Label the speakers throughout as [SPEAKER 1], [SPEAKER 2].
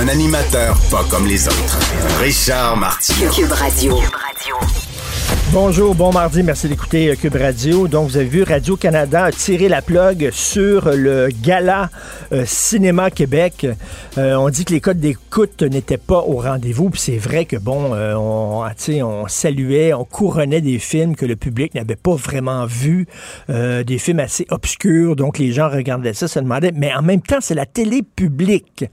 [SPEAKER 1] Un animateur pas comme les autres. Richard Martineau.
[SPEAKER 2] Cube Radio.
[SPEAKER 3] Bonjour, bon mardi, merci d'écouter euh, Cube Radio. Donc, vous avez vu, Radio-Canada a tiré la plug sur le gala euh, Cinéma Québec. Euh, on dit que les codes d'écoute n'étaient pas au rendez-vous, puis c'est vrai que, bon, on, on saluait, on couronnait des films que le public n'avait pas vraiment vus, des films assez obscurs, donc les gens regardaient ça, se demandaient, mais en même temps, c'est la télé publique.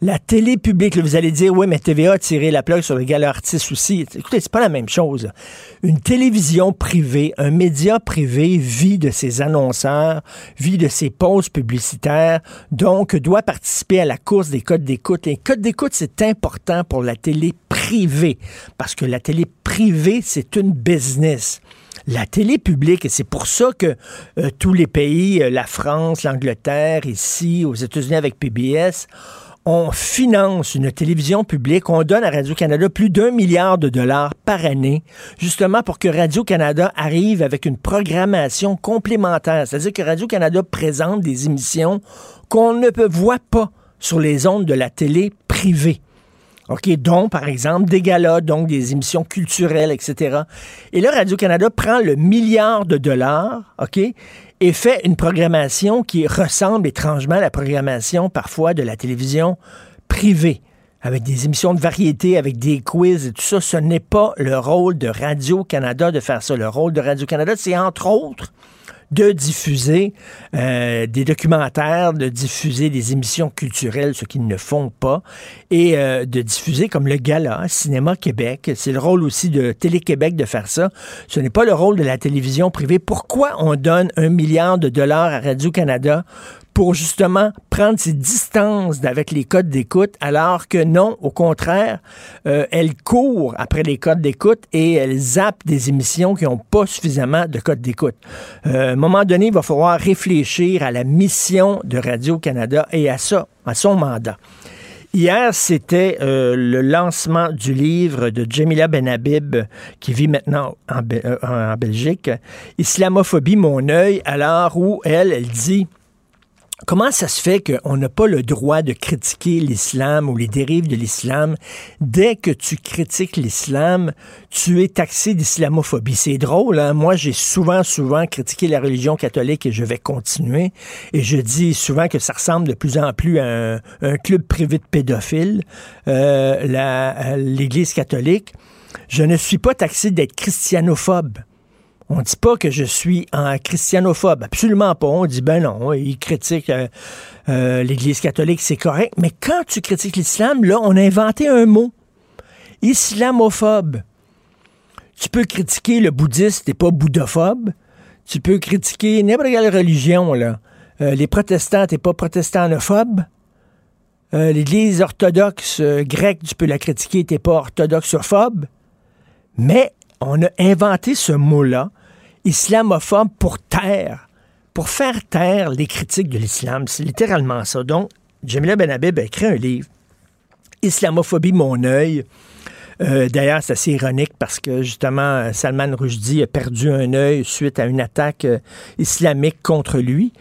[SPEAKER 3] La télé publique, vous allez dire, oui, mais TVA a tiré la plug sur le gala artiste aussi. Écoutez, c'est pas la même chose. Une télévision privée, un média privé vit de ses annonceurs, vit de ses pauses publicitaires, donc doit participer à la course des codes d'écoute. Les codes d'écoute, c'est important pour la télé privée, parce que la télé privée, c'est une business la télé publique. Et c'est pour ça que euh, tous les pays, euh, la France, l'Angleterre, ici, aux États-Unis avec PBS, on finance une télévision publique, on donne à Radio-Canada plus d'un milliard de dollars par année, justement pour que Radio-Canada arrive avec une programmation complémentaire. C'est-à-dire que Radio-Canada présente des émissions qu'on ne voir pas sur les ondes de la télé privée. OK, dont, par exemple, des galas, donc des émissions culturelles, etc. Et là, Radio-Canada prend le milliard de dollars, OK, et fait une programmation qui ressemble étrangement à la programmation parfois de la télévision privée avec des émissions de variété, avec des quiz et tout ça. Ce n'est pas le rôle de Radio-Canada de faire ça. Le rôle de Radio-Canada, c'est entre autres de diffuser euh, des documentaires, de diffuser des émissions culturelles, ce qu'ils ne font pas, et euh, de diffuser comme le gala, Cinéma Québec. C'est le rôle aussi de Télé-Québec de faire ça. Ce n'est pas le rôle de la télévision privée. Pourquoi on donne un milliard de dollars à Radio-Canada pour justement prendre ses distances avec les codes d'écoute, alors que non, au contraire, euh, elle court après les codes d'écoute et elle zappe des émissions qui n'ont pas suffisamment de codes d'écoute. Euh, à un moment donné, il va falloir réfléchir à la mission de Radio-Canada et à ça, à son mandat. Hier, c'était euh, le lancement du livre de Jamila Benhabib, qui vit maintenant en, en Belgique, Islamophobie, mon œil, alors où elle, elle dit Comment ça se fait qu'on n'a pas le droit de critiquer l'islam ou les dérives de l'islam? Dès que tu critiques l'islam, tu es taxé d'islamophobie. C'est drôle, hein? Moi, j'ai souvent, souvent critiqué la religion catholique et je vais continuer. Et je dis souvent que ça ressemble de plus en plus à un, club privé de pédophiles, euh, l'Église catholique. Je ne suis pas taxé d'être christianophobe. On dit pas que je suis un christianophobe, absolument pas. On dit ben non, il critique euh, euh, l'Église catholique, c'est correct. Mais quand tu critiques l'islam, là, on a inventé un mot, islamophobe. Tu peux critiquer le bouddhiste, t'es pas bouddhophobe. Tu peux critiquer n'importe quelle religion, là. Euh, les protestants, t'es pas protestanophobe. L'Église orthodoxe grecque, tu peux la critiquer, t'es pas orthodoxophobe. Mais on a inventé ce mot-là, islamophobe, pour taire, pour faire taire les critiques de l'islam. C'est littéralement ça. Donc, Jamila Benhabib a écrit un livre, Islamophobie, mon œil. Euh, d'ailleurs, c'est assez ironique parce que justement, Salman Rushdie a perdu un œil suite à une attaque euh, islamique contre lui.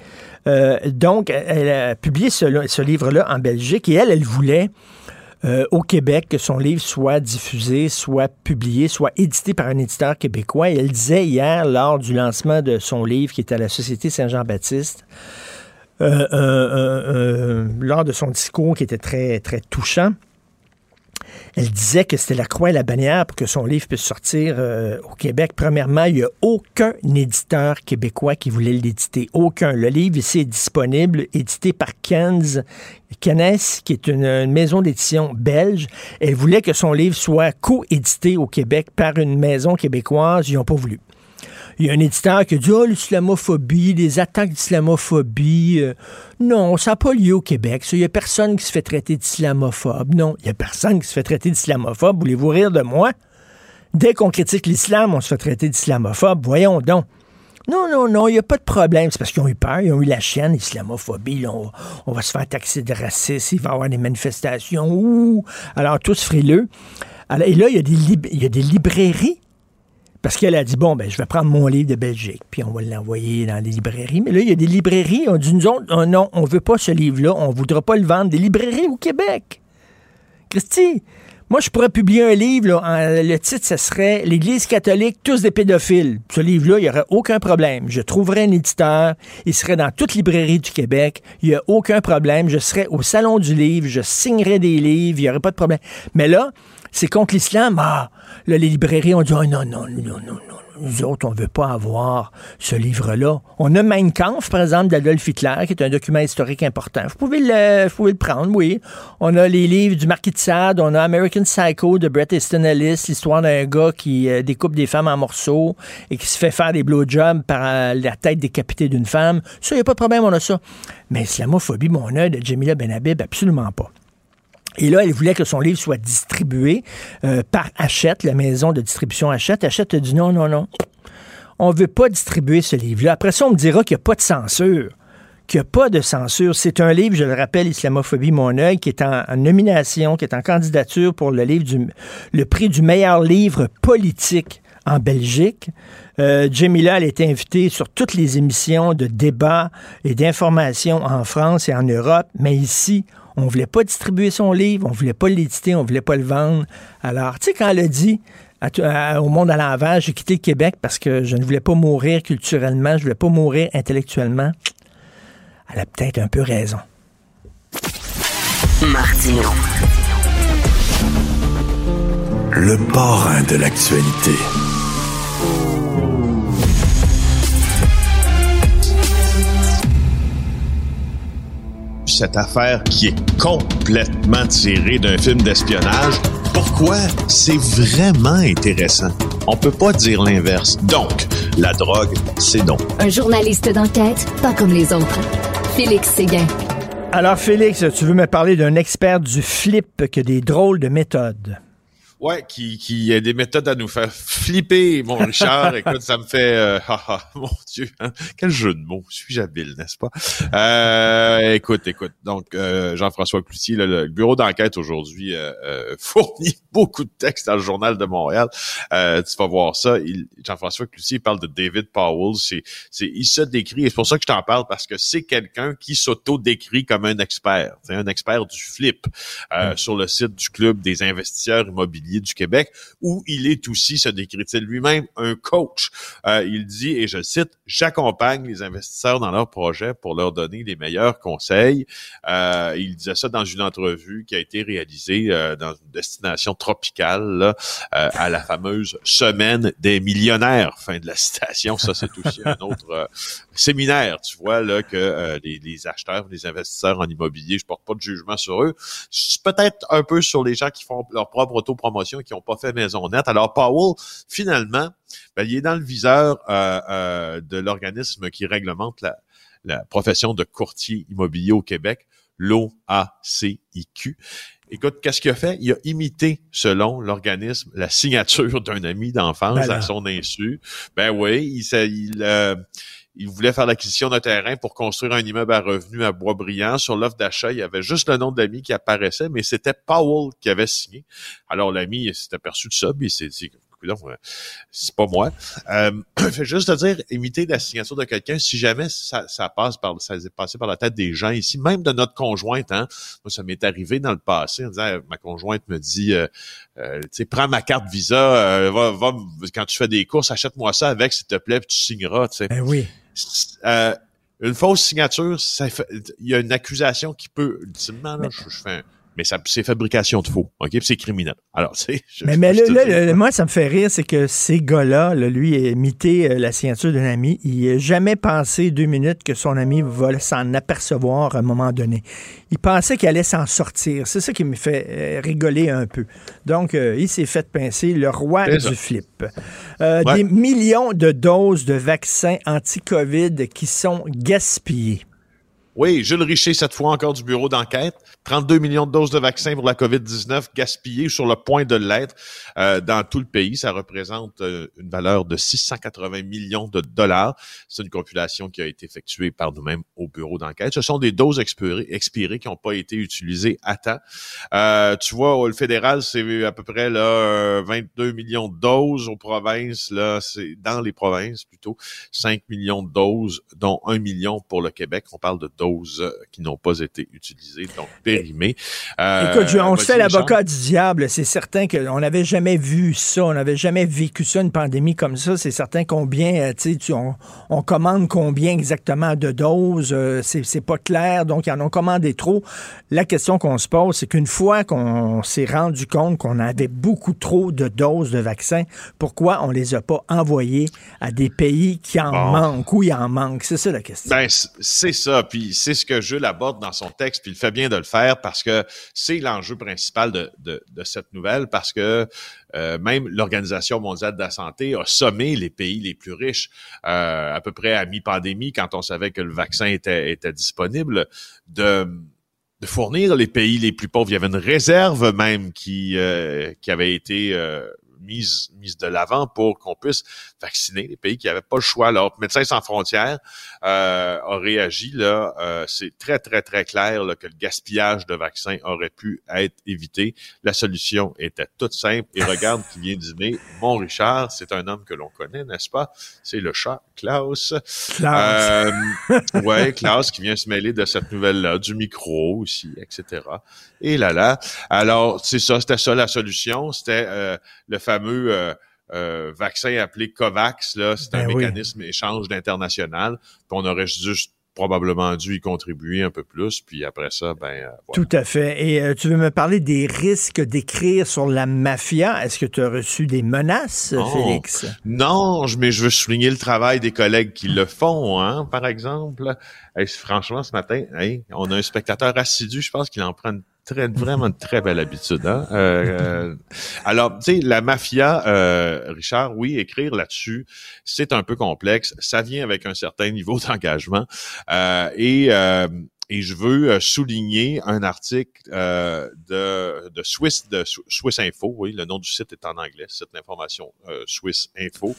[SPEAKER 3] Euh, donc, elle a publié ce, ce livre-là en Belgique et elle, elle voulait euh, au Québec que son livre soit diffusé, soit publié, soit édité par un éditeur québécois. elle disait hier, lors du lancement de son livre qui était à la Société Saint-Jean-Baptiste, euh, lors de son discours qui était très, très touchant, elle disait que c'était la croix et la bannière pour que son livre puisse sortir euh, au Québec. Premièrement, il n'y a aucun éditeur québécois qui voulait l'éditer. Aucun. Le livre ici est disponible, édité par Kenz, Kennes, qui est une, maison d'édition belge. Elle voulait que son livre soit co-édité au Québec par une maison québécoise. Ils n'ont pas voulu. Il y a un éditeur qui a dit Oh, l'islamophobie, les attaques d'islamophobie. Euh, non, ça n'a pas lieu au Québec. Il n'y a personne qui se fait traiter d'islamophobe. Non, il n'y a personne qui se fait traiter d'islamophobe. Voulez-vous rire de moi? Dès qu'on critique l'islam, on se fait traiter d'islamophobe. Voyons donc. Non, non, non, il n'y a pas de problème. C'est parce qu'ils ont eu peur, ils ont eu la chaîne, islamophobie. on, va se faire taxer de racisme, il va y avoir des manifestations. Ouh. Alors, tous frileux. et là, il y, a des il y a des librairies parce qu'elle a dit, bon, ben, je vais prendre mon livre de Belgique, puis on va l'envoyer dans les librairies. Mais là, il y a des librairies, on dit, nous autres, oh non, on veut pas ce livre-là, on voudra pas le vendre. Des librairies au Québec. Christy, moi, je pourrais publier un livre, le titre, ce serait L'Église catholique, tous des pédophiles. Ce livre-là, il n'y aurait aucun problème. Je trouverais un éditeur, il serait dans toute librairie du Québec, il n'y a aucun problème. Je serais au Salon du livre, je signerais des livres, il n'y aurait pas de problème. Mais là, c'est contre l'islam? Ah, là, les librairies ont dit, oh, non, non, non, non, non. Nous autres, on ne veut pas avoir ce livre-là. On a Mein Kampf, par exemple, d'Adolf Hitler, qui est un document historique important. Vous pouvez le, vous pouvez le prendre, oui. On a les livres du Marquis de Sade, on a American Psycho de Bret Easton Ellis, l'histoire d'un gars qui euh, découpe des femmes en morceaux et qui se fait faire des blowjobs par euh, la tête décapitée d'une femme. Ça, il n'y a pas de problème, on a ça. Mais islamophobie, mon œil de Jamila Benhabib, absolument pas. Et là, elle voulait que son livre soit distribué euh, par Hachette, la maison de distribution Hachette. Hachette a dit non, non, non. On ne veut pas distribuer ce livre-là. Après ça, on me dira qu'il n'y a pas de censure. Qu'il n'y a pas de censure. C'est un livre, je le rappelle, Islamophobie, mon œil, qui est en, nomination, qui est en candidature pour le livre du le prix du meilleur livre politique en Belgique. Euh, Jamila, elle été invitée sur toutes les émissions de débat et d'information en France et en Europe, mais ici, on voulait pas distribuer son livre, on voulait pas l'éditer, on voulait pas le vendre. Alors, tu sais, quand elle a dit au monde à l'envers, j'ai quitté le Québec parce que je ne voulais pas mourir culturellement, je voulais pas mourir intellectuellement, elle a peut-être un peu raison.
[SPEAKER 2] Martino.
[SPEAKER 1] Le parrain de l'actualité.
[SPEAKER 4] Cette affaire qui est complètement tirée d'un film d'espionnage. Pourquoi? C'est vraiment intéressant? On peut pas dire l'inverse. Donc, la drogue, c'est non.
[SPEAKER 2] Un journaliste d'enquête, pas comme les autres. Félix Séguin.
[SPEAKER 3] Alors, Félix, tu veux me parler d'un expert du flip qui a des drôles de méthodes.
[SPEAKER 4] Ouais, qui, qui a des méthodes à nous faire flipper, mon Richard. Écoute, ça me fait... Euh, ah, ah, mon Dieu, hein, quel jeu de mots. Suis-je habile, n'est-ce pas? Euh, écoute, écoute. Donc, euh, Jean-François Cloutier, le, bureau d'enquête aujourd'hui euh, fournit beaucoup de textes dans le Journal de Montréal. tu vas voir ça. Jean-François Cloutier parle de David Powell. C'est, c'est, il se décrit, et c'est pour ça que je t'en parle, parce que c'est quelqu'un qui s'auto-décrit comme un expert. C'est un expert du flip sur le site du Club des investisseurs immobiliers du Québec, où il est aussi, se décrit-il lui-même, un coach. Euh, il dit, et je cite, j'accompagne les investisseurs dans leurs projets pour leur donner les meilleurs conseils. Euh, il disait ça dans une entrevue qui a été réalisée euh, dans une destination tropicale à la fameuse semaine des millionnaires. Fin de la citation. Ça, c'est aussi un autre séminaire, tu vois, là, que les, les, acheteurs, les investisseurs en immobilier, je porte pas de jugement sur eux. Peut-être un peu sur les gens qui font leur propre qui n'ont pas fait maison nette. Alors, Powell, finalement, ben, il est dans le viseur euh, euh, de l'organisme qui réglemente la, profession de courtier immobilier au Québec, l'OACIQ. Écoute, qu'est-ce qu'il a fait? Il a imité, selon l'organisme, la signature d'un ami d'enfance ben à son insu. Ben oui, il, il, euh, il voulait faire l'acquisition d'un terrain pour construire un immeuble à revenus à Boisbriand. Sur l'offre d'achat, il y avait juste le nom de l'ami qui apparaissait, mais c'était Powell qui avait signé. Alors l'ami s'est aperçu de ça, puis il s'est dit c'est pas moi. Euh, fait juste te dire, imiter la signature de quelqu'un, si jamais ça, passe par, ça est passé par la tête des gens ici, même de notre conjointe, hein. Moi, ça m'est arrivé dans le passé, ma conjointe me dit, euh, euh, tu sais, prends ma carte Visa, euh, va, va, quand tu fais des courses, achète-moi ça avec, s'il te plaît, puis tu signeras, tu sais.
[SPEAKER 3] Ben oui.
[SPEAKER 4] une fausse signature, il y a une accusation qui peut, ultimement, là, je, fais mais ça, c'est fabrication de faux, OK? c'est criminel. Alors, c'est...
[SPEAKER 3] Mais, mais là, moi, ça me fait rire, c'est que ces gars-là, lui, a imité euh, la signature d'un ami. Il n'a jamais pensé deux minutes que son ami va s'en apercevoir à un moment donné. Il pensait qu'il allait s'en sortir. C'est ça qui me fait euh, rigoler un peu. Donc, euh, il s'est fait pincer le roi du flip. Des millions de doses de vaccins anti-COVID qui sont gaspillées.
[SPEAKER 4] Oui, Jules Richer, cette fois encore du bureau d'enquête. 32 millions de doses de vaccins pour la COVID-19 gaspillées sur le point de l'être euh, dans tout le pays. Ça représente euh, une valeur de 680 millions de dollars. C'est une compilation qui a été effectuée par nous-mêmes au bureau d'enquête. Ce sont des doses expirées, qui n'ont pas été utilisées à temps. Euh, tu vois, le fédéral, c'est à peu près là 22 millions de doses. Aux provinces, là, c'est dans les provinces plutôt 5 millions de doses, dont 1 million pour le Québec. On parle de qui n'ont pas été utilisées, donc périmées.
[SPEAKER 3] Euh, Écoute, on se fait l'avocat du diable. C'est certain qu'on n'avait jamais vu ça, on n'avait jamais vécu ça, une pandémie comme ça. C'est certain combien, euh, tu sais, on, on, commande combien exactement de doses, euh, c'est pas clair, donc ils en ont commandé trop. La question qu'on se pose, c'est qu'une fois qu'on s'est rendu compte qu'on avait beaucoup trop de doses de vaccins, pourquoi on les a pas envoyées à des pays qui en manquent ou il en manque? C'est ça la question.
[SPEAKER 4] Ben, c'est ça. Puis c'est ce que Jules aborde dans son texte, puis il fait bien de le faire parce que c'est l'enjeu principal de, de, de, cette nouvelle, parce que euh, même l'Organisation mondiale de la santé a sommé les pays les plus riches, euh, à peu près à mi-pandémie, quand on savait que le vaccin était, était disponible, de de fournir les pays les plus pauvres. Il y avait une réserve même qui, euh, qui avait été euh, mise, mise de l'avant pour qu'on puisse vacciner les pays qui n'avaient pas le choix. Alors, Médecins sans frontières euh, a réagi là. Euh, c'est très très très clair là, que le gaspillage de vaccins aurait pu être évité. La solution était toute simple. Et regarde qui vient dîner. Mon Richard, c'est un homme que l'on connaît, n'est-ce pas? C'est le chat Klaus.
[SPEAKER 3] Klaus. Euh,
[SPEAKER 4] ouais, Klaus qui vient se mêler de cette nouvelle-là, du micro aussi, etc. Et là là. Alors, c'est ça, c'était ça la solution. C'était euh, le fameux euh, euh, vaccin appelé COVAX. Là, c'est un ben mécanisme échange d'international. On aurait juste probablement dû y contribuer un peu plus, puis après ça, ben... Euh,
[SPEAKER 3] Tout à fait. Et tu veux me parler des risques d'écrire sur la mafia? Est-ce que tu as reçu des menaces, Félix?
[SPEAKER 4] Non, mais je veux souligner le travail des collègues qui le font, hein, par exemple. franchement, ce matin, on a un spectateur assidu, je pense qu'il en prend une très, vraiment une très belle habitude. Hein? Euh, euh alors, tu sais, la mafia, euh, Richard, oui, écrire là-dessus, c'est un peu complexe. Ça vient avec un certain niveau d'engagement. Et et je veux euh, souligner un article euh, de, de Swiss de Swiss Info, oui, le nom du site est en anglais, site d'information euh, Swiss Info,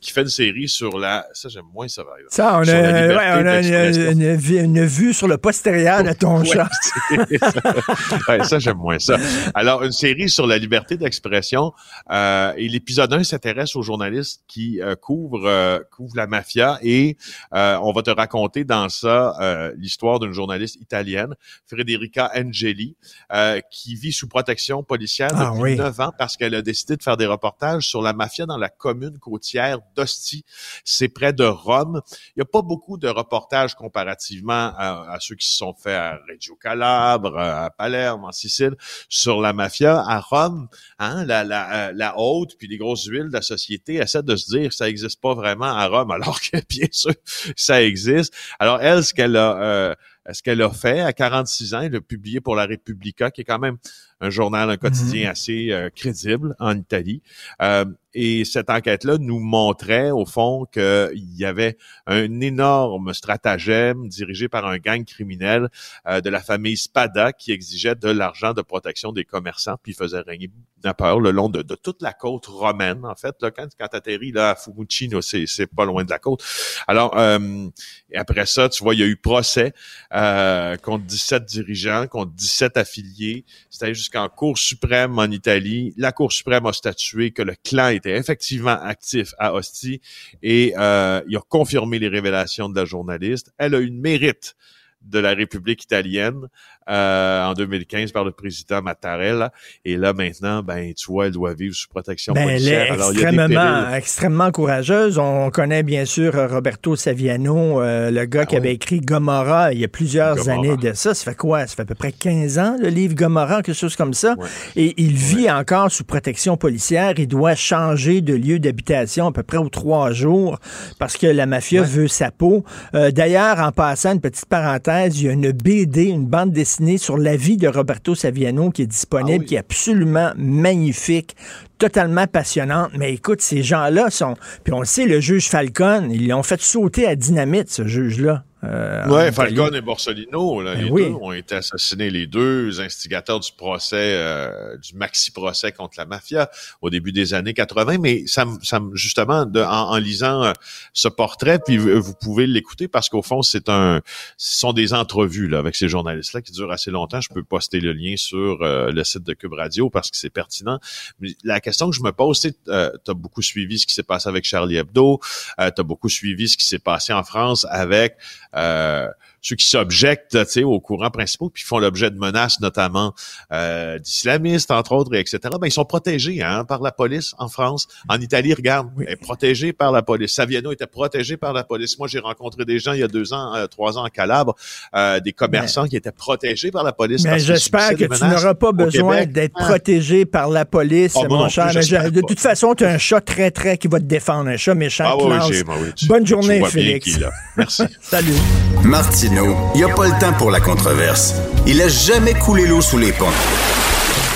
[SPEAKER 4] qui fait une série sur la, ça j'aime moins ça va.
[SPEAKER 3] Ça, on a, ouais, on a une, une, vue sur le postérieur de ton chat.
[SPEAKER 4] ouais, ça j'aime moins ça. Alors une série sur la liberté d'expression euh, et l'épisode 1 s'intéresse aux journalistes qui euh, couvrent couvrent la mafia et on va te raconter dans ça l'histoire d'une journaliste italienne, Federica Angeli, euh, qui vit sous protection policière ah depuis neuf ans parce qu'elle a décidé de faire des reportages sur la mafia dans la commune côtière d'Ostie. C'est près de Rome. Il n'y a pas beaucoup de reportages comparativement à, ceux qui se sont faits à Reggio Calabre, à Palerme, en Sicile, sur la mafia. À Rome, hein, la, la, euh, la haute puis les grosses villes de la société essaient de se dire que ça n'existe pas vraiment à Rome, alors que bien sûr, ça existe. Alors elle, ce qu'elle a... Euh, ce qu'elle a fait à 46 ans. Elle a publié pour la Repubblica, qui est quand même un journal, un quotidien mm-hmm. assez euh, crédible en Italie. Euh, et cette enquête-là nous montrait, au fond, qu'il y avait un énorme stratagème dirigé par un gang criminel euh, de la famille Spada qui exigeait de l'argent de protection des commerçants, puis faisait régner la peur le long de, toute la côte romaine, en fait. Là, quand quand tu atterris là, à Fumucino, c'est pas loin de la côte. Alors, euh, après ça, tu vois, il y a eu procès euh, contre 17 dirigeants, contre 17 affiliés. C'était jusqu'en Cour suprême en Italie. La Cour suprême a statué que le clan était effectivement actif à Ostie et euh, il a confirmé les révélations de la journaliste. Elle a eu le mérite de la République italienne euh, en 2015 par le président Mattarella. Et là, maintenant, ben, tu vois, elle doit vivre sous protection
[SPEAKER 3] ben,
[SPEAKER 4] policière.
[SPEAKER 3] Elle est extrêmement, extrêmement courageuse. On connaît bien sûr Roberto Saviano, euh, le gars ah qui avait écrit Gomorrah il y a plusieurs années de ça. Ça fait quoi? Ça fait à peu près 15 ans, le livre Gomorrah, quelque chose comme ça. Et il vit encore sous protection policière. Il doit changer de lieu d'habitation à peu près aux trois jours parce que la mafia veut sa peau. Euh, d'ailleurs, en passant, une petite parenthèse, il y a une BD, une bande dessinée sur la vie de Roberto Saviano qui est disponible, ah qui est absolument magnifique totalement passionnante. Mais écoute, ces gens-là sont. Puis on le sait, le juge Falcon, ils l'ont fait sauter à dynamite, ce juge-là.
[SPEAKER 4] Euh, oui, Falcone et Borsellino, là, ben les deux ont été assassinés, les deux instigateurs du procès, euh, du maxi-procès contre la mafia au début des années 80. Mais ça, ça justement, de, en, lisant euh, ce portrait, puis vous pouvez l'écouter parce qu'au fond, c'est un, ce sont des entrevues là, avec ces journalistes-là qui durent assez longtemps. Je peux poster le lien sur euh, le site de Cube Radio parce que c'est pertinent. Mais la question que je me pose, c'est, euh, tu as beaucoup suivi ce qui s'est passé avec Charlie Hebdo, tu as beaucoup suivi ce qui s'est passé en France avec euh, ceux qui s'objectent aux courants principaux, puis font l'objet de menaces notamment euh, d'islamistes, entre autres, etc., ben, ils sont protégés hein, par la police en France. En Italie, regarde, oui. est protégé par la police. Saviano était protégé par la police. Moi, j'ai rencontré des gens il y a deux ans, euh, trois ans en Calabre, euh, des commerçants qui étaient protégés par la police.
[SPEAKER 3] Mais j'espère que tu n'auras pas besoin d'être ah. protégé par la police, ah, mon cher. de toute façon, tu as un chat très, très qui va te défendre, un chat méchant. Ah, oui, oui, Bonne journée, Félix.
[SPEAKER 4] Merci.
[SPEAKER 3] Salut.
[SPEAKER 1] Martino, il n'y a pas le temps pour la controverse. Il a jamais coulé l'eau sous les ponts.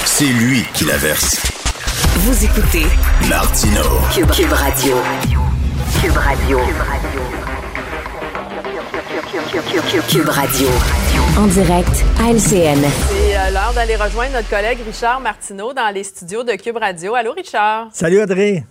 [SPEAKER 1] C'est lui qui la verse.
[SPEAKER 2] Vous écoutez
[SPEAKER 1] Martino.
[SPEAKER 2] Cube, Cube Radio. Cube Radio. Cube Radio. En direct à LCN.
[SPEAKER 5] C'est euh, l'heure d'aller rejoindre notre collègue Richard Martineau dans les studios de Cube Radio. Allô, Richard?
[SPEAKER 3] Salut, Audrey.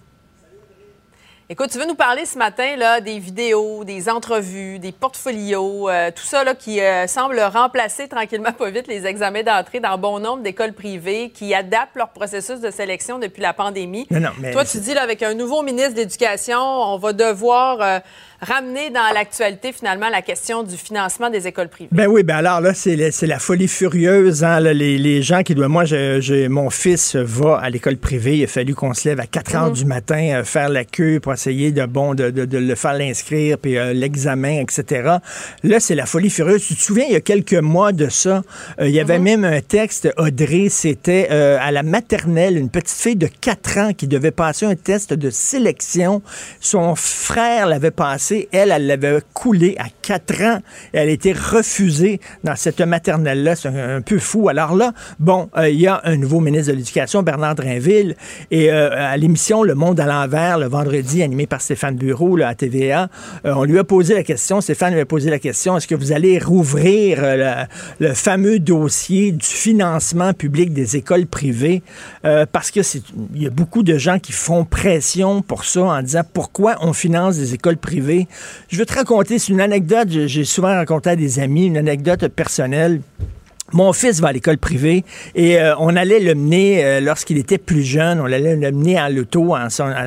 [SPEAKER 5] Écoute, tu veux nous parler ce matin là, des vidéos, des entrevues, des portfolios, euh, tout ça là, qui euh, semble remplacer tranquillement pas vite les examens d'entrée dans bon nombre d'écoles privées qui adaptent leur processus de sélection depuis la pandémie.
[SPEAKER 3] Non, non, mais
[SPEAKER 5] Toi, tu dis là, avec un nouveau ministre de l'Éducation, on va devoir euh, ramener dans l'actualité finalement la question du financement des écoles privées.
[SPEAKER 3] Ben oui, ben alors là, c'est la folie furieuse. Hein, là, les, les, gens qui doivent... Moi, je, mon fils va à l'école privée. Il a fallu qu'on se lève à 4 heures mhm. du matin, euh, faire la queue pour essayer de, bon, de, de, de le faire l'inscrire, puis euh, l'examen, etc. Là, c'est la folie furieuse. Tu te souviens, il y a quelques mois de ça, euh, il y avait mhm. même un texte, Audrey, c'était à la maternelle, une petite fille de 4 ans qui devait passer un test de sélection. Son frère l'avait passé elle, elle l'avait coulé à ans. Elle a été refusée dans cette maternelle-là. C'est un, peu fou. Alors là, bon, euh, il y a un nouveau ministre de l'Éducation, Bernard Drinville, et euh, à l'émission Le Monde à l'envers, le vendredi, animé par Stéphane Bureau là, à TVA, euh, on lui a posé la question, Stéphane lui a posé la question, est-ce que vous allez rouvrir le fameux dossier du financement public des écoles privées? parce que il y a beaucoup de gens qui font pression pour ça en disant pourquoi on finance des écoles privées? Je veux te raconter, c'est une anecdote, j'ai souvent raconté à des amis, une anecdote personnelle. Mon fils va à l'école privée et euh, on allait le mener euh, lorsqu'il était plus jeune, on allait le mener en l'auto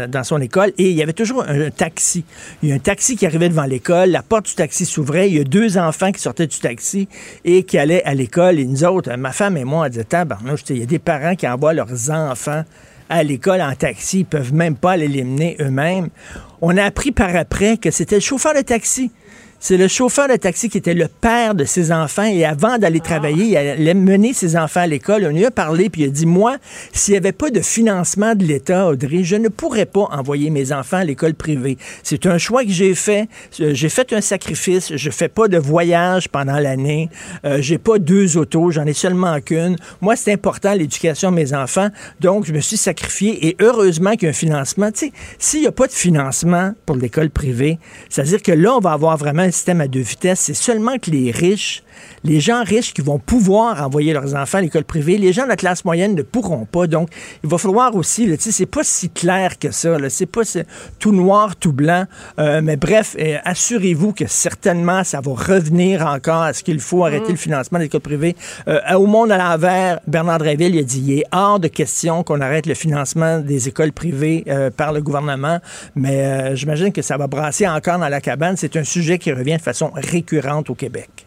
[SPEAKER 3] dans son école et il y avait toujours un, taxi. Il y a un taxi qui arrivait devant l'école, la porte du taxi s'ouvrait, il y a deux enfants qui sortaient du taxi et qui allaient à l'école et nous autres, ma femme et moi, on disait, il y a des parents qui envoient leurs enfants à l'école en taxi, ils peuvent même pas l'éliminer eux-mêmes. On a appris par après que c'était le chauffeur de taxi c'est le chauffeur de taxi qui était le père de ses enfants et avant d'aller ah. travailler, il allait mener ses enfants à l'école. On lui a parlé puis il a dit Moi, s'il n'y avait pas de financement de l'État, Audrey, je ne pourrais pas envoyer mes enfants à l'école privée. C'est un choix que j'ai fait. Euh, j'ai fait un sacrifice. Je fais pas de voyage pendant l'année. Euh, j'ai pas deux autos, j'en ai seulement qu'une. Moi, c'est important l'éducation de mes enfants. Donc, je me suis sacrifié et heureusement qu'il y a un financement. Tu sais, s'il n'y a pas de financement pour l'école privée, c'est-à-dire que là, on va avoir vraiment système à deux vitesses. C'est seulement que les riches les gens riches qui vont pouvoir envoyer leurs enfants à l'école privée, les gens de la classe moyenne ne pourront pas. Donc, il va falloir aussi, tu sais, c'est pas si clair que ça, c'est pas tout noir, tout blanc. Euh, mais bref, euh, assurez-vous que certainement, ça va revenir encore à ce qu'il faut arrêter mm. le financement des écoles privées. Euh, au monde à l'envers, Bernard Dréville a dit, il est hors de question qu'on arrête le financement des écoles privées par le gouvernement, mais j'imagine que ça va brasser encore dans la cabane. C'est un sujet qui revient de façon récurrente au Québec.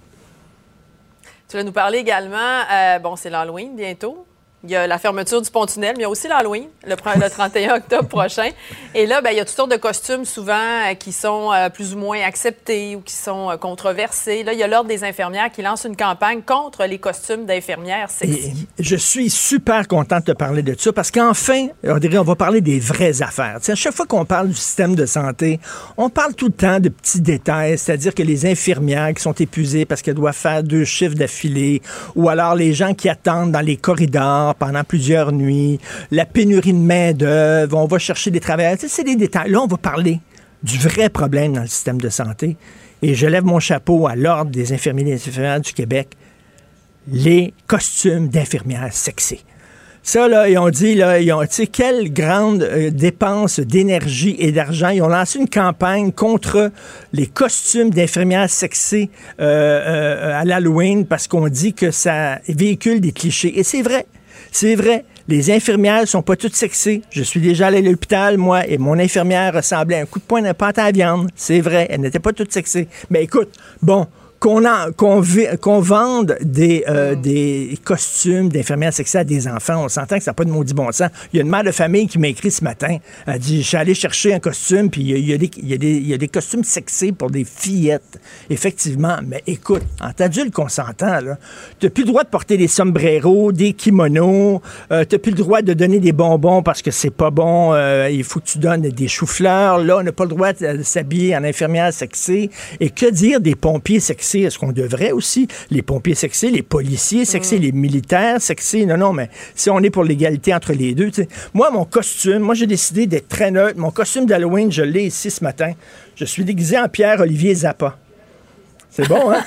[SPEAKER 5] Tu vas nous parler également, euh, bon, c'est l'Halloween bientôt. Il y a la fermeture du pont-tunnel, mais il y a aussi l'Halloween, le, 31 octobre prochain. Et là, ben, il y a toutes sortes de costumes souvent euh, qui sont euh, plus ou moins acceptés ou qui sont euh, controversés. Là, il y a l'Ordre des infirmières qui lance une campagne contre les costumes d'infirmières sexy.
[SPEAKER 3] je suis super contente de parler de ça parce qu'enfin, on, on va parler des vraies affaires. à chaque fois qu'on parle du système de santé, on parle tout le temps de petits détails, c'est-à-dire que les infirmières qui sont épuisées parce qu'elles doivent faire deux chiffres d'affilée ou alors les gens qui attendent dans les corridors pendant plusieurs nuits, la pénurie de main-d'œuvre, on va chercher des travailleurs. c'est des détails. Là, on va parler du vrai problème dans le système de santé. Et je lève mon chapeau à l'Ordre des infirmiers et des infirmières du Québec. Les costumes d'infirmières sexy. Ça, là, ils ont dit, là, ils ont, tu sais, quelle grande euh, dépense d'énergie et d'argent. Ils ont lancé une campagne contre les costumes d'infirmières sexy euh, euh, à l'Halloween parce qu'on dit que ça véhicule des clichés. Et c'est vrai. C'est vrai. Les infirmières sont pas toutes sexy. Je suis déjà allé à l'hôpital, moi, et mon infirmière ressemblait à un coup de poing de pâte à viande. C'est vrai. Elle n'était pas toute sexy. Mais écoute, bon, qu'on vende des, euh, mm. des costumes d'infirmières sexuelles à des enfants, on s'entend que ça n'a pas de maudit bon sens. Il y a une mère de famille qui m'a écrit ce matin. Elle dit Je suis allé chercher un costume, puis il y a, des, il y a des, costumes sexy pour des fillettes. Effectivement. Mais écoute, en adulte consentant, tu n'as plus le droit de porter des sombreros, des kimonos, euh, tu n'as plus le droit de donner des bonbons parce que c'est pas bon. Euh, il faut que tu donnes des choux-fleurs. Là, on n'a pas le droit de s'habiller en infirmière sexy. Et que dire des pompiers sexy? Est-ce qu'on devrait aussi? Les pompiers sexy, les policiers mm. les militaires sexy. Non, non, mais si on est pour l'égalité entre les deux, moi, mon costume, moi, j'ai décidé d'être très neutre. Mon costume d'Halloween, je l'ai ici ce matin. Je suis déguisé en Pierre-Olivier Zappa. C'est bon, hein?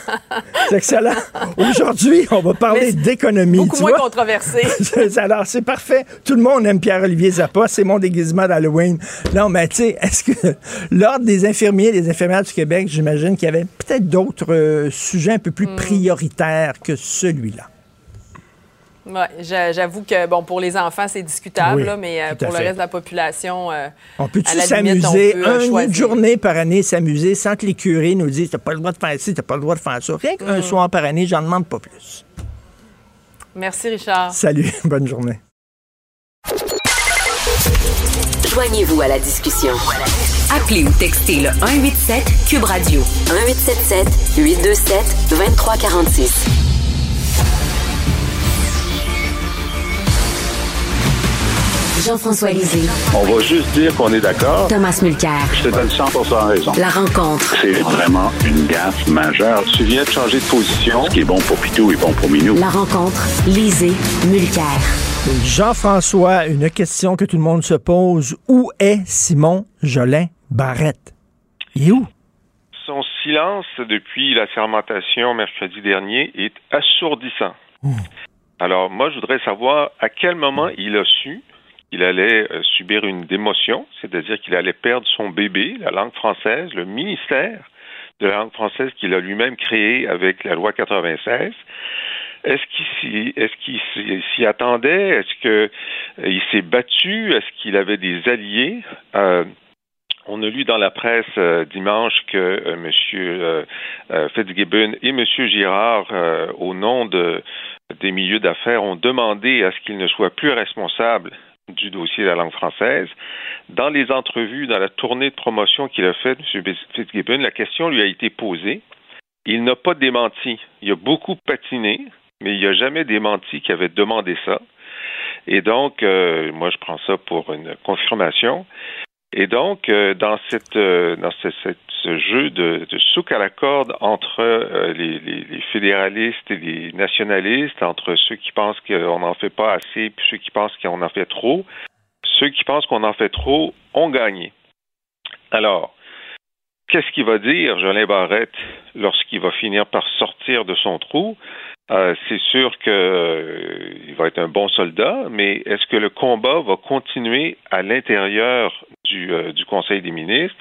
[SPEAKER 3] C'est excellent. Aujourd'hui, on va parler d'économie.
[SPEAKER 5] Beaucoup moins controversé.
[SPEAKER 3] Alors, c'est parfait. Tout le monde aime Pierre-Olivier Zappa. C'est mon déguisement d'Halloween. Non, mais tu sais, est-ce que l'Ordre des infirmiers et des infirmières du Québec, j'imagine qu'il y avait peut-être d'autres euh, sujets un peu plus hmm. prioritaires que celui-là?
[SPEAKER 5] Oui, j'avoue que bon pour les enfants c'est discutable, mais euh, pour le reste de la population, euh,
[SPEAKER 3] on peut-tu s'amuser euh, une journée par année s'amuser sans que les curés nous disent t'as pas le droit de faire ci, t'as pas le droit de faire ça? Rien qu'un mm. soir par année, j'en demande pas plus.
[SPEAKER 5] Merci Richard.
[SPEAKER 3] Salut, bonne journée.
[SPEAKER 2] Joignez-vous à la discussion. Appelez ou textez le 187 Cube Radio 1877 827 2346. Jean-François Lisée.
[SPEAKER 6] On va juste dire qu'on est d'accord.
[SPEAKER 2] Thomas Mulcair.
[SPEAKER 6] Je te donne 100 raison.
[SPEAKER 2] La rencontre.
[SPEAKER 6] C'est vraiment une gaffe majeure. Tu viens de changer de position. Ce qui est bon pour Pitou est bon pour Minou.
[SPEAKER 2] La rencontre. Lisée. Mulcair.
[SPEAKER 3] Jean-François, une question que tout le monde se pose. Où est Simon Jolin Barrette? Il est où?
[SPEAKER 7] Son silence depuis la sermentation mercredi dernier est assourdissant. Alors, moi, je voudrais savoir à quel moment il a su il allait euh, subir une démotion, c'est-à-dire qu'il allait perdre son bébé, la langue française, le ministère de la langue française qu'il a lui-même créé avec la loi 96. Est-ce qu'il s'y attendait? Est-ce qu'il euh, s'est battu? Est-ce qu'il avait des alliés? Euh, on a lu dans la presse dimanche que M. Fitzgibbon et M. Girard, au nom de, des milieux d'affaires, ont demandé à ce qu'il ne soit plus responsable du dossier de la langue française. Dans les entrevues, dans la tournée de promotion qu'il a faite, M. Fitzgibbon, la question lui a été posée. Il n'a pas démenti. Il a beaucoup patiné, mais il n'a jamais démenti qu'il avait demandé ça. Et donc, euh, moi, je prends ça pour une confirmation. Et donc, euh, dans cette, euh, dans ce jeu de, souk à la corde entre euh, les, les, les, fédéralistes et les nationalistes, entre ceux qui pensent qu'on n'en fait pas assez et ceux qui pensent qu'on en fait trop, ceux qui pensent qu'on en fait trop ont gagné. Alors, qu'est-ce qu'il va dire, Jolin Barrette, lorsqu'il va finir par sortir de son trou? Euh, c'est sûr qu'il euh, va être un bon soldat, mais est-ce que le combat va continuer à l'intérieur du, euh, du Conseil des ministres?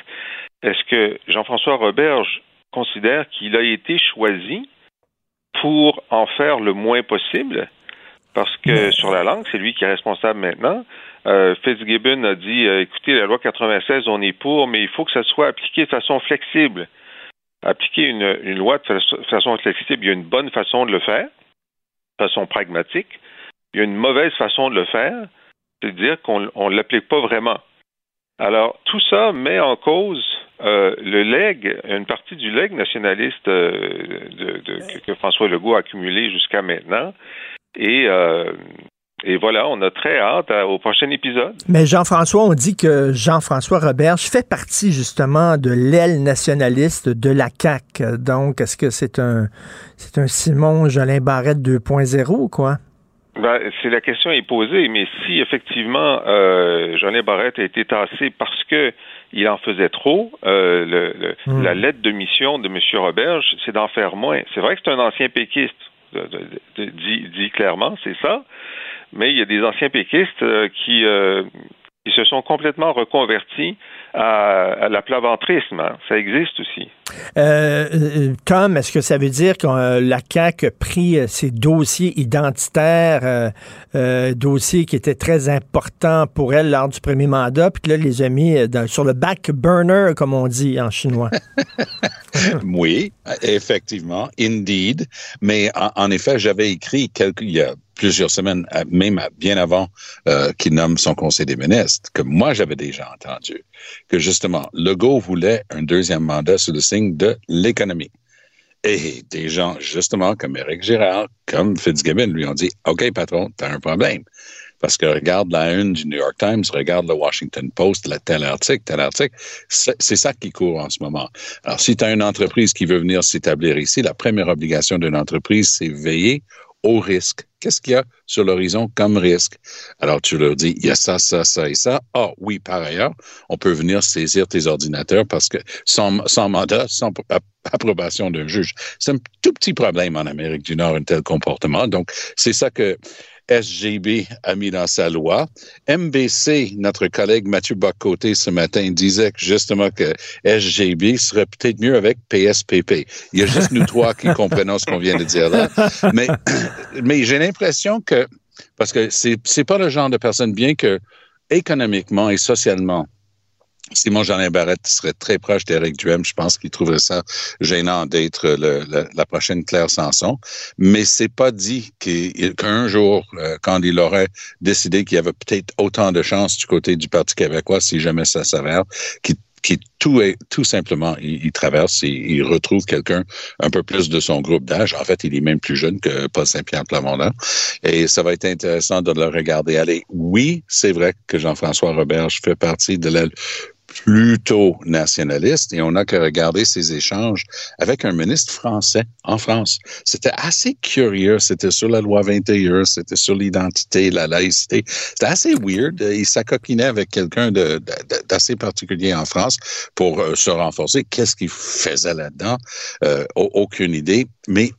[SPEAKER 7] Est-ce que Jean-François Roberge considère qu'il a été choisi pour en faire le moins possible? Parce que sur la langue, c'est lui qui est responsable maintenant. Fitzgibbon a dit écoutez, la loi 96, on est pour, mais il faut que ça soit appliqué de façon flexible. Appliquer une, loi de façon, flexible, il y a une bonne façon de le faire, de façon pragmatique. Il y a une mauvaise façon de le faire, c'est de dire qu'on ne l'applique pas vraiment. Alors, tout ça met en cause euh, le leg, une partie du leg nationaliste euh, que François Legault a accumulé jusqu'à maintenant. Et euh, et voilà, on a très hâte à- au prochain épisode.
[SPEAKER 3] Mais Jean-François, on dit que Jean-François Roberge fait partie justement de l'aile nationaliste de la CAQ. Donc, est-ce que c'est un c'est un Simon Jolin Barrette 2.0 ou quoi?
[SPEAKER 7] Ben, c'est la question est posée, mais si effectivement euh, Jolin Barrette a été tassé parce que il en faisait trop, euh, le, le-
[SPEAKER 3] Hmm.
[SPEAKER 7] la lettre de mission de M. Roberge, c'est d'en faire moins. C'est vrai que c'est un ancien péquiste, dit clairement, c'est ça, mais il y a des anciens péquistes euh, qui, euh, qui se sont complètement reconvertis à, à l'aplaventrisme. hein. Ça existe aussi.
[SPEAKER 3] Euh, Tom, est-ce que ça veut dire que euh, la CAQ a pris euh, ses dossiers identitaires, euh, euh, dossiers qui étaient très importants pour elle lors du premier mandat, puis que là, les a mis dans- sur le back burner, comme on dit en chinois?
[SPEAKER 8] Oui, effectivement, indeed. Mais en, en effet, j'avais écrit quelques, il y a plusieurs semaines, même bien avant euh, qu'il nomme son conseil des ministres, que moi j'avais déjà entendu que justement Legault voulait un deuxième mandat sous le signe de l'économie. Et des gens, justement, comme Éric Girard, comme Fitzgibbon, lui ont dit, OK, patron, t'as un problème. Parce que regarde la une du New York Times, regarde le Washington Post, la tel article, tel article. C'est ça qui court en ce moment. Alors, si tu as une entreprise qui veut venir s'établir ici, la première obligation d'une entreprise, c'est veiller au risque. Qu'est-ce qu'il y a sur l'horizon comme risque? Alors, tu leur dis, il y a ça, ça, ça et ça. Ah, oui, par ailleurs, on peut venir saisir tes ordinateurs parce que sans, sans mandat, sans ap- approbation d'un juge. C'est un tout petit problème en Amérique du Nord, un tel comportement. Donc, c'est ça que SGB a mis dans sa loi. MBC, notre collègue Mathieu Boccoté ce matin disait justement que SGB serait peut-être mieux avec PSPP. Il y a juste nous trois qui comprenons ce qu'on vient de dire là. Mais, mais j'ai l'impression que, parce que c'est, c'est pas le genre de personne, bien que économiquement et socialement, Simon Jeanin Barrette serait très proche d'Éric Duhem. Je pense qu'il trouverait ça gênant d'être la prochaine Claire Sanson. Mais c'est pas dit qu'un jour, euh, quand il aurait décidé qu'il y avait peut-être autant de chances du côté du Parti québécois, si jamais ça s'avère, qu'il qui tout est tout simplement, il, il traverse et il retrouve quelqu'un un peu plus de son groupe d'âge. En fait, il est même plus jeune que Paul Saint-Pierre Plamondon. Et ça va être intéressant de le regarder aller. Oui, c'est vrai que Jean-François Roberge fait partie de l'aile plutôt nationaliste et on n'a que regarder ses échanges avec un ministre français en France. C'était assez curieux. C'était sur la loi 21, c'était sur l'identité, la laïcité. C'était assez weird. Il s'acoquinait avec quelqu'un d'assez particulier en France pour euh, se renforcer. Qu'est-ce qu'il faisait là-dedans? Euh, au- aucune idée. Mais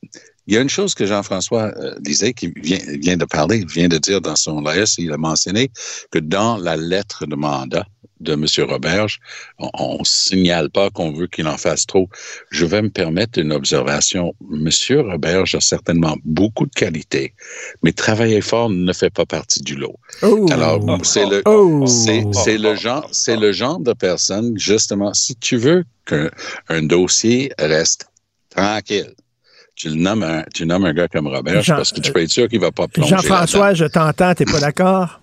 [SPEAKER 8] il y a une chose que Jean-François euh, disait, qui vient, vient de parler, vient de dire dans son LAS, il a mentionné que dans la lettre de mandat de M. Roberge, on ne signale pas qu'on veut qu'il en fasse trop. Je vais me permettre une observation. M. Roberge a certainement beaucoup de qualités, mais travailler fort ne fait pas partie du lot.
[SPEAKER 3] Oh.
[SPEAKER 8] Alors, c'est le,
[SPEAKER 3] Oh.
[SPEAKER 8] c'est, le genre, c'est le genre de personne, justement, si tu veux qu'un un dossier reste tranquille, tu le nommes un, tu nommes un gars comme Robert,
[SPEAKER 3] Jean-
[SPEAKER 8] parce que tu peux être sûr qu'il va pas plonger
[SPEAKER 3] Jean-François, je t'entends, t'es pas d'accord?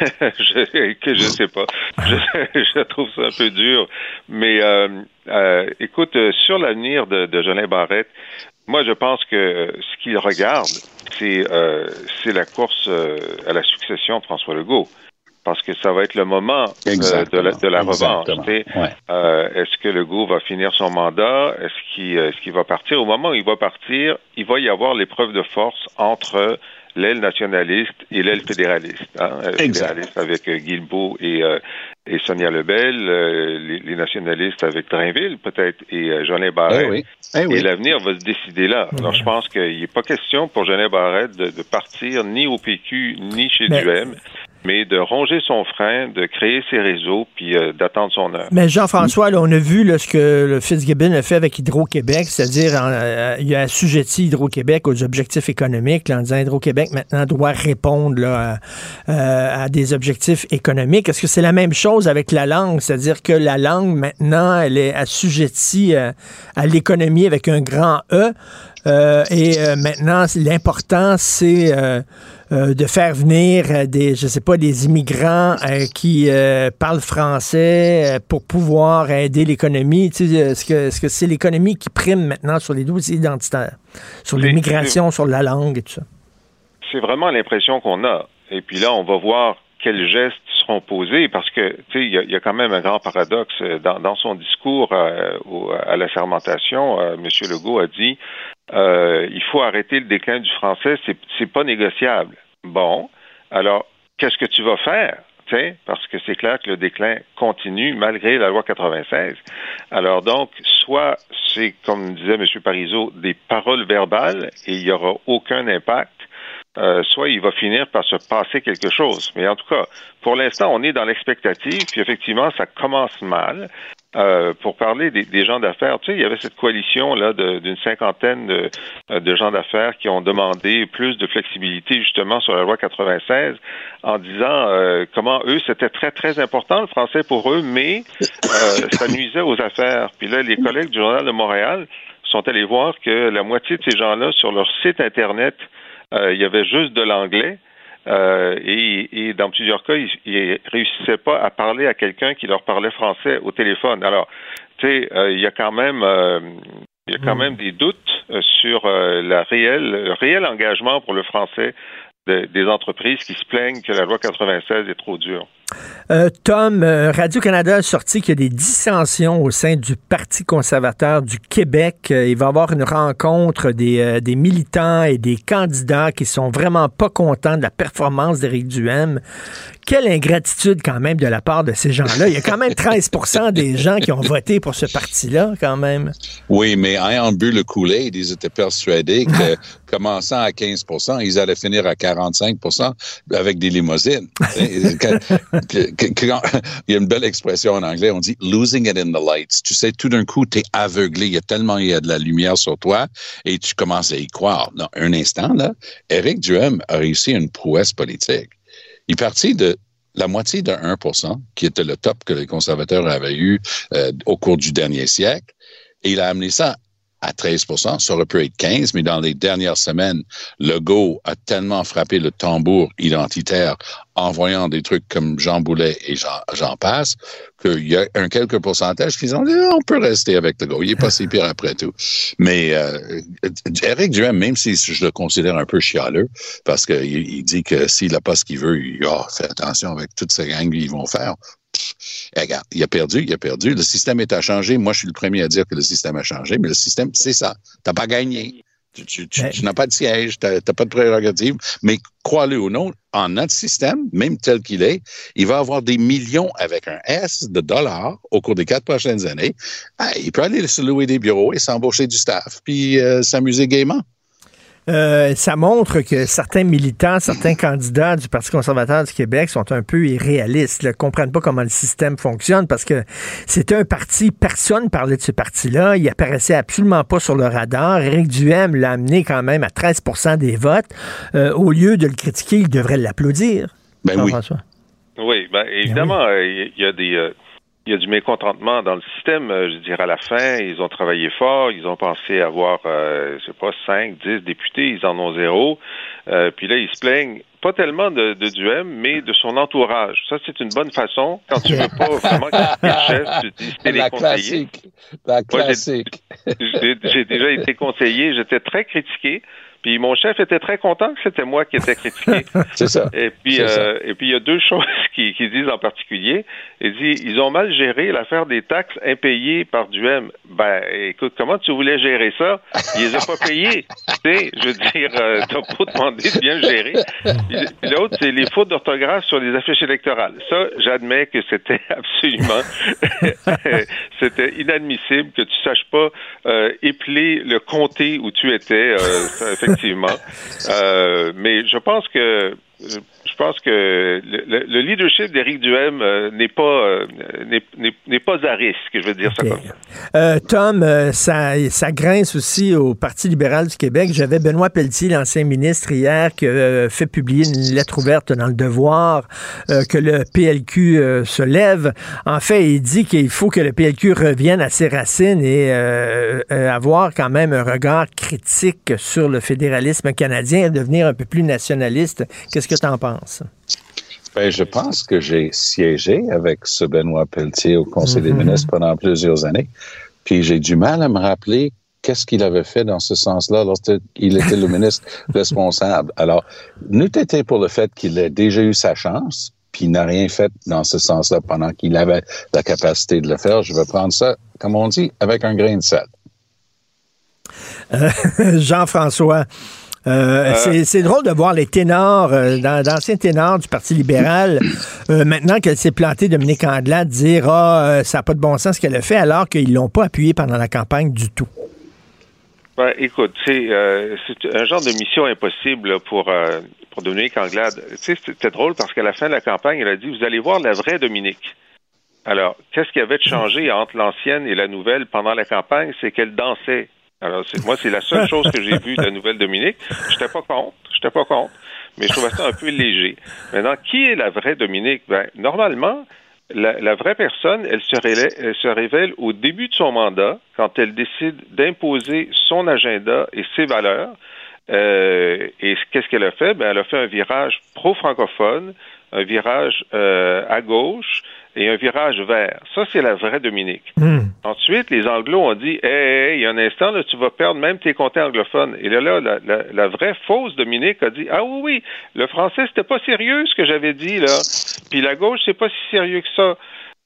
[SPEAKER 7] je, que je sais pas. Je, je trouve ça un peu dur. Mais euh, euh, écoute, euh, sur l'avenir de, de Jolin Barrette, moi je pense que euh, ce qu'il regarde, c'est euh, c'est la course euh, à la succession de François Legault. Parce que ça va être le moment euh, de la, de la revanche.
[SPEAKER 8] Ouais.
[SPEAKER 7] Euh, est-ce que Legault va finir son mandat? Est-ce qu'il est-ce qu'il va partir? Au moment où il va partir, il va y avoir l'épreuve de force entre l'aile nationaliste et l'aile fédéraliste. Hein? Euh. Fédéraliste avec euh, Guilbeault et, euh, et Sonia Lebel, euh, les, les nationalistes avec Drainville peut-être et euh, Jolin Barrette.
[SPEAKER 8] Eh oui. Eh
[SPEAKER 7] Et l'avenir va se décider là. Alors, je pense qu'il n'est pas question pour Jolin Barrette de, de partir ni au PQ ni chez
[SPEAKER 3] Mais-
[SPEAKER 7] Duhem. Mais de ronger son frein, de créer ses réseaux, puis euh, d'attendre son heure.
[SPEAKER 3] Mais Jean-François, on a vu ce que le Fitzgibbon a fait avec Hydro-Québec, c'est-à-dire euh, il a assujetti Hydro-Québec aux objectifs économiques en disant Hydro-Québec maintenant doit répondre là, à, des objectifs économiques. Est-ce que c'est la même chose avec la langue, c'est-à-dire que la langue maintenant elle est assujettie à l'économie avec un grand E? Euh, et euh, maintenant, l'important, c'est euh, de faire venir des, je sais pas, des immigrants qui parlent français pour pouvoir aider l'économie. Tu sais, est-ce que c'est -ce c'est l'économie qui prime maintenant sur les dossiers identitaires, sur l'immigration, sur la langue et tout ça?
[SPEAKER 7] C'est vraiment l'impression qu'on a. Et puis là, on va voir quels gestes seront posés parce que tu sais il y, a quand même un grand paradoxe dans, dans son discours à la sermentation. M. Legault a dit euh, il faut arrêter le déclin du français, c'est, c'est pas négociable. Bon, alors qu'est-ce que tu vas faire? T'sais, parce que c'est clair que le déclin continue malgré la loi 96. Alors donc, soit c'est, comme disait M. Parizeau, des paroles verbales et il n'y aura aucun impact, euh, soit il va finir par se passer quelque chose. Mais en tout cas, pour l'instant, on est dans l'expectative, puis effectivement, ça commence mal. Euh, pour parler des, gens d'affaires, tu sais, il y avait cette coalition là d'une cinquantaine de, euh, de gens d'affaires qui ont demandé plus de flexibilité justement sur la loi 96 en disant euh, comment eux c'était très très important le français pour eux, mais ça nuisait aux affaires. Puis là, les collègues du journal de Montréal sont allés voir que la moitié de ces gens-là sur leur site internet il y avait juste de l'anglais. Euh, et, dans plusieurs cas, ils, ne réussissaient pas à parler à quelqu'un qui leur parlait français au téléphone. Alors, tu sais, euh, il y a quand même euh, il y a quand hmm. même des doutes sur la réelle, le réel engagement pour le français des entreprises qui se plaignent que la loi 96 est trop dure.
[SPEAKER 3] Euh, Tom, euh, Radio-Canada a sorti qu'il y a des dissensions au sein du Parti conservateur du Québec. Euh, il va y avoir une rencontre des, des, militants et des candidats qui sont vraiment pas contents de la performance d'Éric Duhem. Quelle ingratitude quand même de la part de ces gens-là. Il y a quand même 13 des gens qui ont voté pour ce parti-là quand même.
[SPEAKER 8] Oui, mais ayant bu le Kool-Aid, ils étaient persuadés que commençant à 15 ils allaient finir à 45 avec des limousines. il y a une belle expression en anglais, on dit losing it in the lights. Tu sais, tout d'un coup, tu es aveuglé, il y a tellement il y a de la lumière sur toi et tu commences à y croire. Dans un instant, là, Éric Duhem a réussi une prouesse politique. Il est parti de la moitié de 1% qui était le top que les conservateurs avaient eu euh, au cours du dernier siècle, et il a amené ça à 13% ça aurait pu être 15 mais dans les dernières semaines, Legault a tellement frappé le tambour identitaire en voyant des trucs comme Jean Boulet et Jean, Passe qu'il y a un quelques pourcentage qui disent eh, on peut rester avec Legault, il est pas si pire après tout. Mais euh, Eric Duhem, même si je le considère un peu chialeux, parce qu'il il dit que s'il n'a pas ce qu'il veut, il oh, fait attention avec toutes ces gangs qu'ils vont faire. Regarde, il a perdu, il a perdu. Le système est à changer. Moi, je suis le premier à dire que le système a changé, mais le système, c'est ça. Tu n'as pas gagné. Tu, n'as pas de siège, tu n'as pas de prérogative. Mais crois-le ou non, en notre système, même tel qu'il est, il va avoir des millions avec un S de dollars au cours des quatre prochaines années. Ah, il peut aller se louer des bureaux et s'embaucher du staff, puis euh, s'amuser gaiement.
[SPEAKER 3] Euh, ça montre que certains militants, certains candidats du Parti conservateur du Québec sont un peu irréalistes, ne comprennent pas comment le système fonctionne parce que c'était un parti, personne parlait de ce parti-là, il apparaissait absolument pas sur le radar. Éric Duhem l'a amené quand même à 13% des votes. Euh, au lieu de le critiquer, il devrait l'applaudir.
[SPEAKER 8] Ben oui.
[SPEAKER 7] Oui, ben, évidemment, ben il y a des il y a du mécontentement dans le système. Euh, je dirais à la fin, ils ont travaillé fort, ils ont pensé avoir, euh, je sais pas, 5, 10 députés, ils en ont zéro. Euh, puis là, ils se plaignent pas tellement de, de Duhem, mais de son entourage. Ça, c'est une bonne façon. Quand tu veux pas vraiment qu'il chef, tu dis c'est les conseillers.
[SPEAKER 8] Classique. La classique.
[SPEAKER 7] J'ai déjà été conseiller, j'étais très critiqué. Puis mon chef était très content que c'était moi qui étais critiqué.
[SPEAKER 8] c'est ça.
[SPEAKER 7] Et puis, euh, et puis il y a deux choses qui, qui disent en particulier. Il dit ils ont mal géré l'affaire des taxes impayées par Duhem. Ben, écoute, comment tu voulais gérer ça? Il les a pas payés. tu sais, je veux dire, euh, t'as pas demandé de bien gérer. Puis l'autre, c'est les fautes d'orthographe sur les affiches électorales. Ça, j'admets que c'était absolument, c'était inadmissible que tu saches pas euh, épeler le comté où tu étais. Euh, effectivement. Euh, mais je pense que je pense que le, leadership d'Éric Duhem euh, n'est pas euh, n'est pas à risque, je veux dire ça comme ça.
[SPEAKER 3] Euh, Tom, ça, ça grince aussi au Parti libéral du Québec. J'avais Benoît Pelletier, l'ancien ministre, hier, qui a fait publier une lettre ouverte dans le Devoir que le PLQ se lève. En fait, il dit qu'il faut que le PLQ revienne à ses racines et avoir quand même un regard critique sur le fédéralisme canadien et devenir un peu plus nationaliste. Qu'est-ce que tu en penses?
[SPEAKER 8] Ben, je pense que j'ai siégé avec ce Benoît Pelletier au Conseil des mhm. ministres pendant plusieurs années. Puis j'ai du mal à me rappeler qu'est-ce qu'il avait fait dans ce sens-là lorsqu'il était le ministre responsable. Alors, nous été pour le fait qu'il ait déjà eu sa chance, puis il n'a rien fait dans ce sens-là pendant qu'il avait la capacité de le faire. Je vais prendre ça, comme on dit, avec un grain de sel.
[SPEAKER 3] Euh, Jean-François, euh, euh, c'est drôle de voir les ténors, euh, d'anciens ténors du Parti libéral, maintenant qu'elle s'est plantée, Dominique Andelade, dire Ah, ça n'a pas de bon sens ce qu'elle a fait, alors qu'ils l'ont pas appuyé pendant la campagne du tout.
[SPEAKER 7] Ben, écoute, c'est un genre de mission impossible pour, pour Dominique Anglade. C'était drôle parce qu'à la fin de la campagne, elle a dit Vous allez voir la vraie Dominique. Alors, qu'est-ce qui avait changé entre l'ancienne et la nouvelle pendant la campagne? C'est qu'elle dansait. Alors, moi, c'est la seule chose que j'ai vue de la nouvelle Dominique. J'étais pas contre. J'étais pas contre. Mais je trouvais ça un peu léger. Maintenant, qui est la vraie Dominique? Ben, normalement, la, vraie personne, elle se, révèle, elle se révèle au début de son mandat, quand elle décide d'imposer son agenda et ses valeurs. Euh, et qu'est-ce qu'elle a fait? Ben, elle a fait un virage pro-francophone, un virage euh, à gauche, et un virage vert. Ça, c'est la vraie Dominique. Hmm. Ensuite, les Anglos ont dit Hey, il y a un instant, là, tu vas perdre même tes comtés anglophones. Et là, là la, la, vraie fausse Dominique a dit Ah oui, oui, le français, c'était pas sérieux ce que j'avais dit, là. Puis la gauche, c'est pas si sérieux que ça.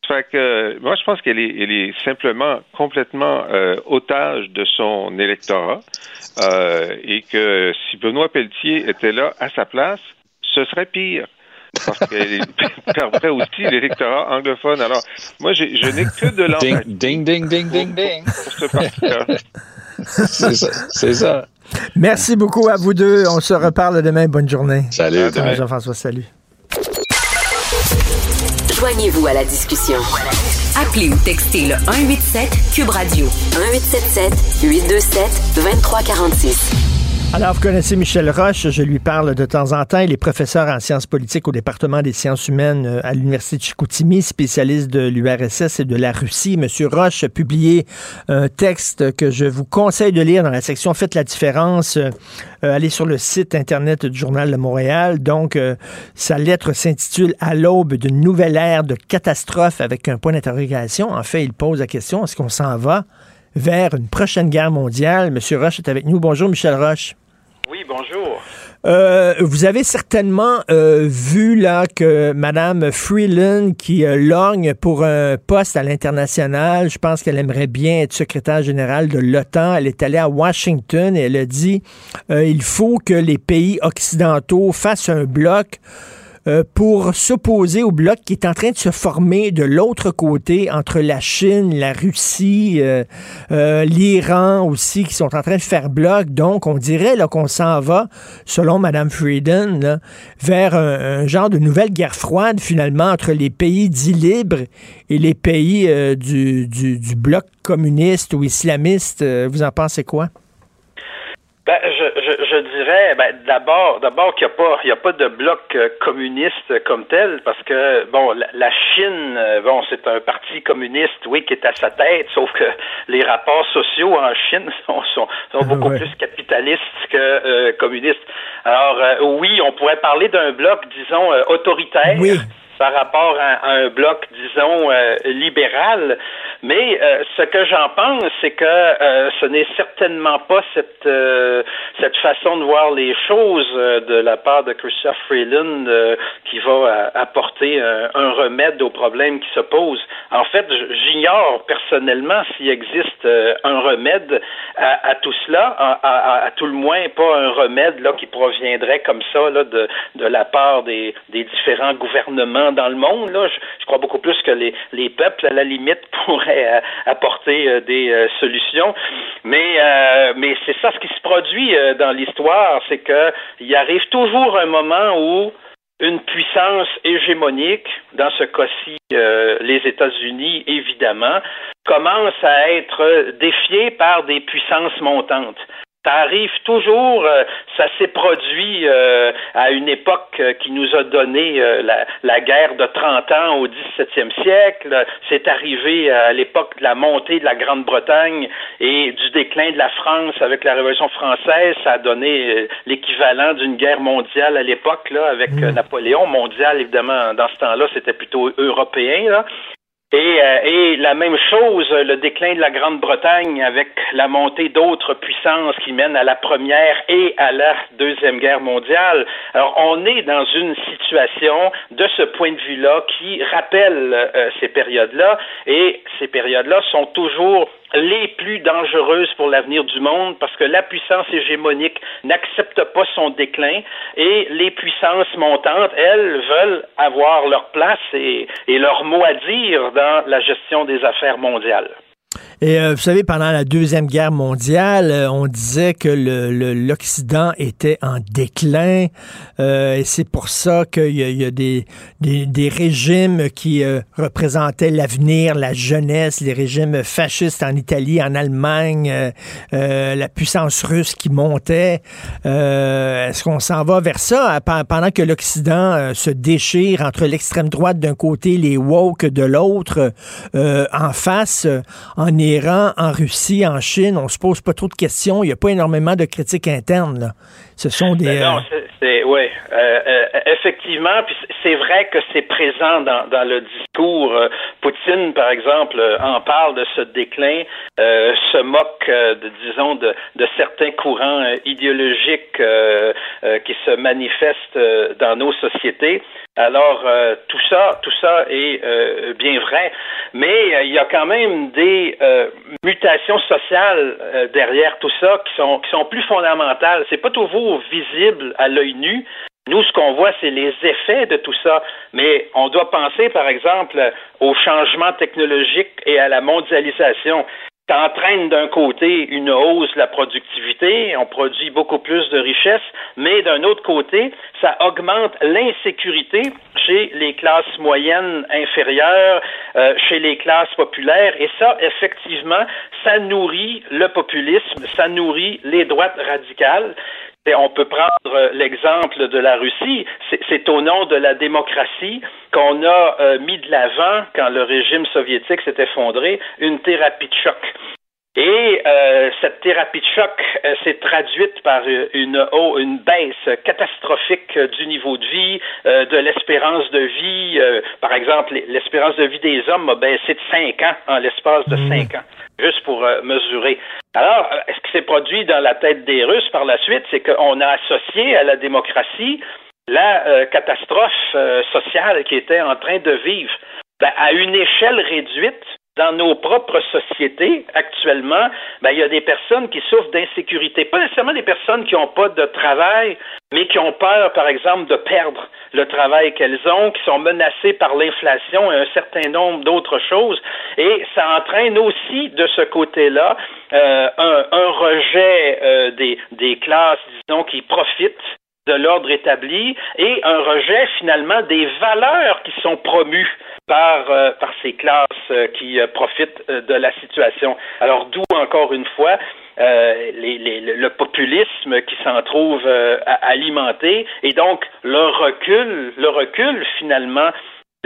[SPEAKER 7] Fait que moi, je pense qu'elle est, elle est simplement complètement euh, otage de son électorat euh, et que si Benoît Pelletier était là à sa place, ce serait pire parce qu'elle perdrait aussi l'électorat anglophone. Alors, moi, je n'ai que de
[SPEAKER 8] l'empathie. Ding, ding, ding, ding, ding, Pour ce parti-là. C'est ça. C'est ça.
[SPEAKER 3] Merci beaucoup à vous deux. On se reparle demain. Bonne journée.
[SPEAKER 8] Salut.
[SPEAKER 3] Jean-François, salut.
[SPEAKER 2] Joignez-vous à la discussion. Appelez ou textez le 187 Cube Radio 1877 827 2346.
[SPEAKER 3] Alors, vous connaissez Michel Roche, je lui parle de temps en temps. Il est professeur en sciences politiques au département des sciences humaines euh, à l'Université de Chicoutimi, spécialiste de l'URSS et de la Russie. Monsieur Roche a publié un texte que je vous conseille de lire dans la section Faites la différence. Euh, allez sur le site Internet du Journal de Montréal. Donc, euh, sa lettre s'intitule À l'aube d'une nouvelle ère de catastrophe avec un point d'interrogation. En fait, il pose la question, est-ce qu'on s'en va vers une prochaine guerre mondiale? Monsieur Roche est avec nous. Bonjour, Michel Roche.
[SPEAKER 9] Oui, bonjour.
[SPEAKER 3] Euh, vous avez certainement euh, vu là que Madame Freeland qui euh, lorgne pour un poste à l'international, je pense qu'elle aimerait bien être secrétaire générale de l'OTAN. Elle est allée à Washington et elle a dit il faut que les pays occidentaux fassent un bloc euh, pour s'opposer au bloc qui est en train de se former de l'autre côté entre la Chine, la Russie, euh, euh, l'Iran aussi, qui sont en train de faire bloc. Donc, on dirait qu'on s'en va, selon Mme Frieden, vers un, genre de nouvelle guerre froide, finalement, entre les pays dits libres et les pays du, du, du, bloc communiste ou islamiste. vous en pensez quoi?
[SPEAKER 9] Ben, je, je, je, dirais ben, d'abord d'abord qu'il n'y a pas il y a pas de bloc euh, communiste comme tel parce que bon la, Chine euh, bon c'est un parti communiste oui qui est à sa tête sauf que les rapports sociaux en Chine sont sont, sont beaucoup plus capitalistes que euh, communistes. Alors oui on pourrait parler d'un bloc disons autoritaire. par rapport à, un bloc, disons, libéral. Mais euh, ce que j'en pense, c'est que euh, ce n'est certainement pas cette euh, cette façon de voir les choses de la part de Christophe Freeland qui va apporter un remède aux problèmes qui se posent. En fait, j'ignore personnellement s'il existe un remède à, tout cela, à, à, tout le moins pas un remède là qui proviendrait comme ça là de de la part des, des différents gouvernements dans le monde. Là, je, crois beaucoup plus que les les peuples à la limite apporter des solutions. Mais, mais c'est ça ce qui se produit dans l'histoire, c'est que il arrive toujours un moment où une puissance hégémonique, dans ce cas-ci les États-Unis évidemment, commence à être défiée par des puissances montantes. Ça arrive toujours, euh, ça s'est produit euh, à une époque euh, qui nous a donné la, la, guerre de 30 ans au 17e siècle. C'est arrivé à l'époque de la montée de la Grande-Bretagne et du déclin de la France avec la Révolution française. Ça a donné l'équivalent d'une guerre mondiale à l'époque, là, avec mmh. Napoléon. Mondial, évidemment, dans ce temps-là, c'était plutôt européen. Là. Et, euh, et, la même chose, le déclin de la Grande-Bretagne avec la montée d'autres puissances qui mènent à la Première et à la Deuxième Guerre mondiale. Alors, on est dans une situation de ce point de vue-là qui rappelle euh, ces périodes-là, et ces périodes-là sont toujours les plus dangereuses pour l'avenir du monde parce que la puissance hégémonique n'accepte pas son déclin et les puissances montantes, elles, veulent avoir leur place et, et leur mot à dire dans la gestion des affaires mondiales.
[SPEAKER 3] Et euh, vous savez, pendant la Deuxième Guerre mondiale, euh, on disait que l'Occident était en déclin. Euh, et c'est pour ça qu'il y, a des, des, régimes qui représentaient l'avenir, la jeunesse, les régimes fascistes en Italie, en Allemagne, la puissance russe qui montait. Est-ce qu'on s'en va vers ça? Pendant que l'Occident se déchire entre l'extrême droite d'un côté, les woke de l'autre, en face, en Iran, en Russie, en Chine, on se pose pas trop de questions. Il n'y a pas énormément de critiques internes. Ce sont des.
[SPEAKER 9] Ben non, euh, c'est, oui, euh, euh, effectivement. Puis c'est vrai que c'est présent dans, dans le discours. Poutine, par exemple, en parle de ce déclin, se moque, de, disons, de, de certains courants idéologiques qui se manifestent dans nos sociétés. Alors euh, tout ça, tout ça est euh, bien vrai, mais euh, il y a quand même des mutations sociales derrière tout ça qui sont plus fondamentales. C'est pas toujours visible à l'œil nu. Nous, ce qu'on voit, c'est les effets de tout ça. Mais on doit penser, par exemple, au changement technologique et à la mondialisation entraîne d'un côté une hausse de la productivité, on produit beaucoup plus de richesses, mais d'un autre côté, ça augmente l'insécurité chez les classes moyennes inférieures, euh, chez les classes populaires, et ça, effectivement, ça nourrit le populisme, ça nourrit les droites radicales. On peut prendre l'exemple de la Russie. C'est au nom de la démocratie qu'on a euh, mis de l'avant, quand le régime soviétique s'est effondré, une thérapie de choc. Et euh, cette thérapie de choc euh, s'est traduite par une, oh, une baisse catastrophique du niveau de vie, de l'espérance de vie. par exemple, l'espérance de vie des hommes a baissé de 5 ans en l'espace de 5 mmh. ans, juste pour mesurer. Alors, ce qui s'est produit dans la tête des Russes par la suite, c'est qu'on a associé à la démocratie la euh, catastrophe euh, sociale qui était en train de vivre. Ben, à une échelle réduite, dans nos propres sociétés actuellement, ben, il y a des personnes qui souffrent d'insécurité. Pas nécessairement des personnes qui n'ont pas de travail, mais qui ont peur, par exemple, de perdre le travail qu'elles ont, qui sont menacées par l'inflation et un certain nombre d'autres choses. Et ça entraîne aussi de ce côté-là euh, un, rejet des, des classes, disons, qui profitent de l'ordre établi et un rejet finalement des valeurs qui sont promues par, euh, par ces classes euh, qui euh, profitent de la situation. Alors d'où encore une fois les, les, le populisme qui s'en trouve alimenté et donc le recul, le recul finalement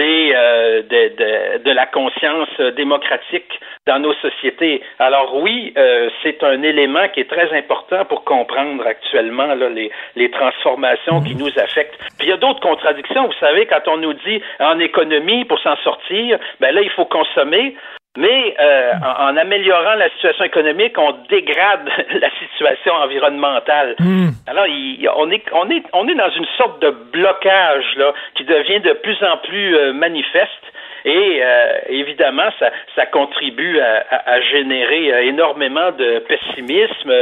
[SPEAKER 9] euh, de, de, la conscience démocratique dans nos sociétés. Alors oui, euh, c'est un élément qui est très important pour comprendre actuellement là, les, les transformations qui nous affectent. Puis il y a d'autres contradictions. Vous savez, quand on nous dit en économie, pour s'en sortir, ben là, il faut consommer. Mais euh, en, améliorant la situation économique, on dégrade la situation environnementale. Hmm. Alors, on, est, on, est, on est dans une sorte de blocage là, qui devient de plus en plus euh, manifeste. Et évidemment, ça, ça contribue à, à, générer énormément de pessimisme,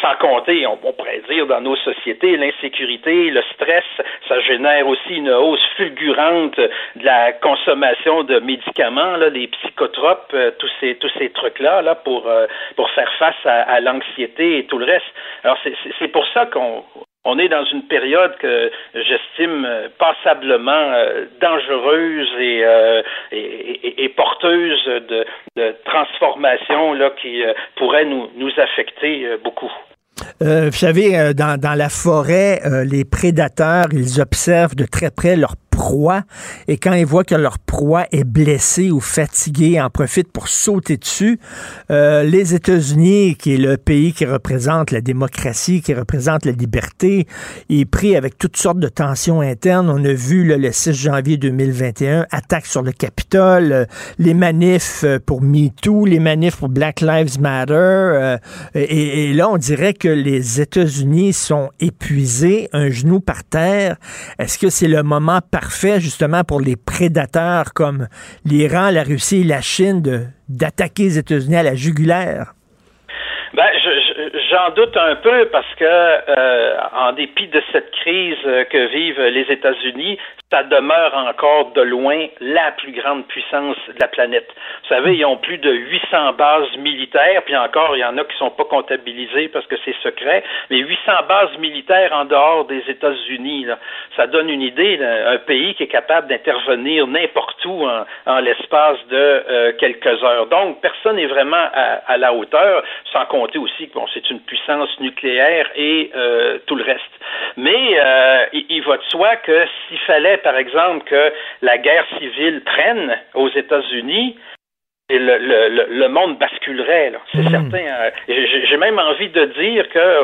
[SPEAKER 9] sans compter, on, pourrait dire, dans nos sociétés, l'insécurité, le stress, ça génère aussi une hausse fulgurante de la consommation de médicaments, là, les psychotropes, tous ces tous ces trucs là, pour pour faire face à, à l'anxiété et tout le reste. Alors c'est pour ça qu'on on est dans une période que j'estime euh, passablement euh, dangereuse euh, et, et, porteuse de, de transformations là, qui pourraient nous, nous affecter beaucoup.
[SPEAKER 3] vous savez, dans, dans la forêt, les prédateurs, ils observent de très près leurs et quand ils voient que leur proie est blessée ou fatiguée, en profitent pour sauter dessus. Euh, les États-Unis, qui est le pays qui représente la démocratie, qui représente la liberté, est pris avec toutes sortes de tensions internes. On a vu le 6 janvier 2021, attaque sur le Capitole, euh, les manifs euh, pour MeToo, les manifs pour Black Lives Matter. et, et là, on dirait que les États-Unis sont épuisés, un genou par terre. Est-ce que c'est le moment parfait fait justement pour les prédateurs comme l'Iran, la Russie et la Chine d'attaquer les États-Unis à la jugulaire?
[SPEAKER 9] Ben, j'en doute un peu parce que, euh, en dépit de cette crise que vivent les États-Unis, ça demeure encore de loin la plus grande puissance de la planète. Vous savez, ils ont plus de 800 bases militaires, puis encore, il y en a qui sont pas comptabilisées parce que c'est secret, mais 800 bases militaires en dehors des États-Unis, ça donne une idée d'un pays qui est capable d'intervenir n'importe où en, l'espace de euh, quelques heures. Donc, personne n'est vraiment à, la hauteur, sans compter aussi que bon, c'est une puissance nucléaire et euh, tout le reste. Mais euh, il, il va de soi que s'il fallait par exemple, que la guerre civile prenne aux États-Unis, le, le, le, monde basculerait, c'est hmm. certain. Hein. J'ai même envie de dire que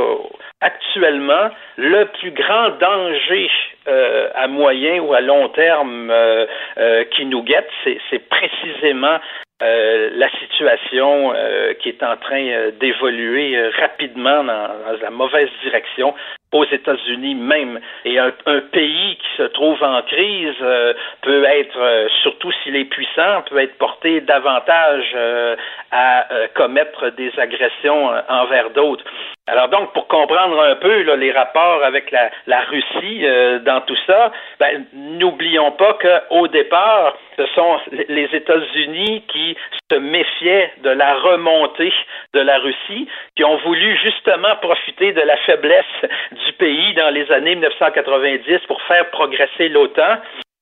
[SPEAKER 9] actuellement, le plus grand danger euh, à moyen ou à long terme euh, euh, qui nous guette, c'est précisément la situation qui est en train d'évoluer rapidement dans, la mauvaise direction aux États-Unis même. Et un, pays qui se trouve en crise euh, peut être, euh, surtout s'il est puissant, peut être porté davantage euh, à commettre des agressions envers d'autres. Alors donc, pour comprendre un peu les rapports avec la, Russie dans tout ça, ben, n'oublions pas qu'au départ, ce sont les États-Unis qui se méfiaient de la remontée de la Russie, qui ont voulu justement profiter de la faiblesse du pays dans les années 1990 pour faire progresser l'OTAN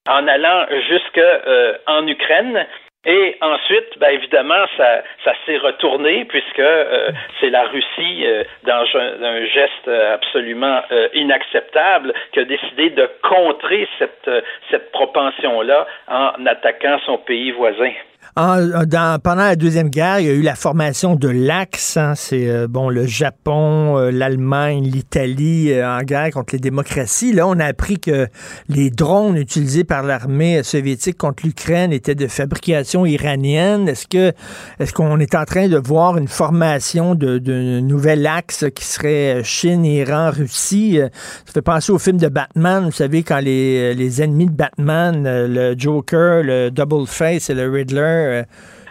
[SPEAKER 9] en allant jusque euh, en Ukraine. Et ensuite, ben évidemment, ça, ça s'est retourné puisque euh, c'est la Russie, euh, dans un, geste absolument inacceptable, qui a décidé de contrer cette, cette propension-là en attaquant son pays voisin.
[SPEAKER 3] En, dans, pendant la Deuxième Guerre, il y a eu la formation de l'Axe. Hein, c'est euh, bon le Japon, euh, l'Allemagne, l'Italie euh, en guerre contre les démocraties. Là, on a appris que les drones utilisés par l'armée soviétique contre l'Ukraine étaient de fabrication iranienne. Est-ce que est-ce qu'on est en train de voir une formation de, de nouvel axe qui serait Chine, Iran, Russie? Ça fait penser au film de Batman. Vous savez, quand les, les ennemis de Batman, le Joker, le Double Face et le Riddler euh,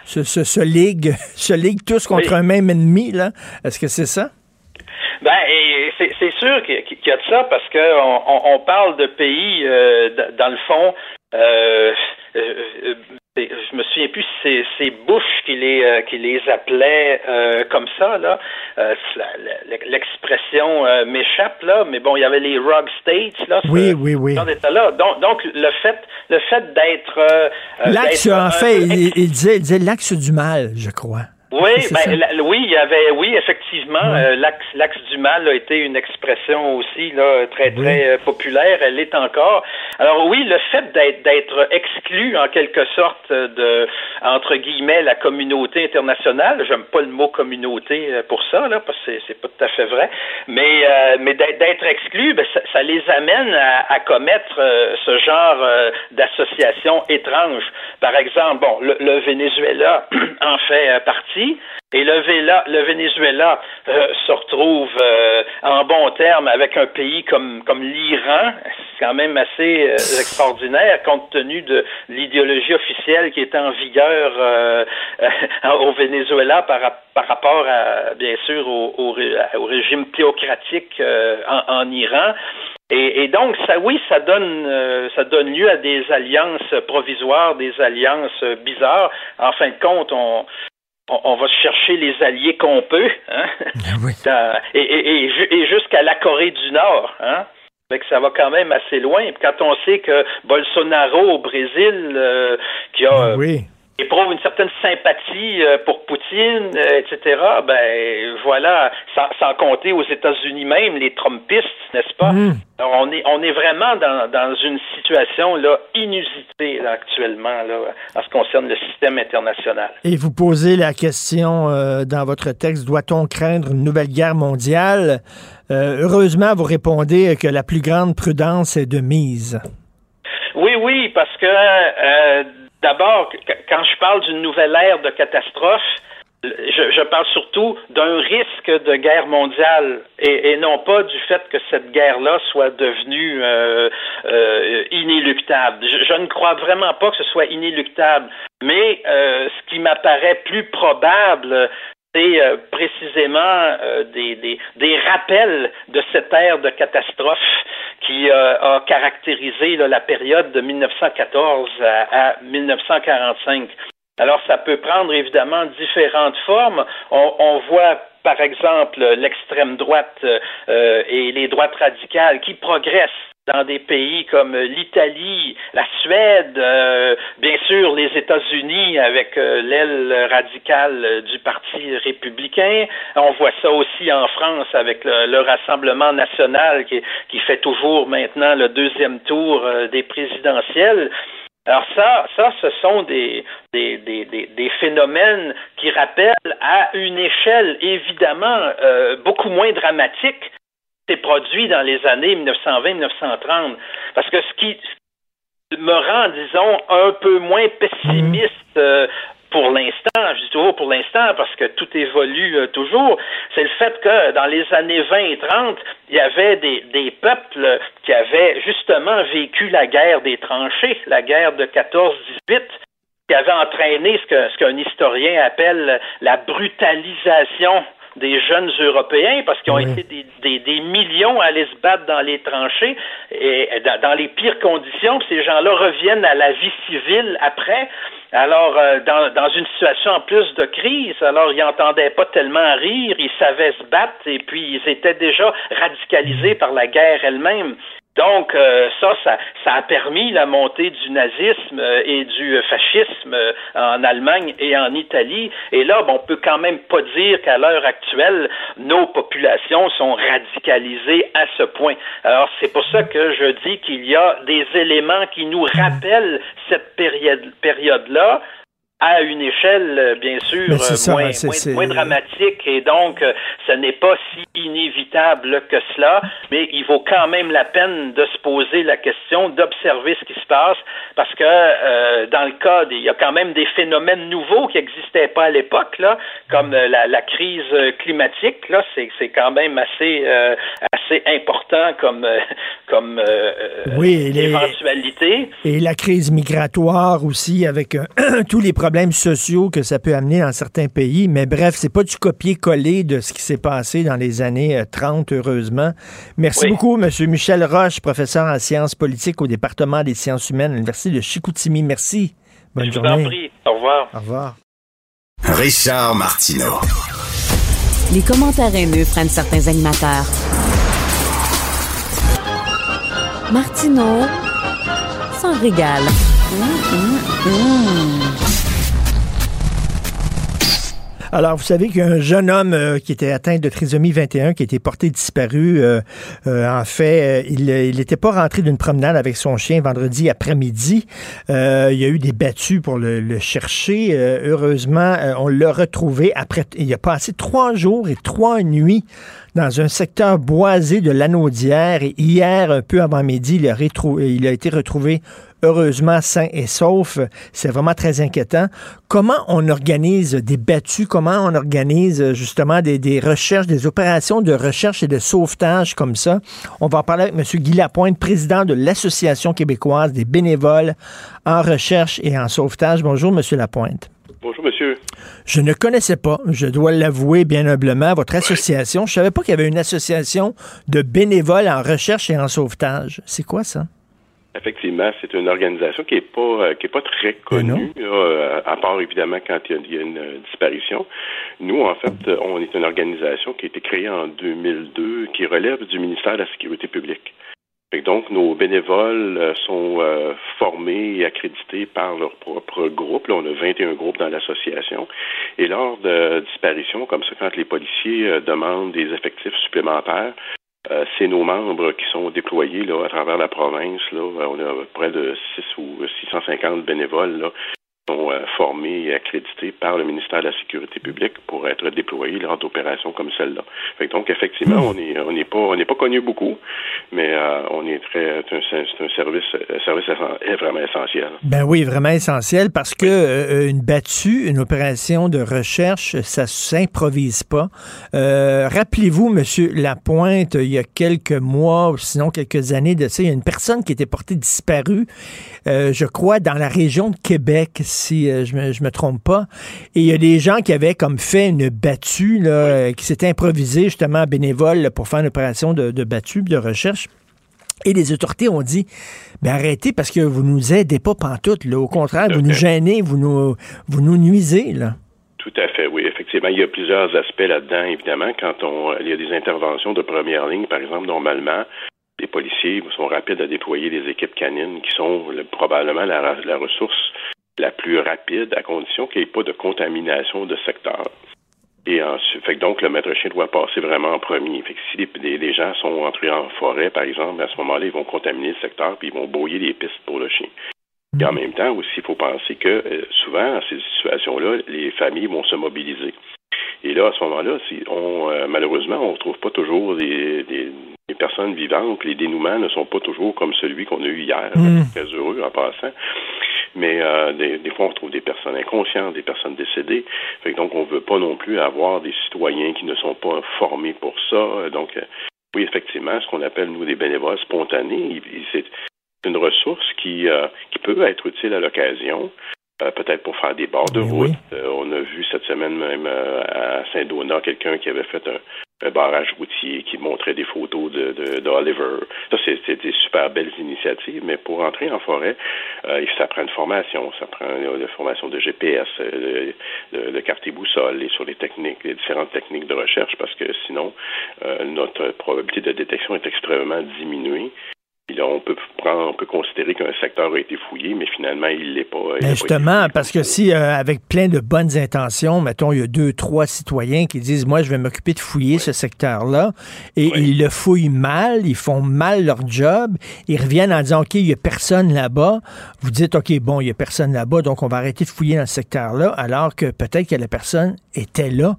[SPEAKER 3] se, se, se, ligue, se ligue tous contre un même ennemi, là. Est-ce que c'est ça?
[SPEAKER 9] Ben, c'est sûr qu'il y a de ça parce qu'on on, parle de pays, euh, dans le fond, euh, je me souviens plus si c'est Bush qui les euh, qui les appelait euh, comme ça là. Euh, l'expression m'échappe là, mais bon, il y avait les Rug States là.
[SPEAKER 3] Oui, oui, oui.
[SPEAKER 9] Là. Donc, donc le fait le fait d'être
[SPEAKER 3] l'axe en fait, il, il, disait, il disait l'axe du mal, je crois.
[SPEAKER 9] Oui, ben, oui, il y avait, oui, effectivement, euh, l'axe, l'axe du mal a été une expression aussi là très très euh, populaire. Elle l'est encore. Alors oui, le fait d'être, d'être exclu en quelque sorte de entre guillemets la communauté internationale. J'aime pas le mot communauté euh, pour ça là, parce que c'est, pas tout à fait vrai. Mais mais d'être, exclu, ben, ça, les amène à, à commettre ce genre d'associations étranges. Par exemple, bon, le, le Venezuela en fait partie Et le, le Venezuela euh, se retrouve euh, en bon terme avec un pays comme, comme l'Iran. C'est quand même assez euh, extraordinaire compte tenu de l'idéologie officielle qui est en vigueur au Venezuela par, rapport à, bien sûr, au, régime théocratique en, Iran. Et, et, donc, ça, oui, ça donne, ça donne lieu à des alliances provisoires, des alliances bizarres. En fin de compte, on, on, va chercher les alliés qu'on peut, hein? Ah et, jusqu'à la Corée du Nord. Hein? que ça va quand même assez loin. quand on sait que Bolsonaro au Brésil, euh, qui a oui éprouve une certaine sympathie euh, pour Poutine, euh, etc., ben voilà, sans, compter aux États-Unis même, les Trumpistes, n'est-ce pas? Mm. on est on est vraiment dans, dans une situation là inusitée actuellement là, en ce qui concerne le système international.
[SPEAKER 3] Et vous posez la question euh, dans votre texte doit-on craindre une nouvelle guerre mondiale? Heureusement, vous répondez que la plus grande prudence est de mise.
[SPEAKER 9] Oui, oui, parce que D'abord, quand je parle d'une nouvelle ère de catastrophe, je, parle surtout d'un risque de guerre mondiale et, non pas du fait que cette guerre-là soit devenue euh, euh, inéluctable. Je, ne crois vraiment pas que ce soit inéluctable, mais euh, ce qui m'apparaît plus probable, c'est précisément des, des, rappels de cette ère de catastrophe qui euh, a caractérisé la période de 1914 à, 1945. Alors, ça peut prendre évidemment différentes formes. On, voit par exemple l'extrême droite euh, et les droites radicales qui progressent dans des pays comme l'Italie, la Suède, euh, bien sûr les États-Unis avec euh, l'aile radicale du Parti républicain. On voit ça aussi en France avec le, Rassemblement national qui, fait toujours maintenant le deuxième tour euh, des présidentielles. Alors ça, ça, ce sont des, des, des, des, phénomènes qui rappellent à une échelle évidemment beaucoup moins dramatique s'est produit dans les années 1920-1930. Parce que ce qui me rend, disons, un peu moins pessimiste euh, pour l'instant, je dis toujours pour l'instant parce que tout évolue euh, toujours, c'est le fait que dans les années 20 et 30, il y avait des, des peuples qui avaient justement vécu la guerre des tranchées, la guerre de 14-18, qui avait entraîné ce que ce qu'un historien appelle la brutalisation des jeunes Européens parce qu'ils ont été des, des, millions à aller se battre dans les tranchées et dans, les pires conditions. Ces gens-là reviennent à la vie civile après. Alors, euh, dans, dans une situation en plus de crise, alors ils n'entendaient pas tellement rire, ils savaient se battre et puis ils étaient déjà radicalisés par la guerre elle-même. Donc euh, ça, ça, ça, a permis la montée du nazisme euh, et du fascisme euh, en Allemagne et en Italie. Et là, bon, on peut quand même pas dire qu'à l'heure actuelle, nos populations sont radicalisées à ce point. Alors c'est pour ça que je dis qu'il y a des éléments qui nous rappellent cette période période-là à une échelle, euh, bien sûr, euh, moins, moins, dramatique. Et donc, euh, ce n'est pas si inévitable que cela, mais il vaut quand même la peine de se poser la question, d'observer ce qui se passe, parce que dans le cas, il y a quand même des phénomènes nouveaux qui n'existaient pas à l'époque, là, comme la, la, crise climatique. Là, c'est, quand même assez, assez important comme, comme oui, éventualité.
[SPEAKER 3] Et la crise migratoire aussi, avec tous les problèmes problèmes sociaux que ça peut amener dans certains pays. Mais bref, c'est pas du copier-coller de ce qui s'est passé dans les années 30, euh, heureusement. Merci beaucoup, M. Michel Roche, professeur en sciences politiques au département des sciences humaines à l'Université de Chicoutimi. Merci. Bonne journée.
[SPEAKER 9] Au revoir.
[SPEAKER 3] Au revoir.
[SPEAKER 1] Richard Martineau.
[SPEAKER 2] Les commentaires haineux prennent certains animateurs. Martineau s'en régale. Mmh, mmh, mmh.
[SPEAKER 3] Alors, vous savez qu'un jeune homme euh, qui était atteint de trisomie 21, qui a été porté disparu, euh, euh, en fait, il n'était pas rentré d'une promenade avec son chien vendredi après-midi. il y a eu des battues pour le, chercher. heureusement, on l'a retrouvé après. Il a passé trois jours et trois nuits dans un secteur boisé de l'Anaudière. Et hier, un peu avant midi, il a, été retrouvé heureusement sain et sauf. C'est vraiment très inquiétant. Comment on organise des battues? Comment on organise justement des, des, recherches, des opérations de recherche et de sauvetage comme ça? On va en parler avec M. Guy Lapointe, président de l'Association québécoise des bénévoles en recherche et en sauvetage. Bonjour, M. Lapointe.
[SPEAKER 10] Bonjour, monsieur.
[SPEAKER 3] Je ne connaissais pas, je dois l'avouer bien humblement, votre association. Je savais pas qu'il y avait une association de bénévoles en recherche et en sauvetage. C'est quoi ça?
[SPEAKER 10] Effectivement, c'est une organisation qui est pas euh, qui est pas très connue, euh, à part évidemment quand il y a, une euh, disparition. Nous, en fait, on est une organisation qui a été créée en 2002, qui relève du ministère de la Sécurité publique. Donc, nos bénévoles sont formés et accrédités par leur propre groupe. Là, on a 21 groupes dans l'association. Et lors de disparitions, comme ça, quand les policiers demandent des effectifs supplémentaires, euh, c'est nos membres qui sont déployés là, à travers la province. Là. On a près de 6 ou 650 bénévoles là, sont euh, formés et accrédités par le ministère de la Sécurité publique pour être déployés lors d'opérations comme celle-là. donc effectivement, on est on n'est pas pas connu beaucoup, mais euh, on est très c'est un, service service vraiment essentiel.
[SPEAKER 3] Ben oui, vraiment essentiel parce que euh, une battue, une opération de recherche, ça s'improvise pas. Rappelez-vous, Monsieur Lapointe, il y a quelques mois, ou sinon quelques années de ça, il y a une personne qui était portée disparue, je crois, dans la région de Québec si euh, je, me, me trompe pas. Et il y a des gens qui avaient comme fait une battue, là, euh, qui s'étaient improvisés justement bénévoles pour faire une opération de, de battue, de recherche. Et les autorités ont dit, ben arrêtez parce que vous nous aidez pas pantoute. Là. Au contraire, vous nous gênez, vous nous, vous nous nuisez. Là.
[SPEAKER 10] Tout à fait, oui. Effectivement, il y a plusieurs aspects là-dedans, évidemment. Quand on, il y a des interventions de première ligne, par exemple, normalement, les policiers sont rapides à déployer des équipes canines qui sont probablement la, la ressource la plus rapide à condition qu'il n'y ait pas de contamination de secteur. Et ensuite, fait donc le maître chien doit passer vraiment en premier. Fait que si les, gens sont entrés en forêt, par exemple, à ce moment-là, ils vont contaminer le secteur puis ils vont brouiller les pistes pour le chien. Et en même temps aussi, il faut penser que euh, souvent, dans ces situations-là, les familles vont se mobiliser. Et là, à ce moment-là, si on, euh, malheureusement, on ne retrouve pas toujours des, des, personnes vivantes. Les dénouements ne sont pas toujours comme celui qu'on a eu hier. Mm. Très heureux en passant mais euh, des, des, fois on retrouve des personnes inconscientes, des personnes décédées. Fait donc on veut pas non plus avoir des citoyens qui ne sont pas formés pour ça. Donc euh, oui, effectivement, ce qu'on appelle nous des bénévoles spontanés, c'est une ressource qui, euh, qui peut être utile à l'occasion. Peut-être pour faire des bords de route. on a vu cette semaine même à Saint-Donat quelqu'un qui avait fait un, un barrage routier qui montrait des photos de, d'Oliver. Ça, c'est, des super belles initiatives, mais pour entrer en forêt, euh, ça prend une formation, ça prend une formation de GPS, euh, de, de, carte et boussole et sur les techniques, les différentes techniques de recherche, parce que sinon, euh, notre probabilité de détection est extrêmement diminuée on peut prendre, on peut considérer qu'un secteur a été fouillé, mais finalement, il l'est pas.
[SPEAKER 3] justement, parce que si, euh, avec plein de bonnes intentions, mettons, il y a deux, trois citoyens qui disent, moi, je vais m'occuper de fouiller ce secteur-là, et ils le fouillent mal, ils font mal leur job, ils reviennent en disant, OK, il n'y a personne là-bas. Vous dites, OK, bon, il n'y a personne là-bas, donc on va arrêter de fouiller dans ce secteur-là, alors que peut-être que la personne était là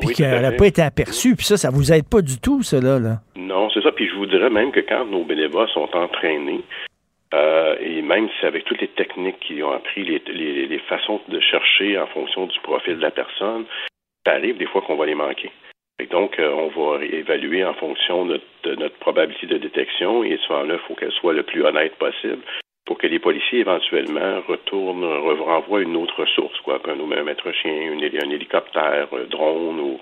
[SPEAKER 3] puis qu'elle n'a pas été aperçue. Puis ça, ça vous aide pas du tout, cela. Là.
[SPEAKER 10] Non, c'est ça. Puis je vous dirais même que quand nos bénévoles sont entraînés, euh, et même si avec toutes les techniques qu'ils ont appris, les, les, façons de chercher en fonction du profil de la personne, ça arrive des fois qu'on va les manquer. Et donc, euh, on va évaluer en fonction de, de, notre probabilité de détection et souvent là, il faut qu'elle soit le plus honnête possible pour que les policiers éventuellement retournent, renvoient une autre source, quoi, qu'un maître chien, un hélicoptère, un drone ou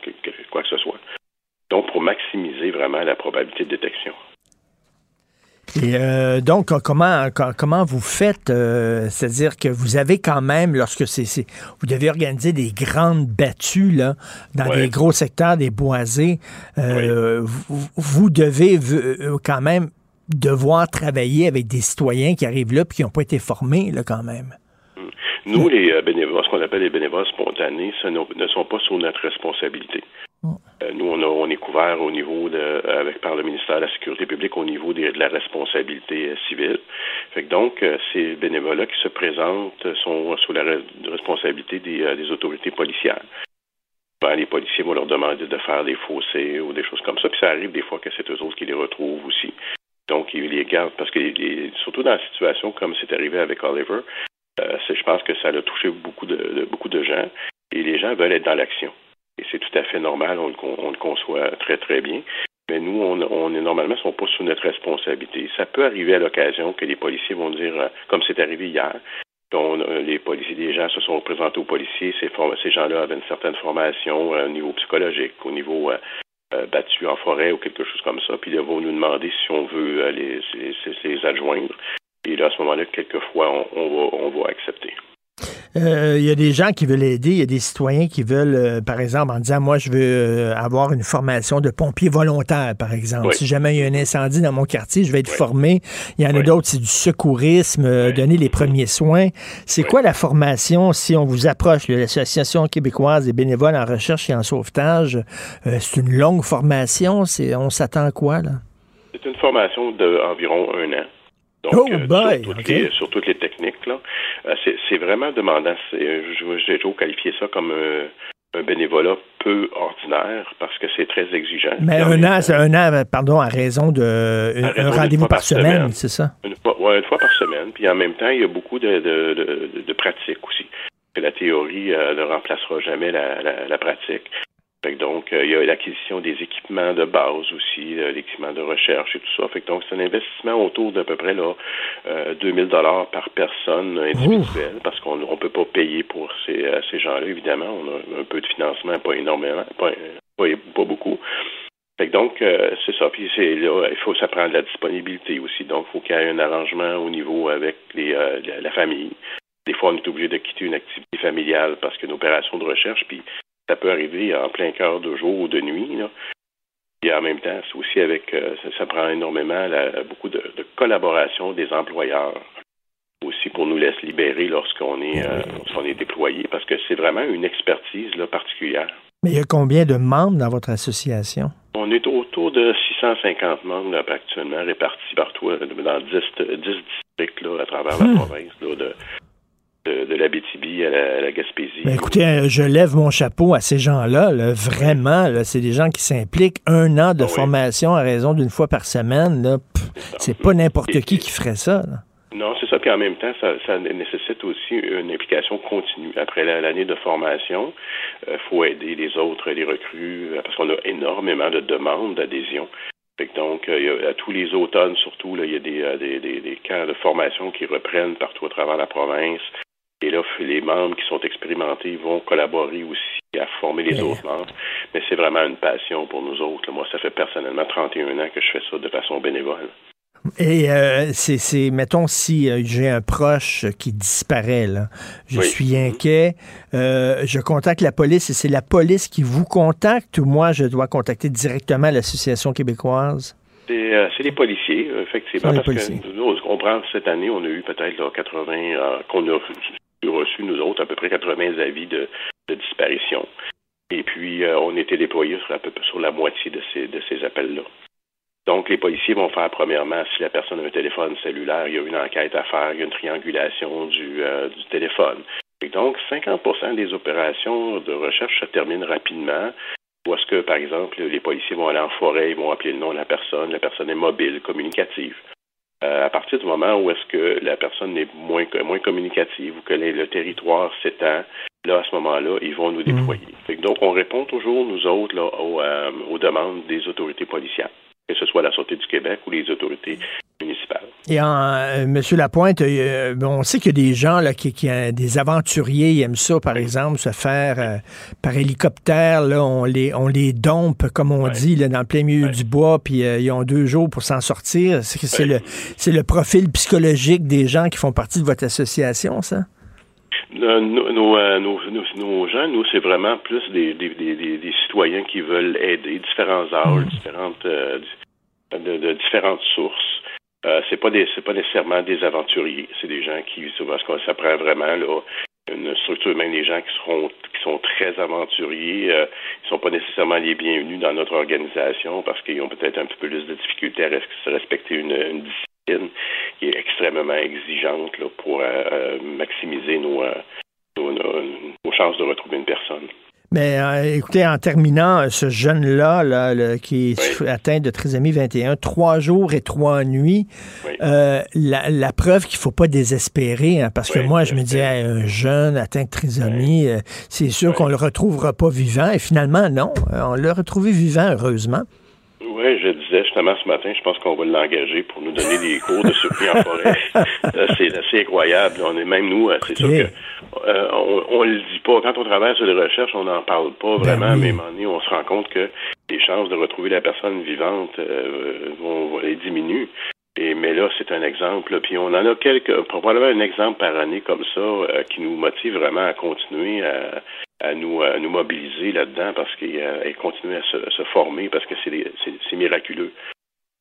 [SPEAKER 10] quoi que ce soit. Donc, pour maximiser vraiment la probabilité de détection.
[SPEAKER 3] Et euh, donc, comment, comment vous faites, euh, c'est-à-dire que vous avez quand même, lorsque c'est, vous devez organiser des grandes battues là, dans des gros secteurs, des boisés, euh, vous, devez quand même devoir travailler avec des citoyens qui arrivent là et qui n'ont pas été formés là, quand même.
[SPEAKER 10] Nous, les euh, bénévoles, ce qu'on appelle les bénévoles spontanés, ce ne sont pas sous notre responsabilité. Mm. Euh, nous, on, on, est couvert au niveau de, avec par le ministère de la Sécurité publique au niveau de la responsabilité euh, civile. Fait donc, ces bénévoles-là qui se présentent sont sous la responsabilité des, des autorités policières. les policiers vont leur demander de faire des fossés ou des choses comme ça. Puis ça arrive des fois que c'est eux autres qui les retrouvent aussi. Donc, ils les gardent parce que, surtout dans la situation comme c'est arrivé avec Oliver, euh, je pense que ça a touché beaucoup de, beaucoup de gens et les gens veulent être dans l'action. Et c'est tout à fait normal, on le, conçoit très, très bien. Mais nous, on, on est normalement pas sous notre responsabilité. Ça peut arriver à l'occasion que les policiers vont dire, euh, comme c'est arrivé hier, euh, les policiers, des gens se sont présentés aux policiers. Ces, ces gens-là avaient une certaine formation au niveau psychologique, au niveau battu en forêt ou quelque chose comme ça. Puis ils vont nous demander si on veut les, les, adjoindre. Et là, à ce moment-là, quelquefois, on, va, on va accepter.
[SPEAKER 3] Euh, il y a des gens qui veulent aider, il y a des citoyens qui veulent, euh, par exemple, en disant, moi, je veux euh, avoir une formation de pompier volontaire, par exemple. Si jamais il y a un incendie dans mon quartier, je vais être formé. Il y en a d'autres, c'est du secourisme, donner les premiers soins. C'est quoi la formation si on vous approche, l'Association québécoise des bénévoles en recherche et en sauvetage? c'est une longue formation. On s'attend à quoi, là?
[SPEAKER 10] C'est une formation d'environ un an. Donc,
[SPEAKER 3] oh, euh,
[SPEAKER 10] sur, toutes les, techniques, là, euh, c'est vraiment demandant. J'ai toujours qualifié ça comme un bénévolat peu ordinaire parce que c'est très exigeant.
[SPEAKER 3] Mais un an, c'est un an, pardon, à raison de un, rendez-vous par, semaine, c'est ça?
[SPEAKER 10] Une fois, une fois par semaine. Puis en même temps, il y a beaucoup de, de, de, pratiques aussi. La théorie euh, ne remplacera jamais la, la pratique donc, euh, il y a l'acquisition des équipements de base aussi, euh, l'équipement de recherche et tout ça. Fait donc, c'est un investissement autour d'à peu près là, euh, 2000 dollars par personne individuelle, parce qu'on ne peut pas payer pour ces, euh, ces gens-là, évidemment. On a un peu de financement, pas énormément, pas, pas, beaucoup. Fait donc, c'est ça. Puis c'est là, il faut ça prend de la disponibilité aussi. Donc, il faut qu'il y ait un arrangement au niveau avec les, la, famille. Des fois, on est obligé de quitter une activité familiale parce qu'une opération de recherche, puis ça peut arriver en plein cœur de jour ou de nuit. Là. Et en même temps, c'est aussi avec, euh, ça, prend énormément beaucoup de, collaboration des employeurs aussi pour nous laisser libérer lorsqu'on est, euh, lorsqu'on est déployé, parce que c'est vraiment une expertise là, particulière.
[SPEAKER 3] Mais il y a combien de membres dans votre association?
[SPEAKER 10] On est autour de 650 membres actuellement répartis partout dans 10, 10 districts là, à travers la hmm. province là, de, de, la BTB à la, Gaspésie.
[SPEAKER 3] Ben, écoutez, euh, je lève mon chapeau à ces gens-là. vraiment, c'est des gens qui s'impliquent. Un an de ah formation à raison d'une fois par semaine. C'est pas n'importe qui qui ferait ça.
[SPEAKER 10] Non, c'est ça. Puis en même temps, ça, nécessite aussi une implication continue. Après l'année de formation, il euh, faut aider les autres, les recrues, parce qu'on a énormément de demandes d'adhésion. Donc, à tous les automnes, surtout, il y a des, des, des, camps de formation qui reprennent partout à travers la province. Et là, les membres qui sont expérimentés vont collaborer aussi à former les autres membres. Mais c'est vraiment une passion pour nous autres. Moi, ça fait personnellement 31 ans que je fais ça de façon bénévole.
[SPEAKER 3] Et euh, c'est, mettons, si euh, j'ai un proche qui disparaît, là, je suis inquiet, euh, je contacte la police et c'est la police qui vous contacte ou moi, je dois contacter directement l'association québécoise?
[SPEAKER 10] C'est, les policiers, effectivement. parce que nous, on prend cette année, on a eu peut-être 80, qu'on a reçu, nous autres, à peu près 80 avis de, disparition. Et puis, euh, on était déployés sur, la moitié de ces, appels-là. Donc, les policiers vont faire, premièrement, si la personne a un téléphone cellulaire, il y a une enquête à faire, il y a une triangulation du, euh, téléphone. Et donc, 50% des opérations de recherche se terminent rapidement. Ou est-ce que, par exemple, les policiers vont aller en forêt, ils vont appeler le nom de la personne, la personne est mobile, communicative. Euh, à partir du moment où est-ce que la personne est moins, moins communicative ou que le territoire s'étend, là, à ce moment-là, ils vont nous hmm. déployer. donc, on répond toujours, nous autres, là, aux, euh, aux demandes des autorités policières que ce soit la Sûreté du Québec ou les autorités municipales.
[SPEAKER 3] Et en, euh, Monsieur Lapointe, euh, on sait qu'il y a des gens là, qui, qui des aventuriers, ils aiment ça, par exemple, se faire euh, par hélicoptère. Là, on les on les dompe, comme on dit, là, dans le plein milieu du bois, puis ils ont deux jours pour s'en sortir. C'est le c'est le profil psychologique des gens qui font partie de votre association, ça?
[SPEAKER 10] Nos, nos, nos, gens, nous, c'est vraiment plus des, des, des, des, citoyens qui veulent aider, différents âges, mmh. différentes, de, de différentes sources. Euh, c'est pas des c'est pas nécessairement des aventuriers, c'est des gens qui parce que ça prend vraiment là une structure même des gens qui seront qui sont très aventuriers, euh, ils sont pas nécessairement les bienvenus dans notre organisation parce qu'ils ont peut-être un petit peu plus de difficultés à respecter une, une discipline qui est extrêmement exigeante là, pour euh, maximiser nos, nos, nos chances de retrouver une personne.
[SPEAKER 3] Mais euh, écoutez, en terminant, ce jeune-là, là, qui est atteint de trisomie 21, trois jours et trois nuits, euh, la, preuve qu'il faut pas désespérer, hein, parce que moi, je me dis, un jeune atteint de trisomie, euh, c'est sûr qu'on le retrouvera pas vivant, et finalement, non, on l'a retrouvé vivant, heureusement.
[SPEAKER 10] Oui, je disais justement ce matin, je pense qu'on va l'engager pour nous donner des cours de survie en forêt. c'est assez incroyable. On est même nous, c'est sûr que euh, on, ne le dit pas. Quand on travaille sur des recherches, on n'en parle pas ben vraiment, mais à un moment donné, on se rend compte que les chances de retrouver la personne vivante euh, vont, vont diminuer. Et, mais là, c'est un exemple. Puis on en a quelques, probablement un exemple par année comme ça euh, qui nous motive vraiment à continuer à, à nous, à nous mobiliser là-dedans parce qu'il et continuer à se, former parce que c'est miraculeux.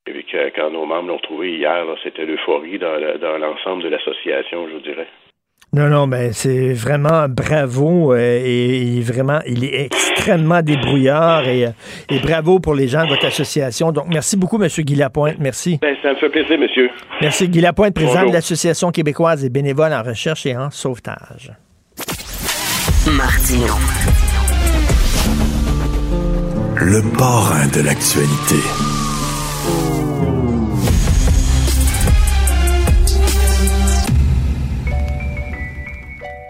[SPEAKER 10] Et quand nos membres l'ont retrouvé hier, c'était l'euphorie dans, dans l'ensemble de l'association, je vous dirais.
[SPEAKER 3] Non, non, mais c'est vraiment bravo euh, et, vraiment, il est extrêmement débrouillard et, euh, et, bravo pour les gens de votre association. Donc, merci beaucoup, M. Guy Lapointe. Merci.
[SPEAKER 10] Ben, ça me fait plaisir, monsieur.
[SPEAKER 3] Merci, Guy Lapointe, président de l'Association québécoise et bénévole en recherche et en sauvetage.
[SPEAKER 2] Martino.
[SPEAKER 1] Le parrain de l'actualité.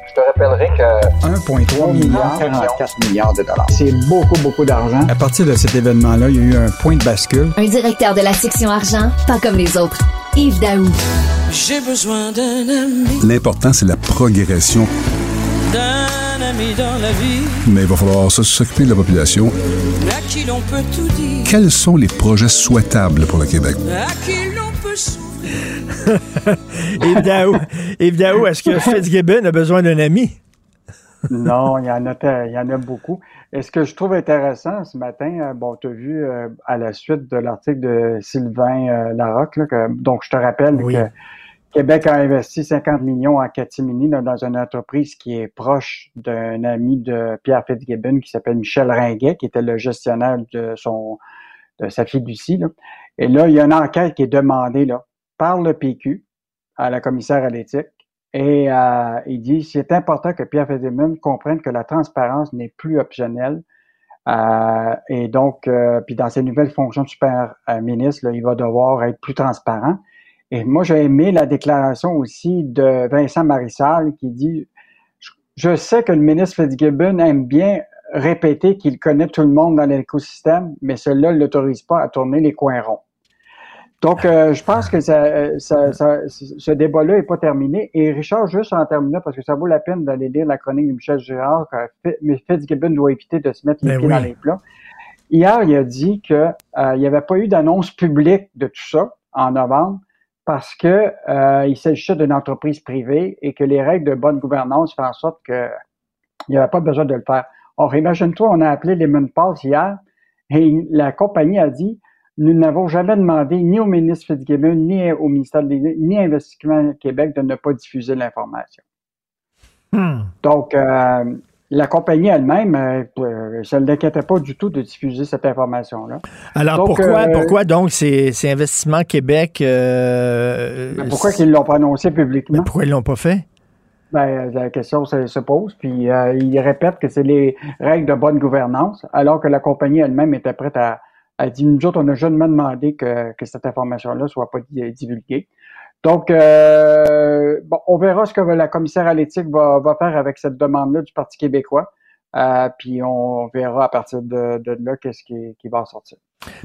[SPEAKER 11] Je te rappellerai que 1,3 milliard, 44 milliards de dollars. C'est beaucoup, beaucoup d'argent.
[SPEAKER 12] À partir de cet événement-là, il y a eu un point de bascule.
[SPEAKER 13] Un directeur de la section argent, pas comme les autres. Yves Daou.
[SPEAKER 14] J'ai besoin d'un ami.
[SPEAKER 1] L'important, c'est la progression.
[SPEAKER 14] D'un ami dans la vie.
[SPEAKER 1] Mais il va falloir s'occuper de la population.
[SPEAKER 14] À qui l'on peut tout dire.
[SPEAKER 1] Quels sont les projets souhaitables pour le Québec?
[SPEAKER 14] À qui l'on peut
[SPEAKER 3] Yves Daou, est-ce que Fitzgibbon a besoin d'un ami?
[SPEAKER 11] non, il y, en a, il y en a beaucoup. Et ce que je trouve intéressant ce matin, euh, bon, tu as vu euh, à la suite de l'article de Sylvain euh, Larocque, donc je te rappelle que Québec a investi 50 millions en catimini dans une entreprise qui est proche d'un ami de Pierre Fitzgibbon qui s'appelle Michel Ringuet, qui était le gestionnaire de son de sa fiducie. Là. Et là, il y a une enquête qui est demandée là, par le PQ à la commissaire à l'éthique. Et euh, il dit c'est important que Pierre Fitzgibbon comprenne que la transparence n'est plus optionnelle. Euh, et donc, euh, puis dans ses nouvelles fonctions de super ministre, il va devoir être plus transparent. Et moi, j'ai aimé la déclaration aussi de Vincent Marissal qui dit Je sais que le ministre Fitzgibbon aime bien répéter qu'il connaît tout le monde dans l'écosystème, mais cela ne l'autorise pas à tourner les coins ronds. Donc, euh, je pense que ça, ça, ce débat-là n'est pas terminé. Et Richard, juste en terminant, parce que ça vaut la peine d'aller lire la chronique de Michel Girard, mais Fitzgibbon doit éviter de se mettre les ben pieds dans les plats. Hier, il a dit qu'il euh, n'y avait pas eu d'annonce publique de tout ça en novembre, parce que euh, il s'agissait d'une entreprise privée et que les règles de bonne gouvernance font en sorte qu'il n'y avait pas besoin de le faire. Or, imagine-toi, on a appelé Lemon Pass hier et la compagnie a dit nous n'avons jamais demandé ni au ministre Fitzgibbon, ni au ministère de ni à Investissement Québec de ne pas diffuser l'information. Hmm. Donc, euh, la compagnie elle-même, euh, ça ne l'inquiétait pas du tout de diffuser cette information-là.
[SPEAKER 3] Alors pourquoi, euh, pourquoi donc c'est Investissement Québec
[SPEAKER 11] euh, Pourquoi ils ne l'ont pas annoncé publiquement?
[SPEAKER 3] Pourquoi ils ne l'ont pas fait?
[SPEAKER 11] Ben, la question se, pose, puis euh, ils répètent que c'est les règles de bonne gouvernance, alors que la compagnie elle-même était prête à, à dire, nous autres, on a jamais demandé que, que cette information-là soit pas divulguée. Donc, euh, bon, on verra ce que la commissaire à l'éthique va, faire avec cette demande-là du Parti québécois. Euh, puis on verra à partir de, de là qu'est-ce qui, qui, va en sortir.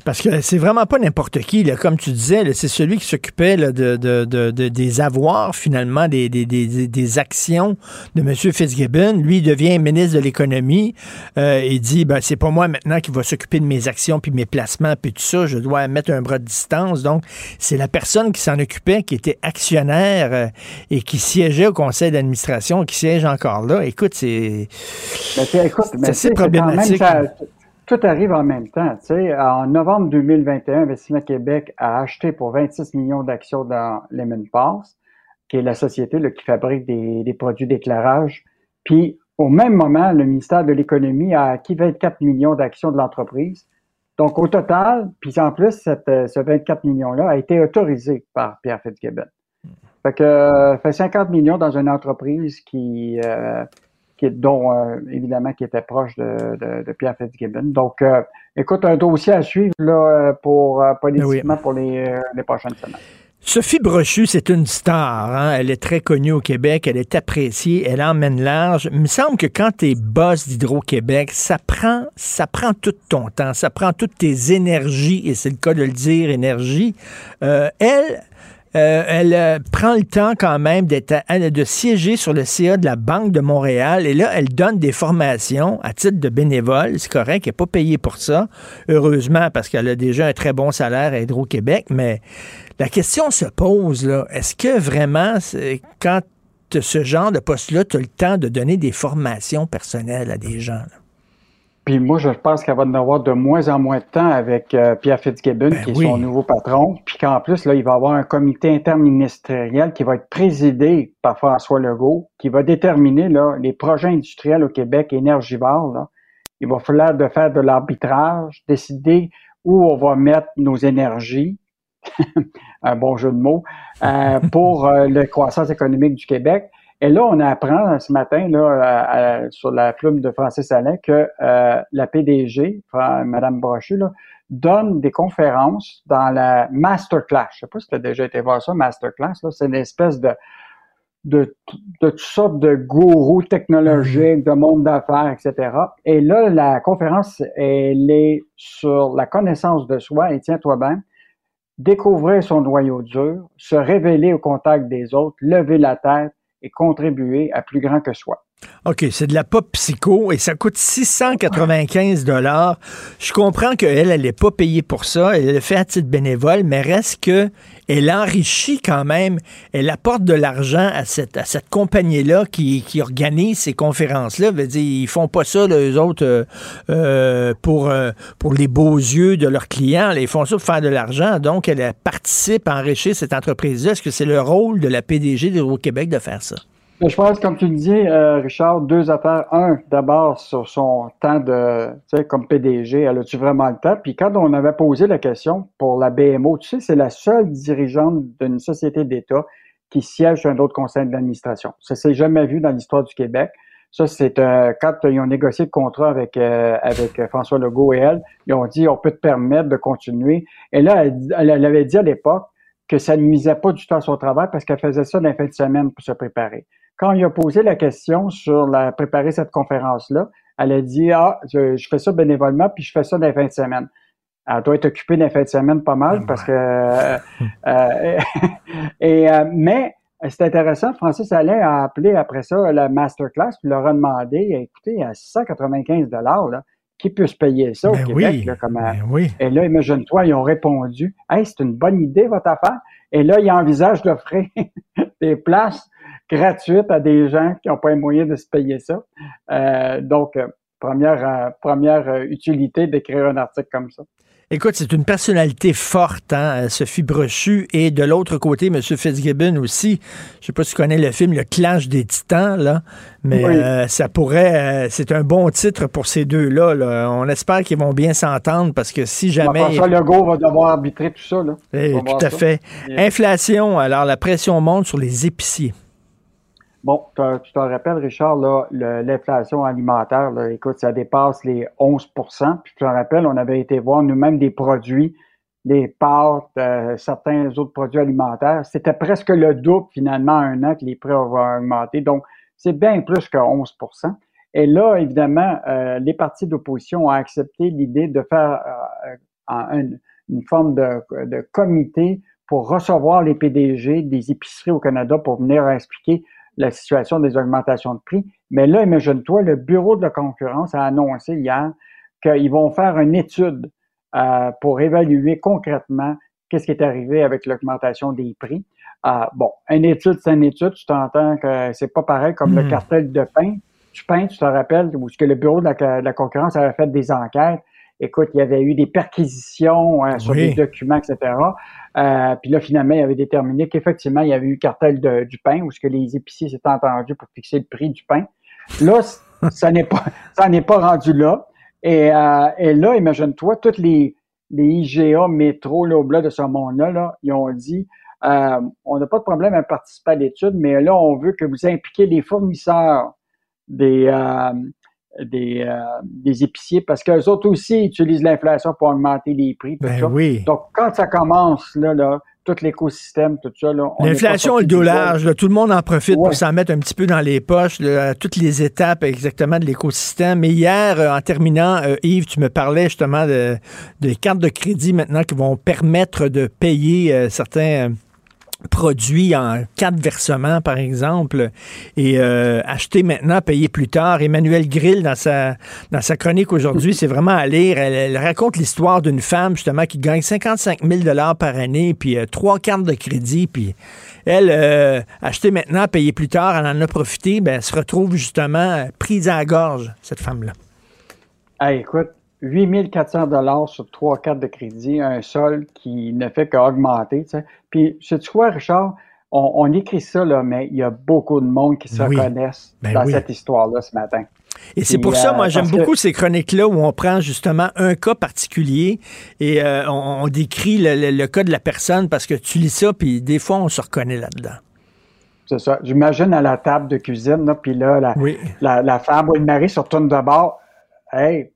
[SPEAKER 3] Parce que c'est vraiment pas n'importe qui, là, comme tu disais, c'est celui qui s'occupait de, de, des avoirs, finalement, des, des, des, actions de M. Fitzgibbon. Lui, il devient ministre de l'économie. Euh, il dit, ben, c'est pas moi maintenant qui va s'occuper de mes actions, puis mes placements, puis tout ça. Je dois mettre un bras de distance. Donc, c'est la personne qui s'en occupait, qui était actionnaire euh, et qui siégeait au conseil d'administration, qui siège encore là. Écoute, c'est...
[SPEAKER 11] c'est assez problématique tout arrive en même temps. En novembre 2021, Investissement Québec a acheté pour 26 millions d'actions dans Lemon Pass, qui est la société qui fabrique des, produits d'éclairage. Puis, au même moment, le ministère de l'Économie a acquis 24 millions d'actions de l'entreprise. Donc, au total, puis en plus, cette, ce 24 millions-là a été autorisé par Pierre Fitzgibbon. Fait que, euh, fait 50 millions dans une entreprise qui, euh, qui est, dont euh, évidemment qui était proche de, de, de Pierre Fitzgibbon. Donc, euh, écoute, un dossier à suivre là, pour politiquement pour les, les prochaines semaines.
[SPEAKER 3] Sophie Brochu, c'est une star. Hein? Elle est très connue au Québec, elle est appréciée, elle emmène large. Il me semble que quand tu es boss d'Hydro-Québec, ça prend, ça prend tout ton temps, ça prend toutes tes énergies, et c'est le cas de le dire, énergie. Euh, elle, euh, elle euh, prend le temps quand même de siéger sur le CA de la Banque de Montréal et là, elle donne des formations à titre de bénévole. C'est correct, elle n'est pas payée pour ça. Heureusement, parce qu'elle a déjà un très bon salaire à Hydro-Québec, mais la question se pose, là, est-ce que vraiment, quand ce genre de poste-là, tu as le temps de donner des formations personnelles à des gens?
[SPEAKER 11] Puis moi, je pense qu'elle va en avoir de moins en moins de temps avec euh, Pierre Fitzgibbon, ben qui est son nouveau patron. Puis qu'en plus, là, il va avoir un comité interministériel qui va être présidé par François Legault, qui va déterminer là, les projets industriels au Québec énergivores. Là. Il va falloir de faire de l'arbitrage, décider où on va mettre nos énergies, un bon jeu de mots, euh, pour euh, la croissance économique du Québec. Et là, on apprend ce matin là, sur la plume de Francis Alain que euh, la PDG, Mme Brochu, là, donne des conférences dans la masterclass. Je sais pas si tu as déjà été voir ça, masterclass. C'est une espèce de, de, de toutes sortes de gourous technologiques, de monde d'affaires, etc. Et là, la conférence, elle est sur la connaissance de soi, et tiens-toi bien, découvrir son noyau dur, se révéler au contact des autres, lever la tête et contribuer à plus grand que soi.
[SPEAKER 3] OK, c'est de la pop psycho et ça coûte 695 dollars. Je comprends qu'elle, elle n'est pas payée pour ça, elle le fait à titre bénévole, mais reste que elle enrichit quand même, elle apporte de l'argent à cette, à cette compagnie-là qui, qui organise ces conférences-là. Dire, ils font pas ça, les autres, euh, euh, pour, euh, pour les beaux yeux de leurs clients. ils font ça pour faire de l'argent. Donc, elle participe à enrichir cette entreprise-là. Est-ce que c'est le rôle de la PDG d'Hydro-Québec de faire ça?
[SPEAKER 11] Je pense, comme tu le dis, Richard, deux affaires. Un, d'abord, sur son temps de, tu sais, comme PDG, elle a-tu vraiment le temps? Puis quand on avait posé la question pour la BMO, tu sais, c'est la seule dirigeante d'une société d'État qui siège dans un autre conseil d'administration. Ça s'est jamais vu dans l'histoire du Québec. Ça, c'est euh, quand ils ont négocié le contrat avec euh, avec François Legault et elle, ils ont dit on peut te permettre de continuer. Et là, elle, elle avait dit à l'époque que ça ne misait pas du tout à son travail parce qu'elle faisait ça dans les fins de semaine pour se préparer. Quand il a posé la question sur la préparer cette conférence-là, elle a dit Ah, je, fais ça bénévolement, puis je fais ça dans les fins de semaine. Elle doit être occupée dans les fins de semaine pas mal parce que euh, euh, et euh, mais c'est intéressant, Francis Alain a appelé après ça la masterclass, puis leur a demandé, écoutez, à 695 dollars, là, qui peut se payer ça au ben Québec? là, comme, ben Et là, imagine-toi, ils ont répondu, hey, c'est une bonne idée, votre affaire. Et là, ils envisagent d'offrir des places gratuite à des gens qui n'ont pas les moyens de se payer ça. Euh, donc, euh, première, euh, première utilité d'écrire un article comme ça.
[SPEAKER 3] Écoute, c'est une personnalité forte, hein, Sophie Brochu, et de l'autre côté, M. Fitzgibbon aussi. Je sais pas si tu connais le film Le Clash des Titans, là, mais ça pourrait, c'est un bon titre pour ces deux-là. Là. On espère qu'ils vont bien s'entendre parce que si jamais.
[SPEAKER 11] François Legault va devoir arbitrer tout ça. Là.
[SPEAKER 3] Eh, tout à fait. Inflation, alors la pression monte sur les épiciers.
[SPEAKER 11] Bon, tu te rappelles, Richard, l'inflation alimentaire, là, écoute, ça dépasse les 11% Puis tu te rappelles, on avait été voir nous-mêmes des produits, les pâtes, euh, certains autres produits alimentaires. C'était presque le double, finalement, un an que les prix ont augmenté. Donc, c'est bien plus que 11% Et là, évidemment, euh, les partis d'opposition ont accepté l'idée de faire euh, une, forme de, de comité pour recevoir les PDG des épiceries au Canada pour venir expliquer la situation des augmentations de prix. Mais là, imagine-toi, le Bureau de la concurrence a annoncé hier qu'ils vont faire une étude euh, pour évaluer concrètement qu'est-ce qui est arrivé avec l'augmentation des prix. Euh, bon, une étude, c'est une étude. Tu t'entends que c'est pas pareil comme le hmm. cartel de pain. Du pain, tu te rappelles, où ce que le Bureau de la concurrence avait fait des enquêtes écoute, il y avait eu des perquisitions hein, sur des documents, etc. Euh, puis là, finalement, il avait déterminé qu'effectivement, il y avait eu cartel du pain, où ce que les épiciers s'étaient entendus pour fixer le prix du pain. Là, ça n'est pas, ça n'est pas rendu là. Et, euh, et là, imagine-toi, toutes les, les IGA, métro, là, au de ce monde-là, là, ils ont dit, euh, on n'a pas de problème à participer à l'étude, mais là, on veut que vous impliquiez les fournisseurs des, des, euh, des épiciers parce qu'eux autres aussi utilisent l'inflation pour augmenter les prix. Tout
[SPEAKER 3] Ben
[SPEAKER 11] ça.
[SPEAKER 3] oui.
[SPEAKER 11] Donc, quand ça commence, là, là, tout l'écosystème, tout ça,
[SPEAKER 3] L'inflation le dollar, là, tout le monde en profite
[SPEAKER 11] Ouais.
[SPEAKER 3] pour s'en mettre un petit peu dans les poches, là, à toutes les étapes exactement de l'écosystème. Mais hier, euh, en terminant, euh, Yves, tu me parlais justement de, des cartes de crédit maintenant qui vont permettre de payer euh, certains euh, produits en quatre versements, par exemple, et euh, acheter maintenant, payer plus tard. Emmanuel Grill, dans sa, dans sa chronique aujourd'hui, c'est vraiment à lire. Elle, raconte l'histoire d'une femme, justement, qui gagne 55 000 par année, puis euh, trois cartes de crédit, puis elle, euh, acheter maintenant, payer plus tard, elle en a profité, ben, elle se retrouve justement prise à la gorge, cette femme-là.
[SPEAKER 11] Hey, écoute, 8400 dollars sur trois cartes de crédit, un sol qui ne fait qu'augmenter. Puis, sais-tu quoi, Richard? On, on écrit ça, là, mais il y a beaucoup de monde qui se
[SPEAKER 3] Oui.
[SPEAKER 11] reconnaissent
[SPEAKER 3] Ben
[SPEAKER 11] dans
[SPEAKER 3] oui.
[SPEAKER 11] cette histoire-là ce matin.
[SPEAKER 3] Et c'est pour ça,
[SPEAKER 11] euh,
[SPEAKER 3] moi, j'aime
[SPEAKER 11] que-
[SPEAKER 3] beaucoup ces chroniques-là où on prend justement un cas particulier et euh, on, on décrit le, le- le cas de la personne parce que tu lis ça, puis des fois, on se reconnaît là-dedans.
[SPEAKER 11] C'est ça. J'imagine à la table de cuisine, là, puis là, la,
[SPEAKER 3] Oui.
[SPEAKER 11] la, la femme ou le mari se retourne de bord. Hey,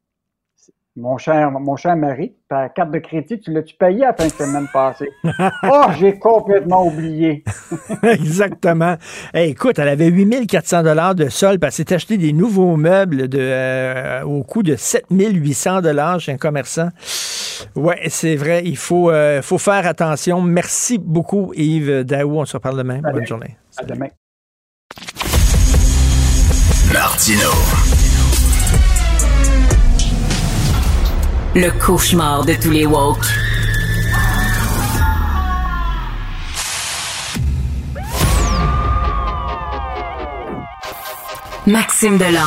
[SPEAKER 11] mon cher, mon cher mari, ta carte de crédit, tu l'as-tu payé à la fin de semaine passée? oh, j'ai complètement oublié.
[SPEAKER 3] Exactement. Hey, écoute, elle avait 8400 dollars de sol, parce qu'elle s'est acheté des nouveaux meubles de, euh, au coût de 7800 dollars chez un commerçant. Ouais, c'est vrai, il faut, euh, faut faire attention. Merci beaucoup, Yves Daou. On se reparle demain. Bonne journée.
[SPEAKER 11] À demain.
[SPEAKER 1] Martino.
[SPEAKER 2] Le cauchemar de tous les woke. Maxime Delan,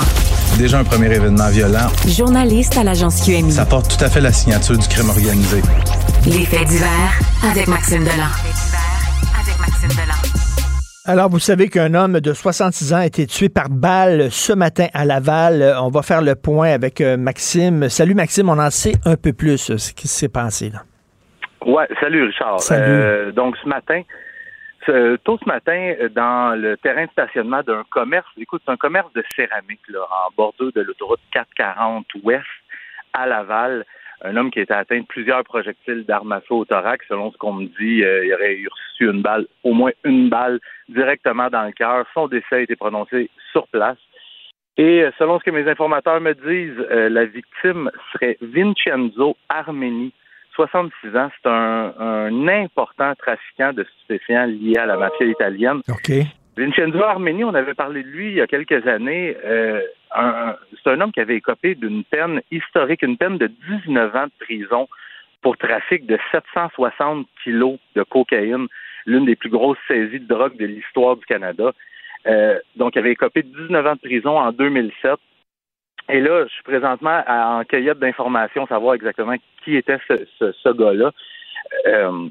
[SPEAKER 15] Déjà un premier événement violent.
[SPEAKER 2] journaliste à l'agence QMI.
[SPEAKER 15] Ça porte tout à fait la signature du crime organisé.
[SPEAKER 2] Les faits divers avec Maxime Delan. Avec Maxime Delan.
[SPEAKER 3] Alors, vous savez qu'un homme de 66 ans a été tué par balle ce matin à Laval. Euh, On va faire le point avec euh, Maxime. Salut Maxime, on en sait un peu plus euh, ce qui s'est passé là.
[SPEAKER 16] Ouais, salut Richard.
[SPEAKER 3] Salut.
[SPEAKER 16] Euh, donc ce matin, ce- tôt ce matin, dans le terrain de stationnement d'un commerce, écoute, c'est un commerce de céramique là, en bordure de l'autoroute 440 ouest à Laval. Un homme qui était atteint de plusieurs projectiles d'armes à feu au thorax, selon ce qu'on me dit, euh, il aurait eu reçu une balle, au moins une balle directement dans le cœur. Son décès a été prononcé sur place. Et euh, selon ce que mes informateurs me disent, euh, la victime serait Vincenzo Armeni, 66 ans. C'est un, un important trafiquant de stupéfiants lié à la mafia italienne. Vincenzo Armeni, on avait parlé de lui il y a quelques années. Euh, c'est un homme qui avait écopé d'une peine historique, une peine de 19 ans de prison pour trafic de 760 kilos de cocaïne, l'une des plus grosses saisies de drogue de l'histoire du Canada. Euh, donc, il avait écopé de 19 ans de prison en 2007. Et là, je suis présentement en cueillette d'informations, savoir exactement qui était ce, gars-là. Euh,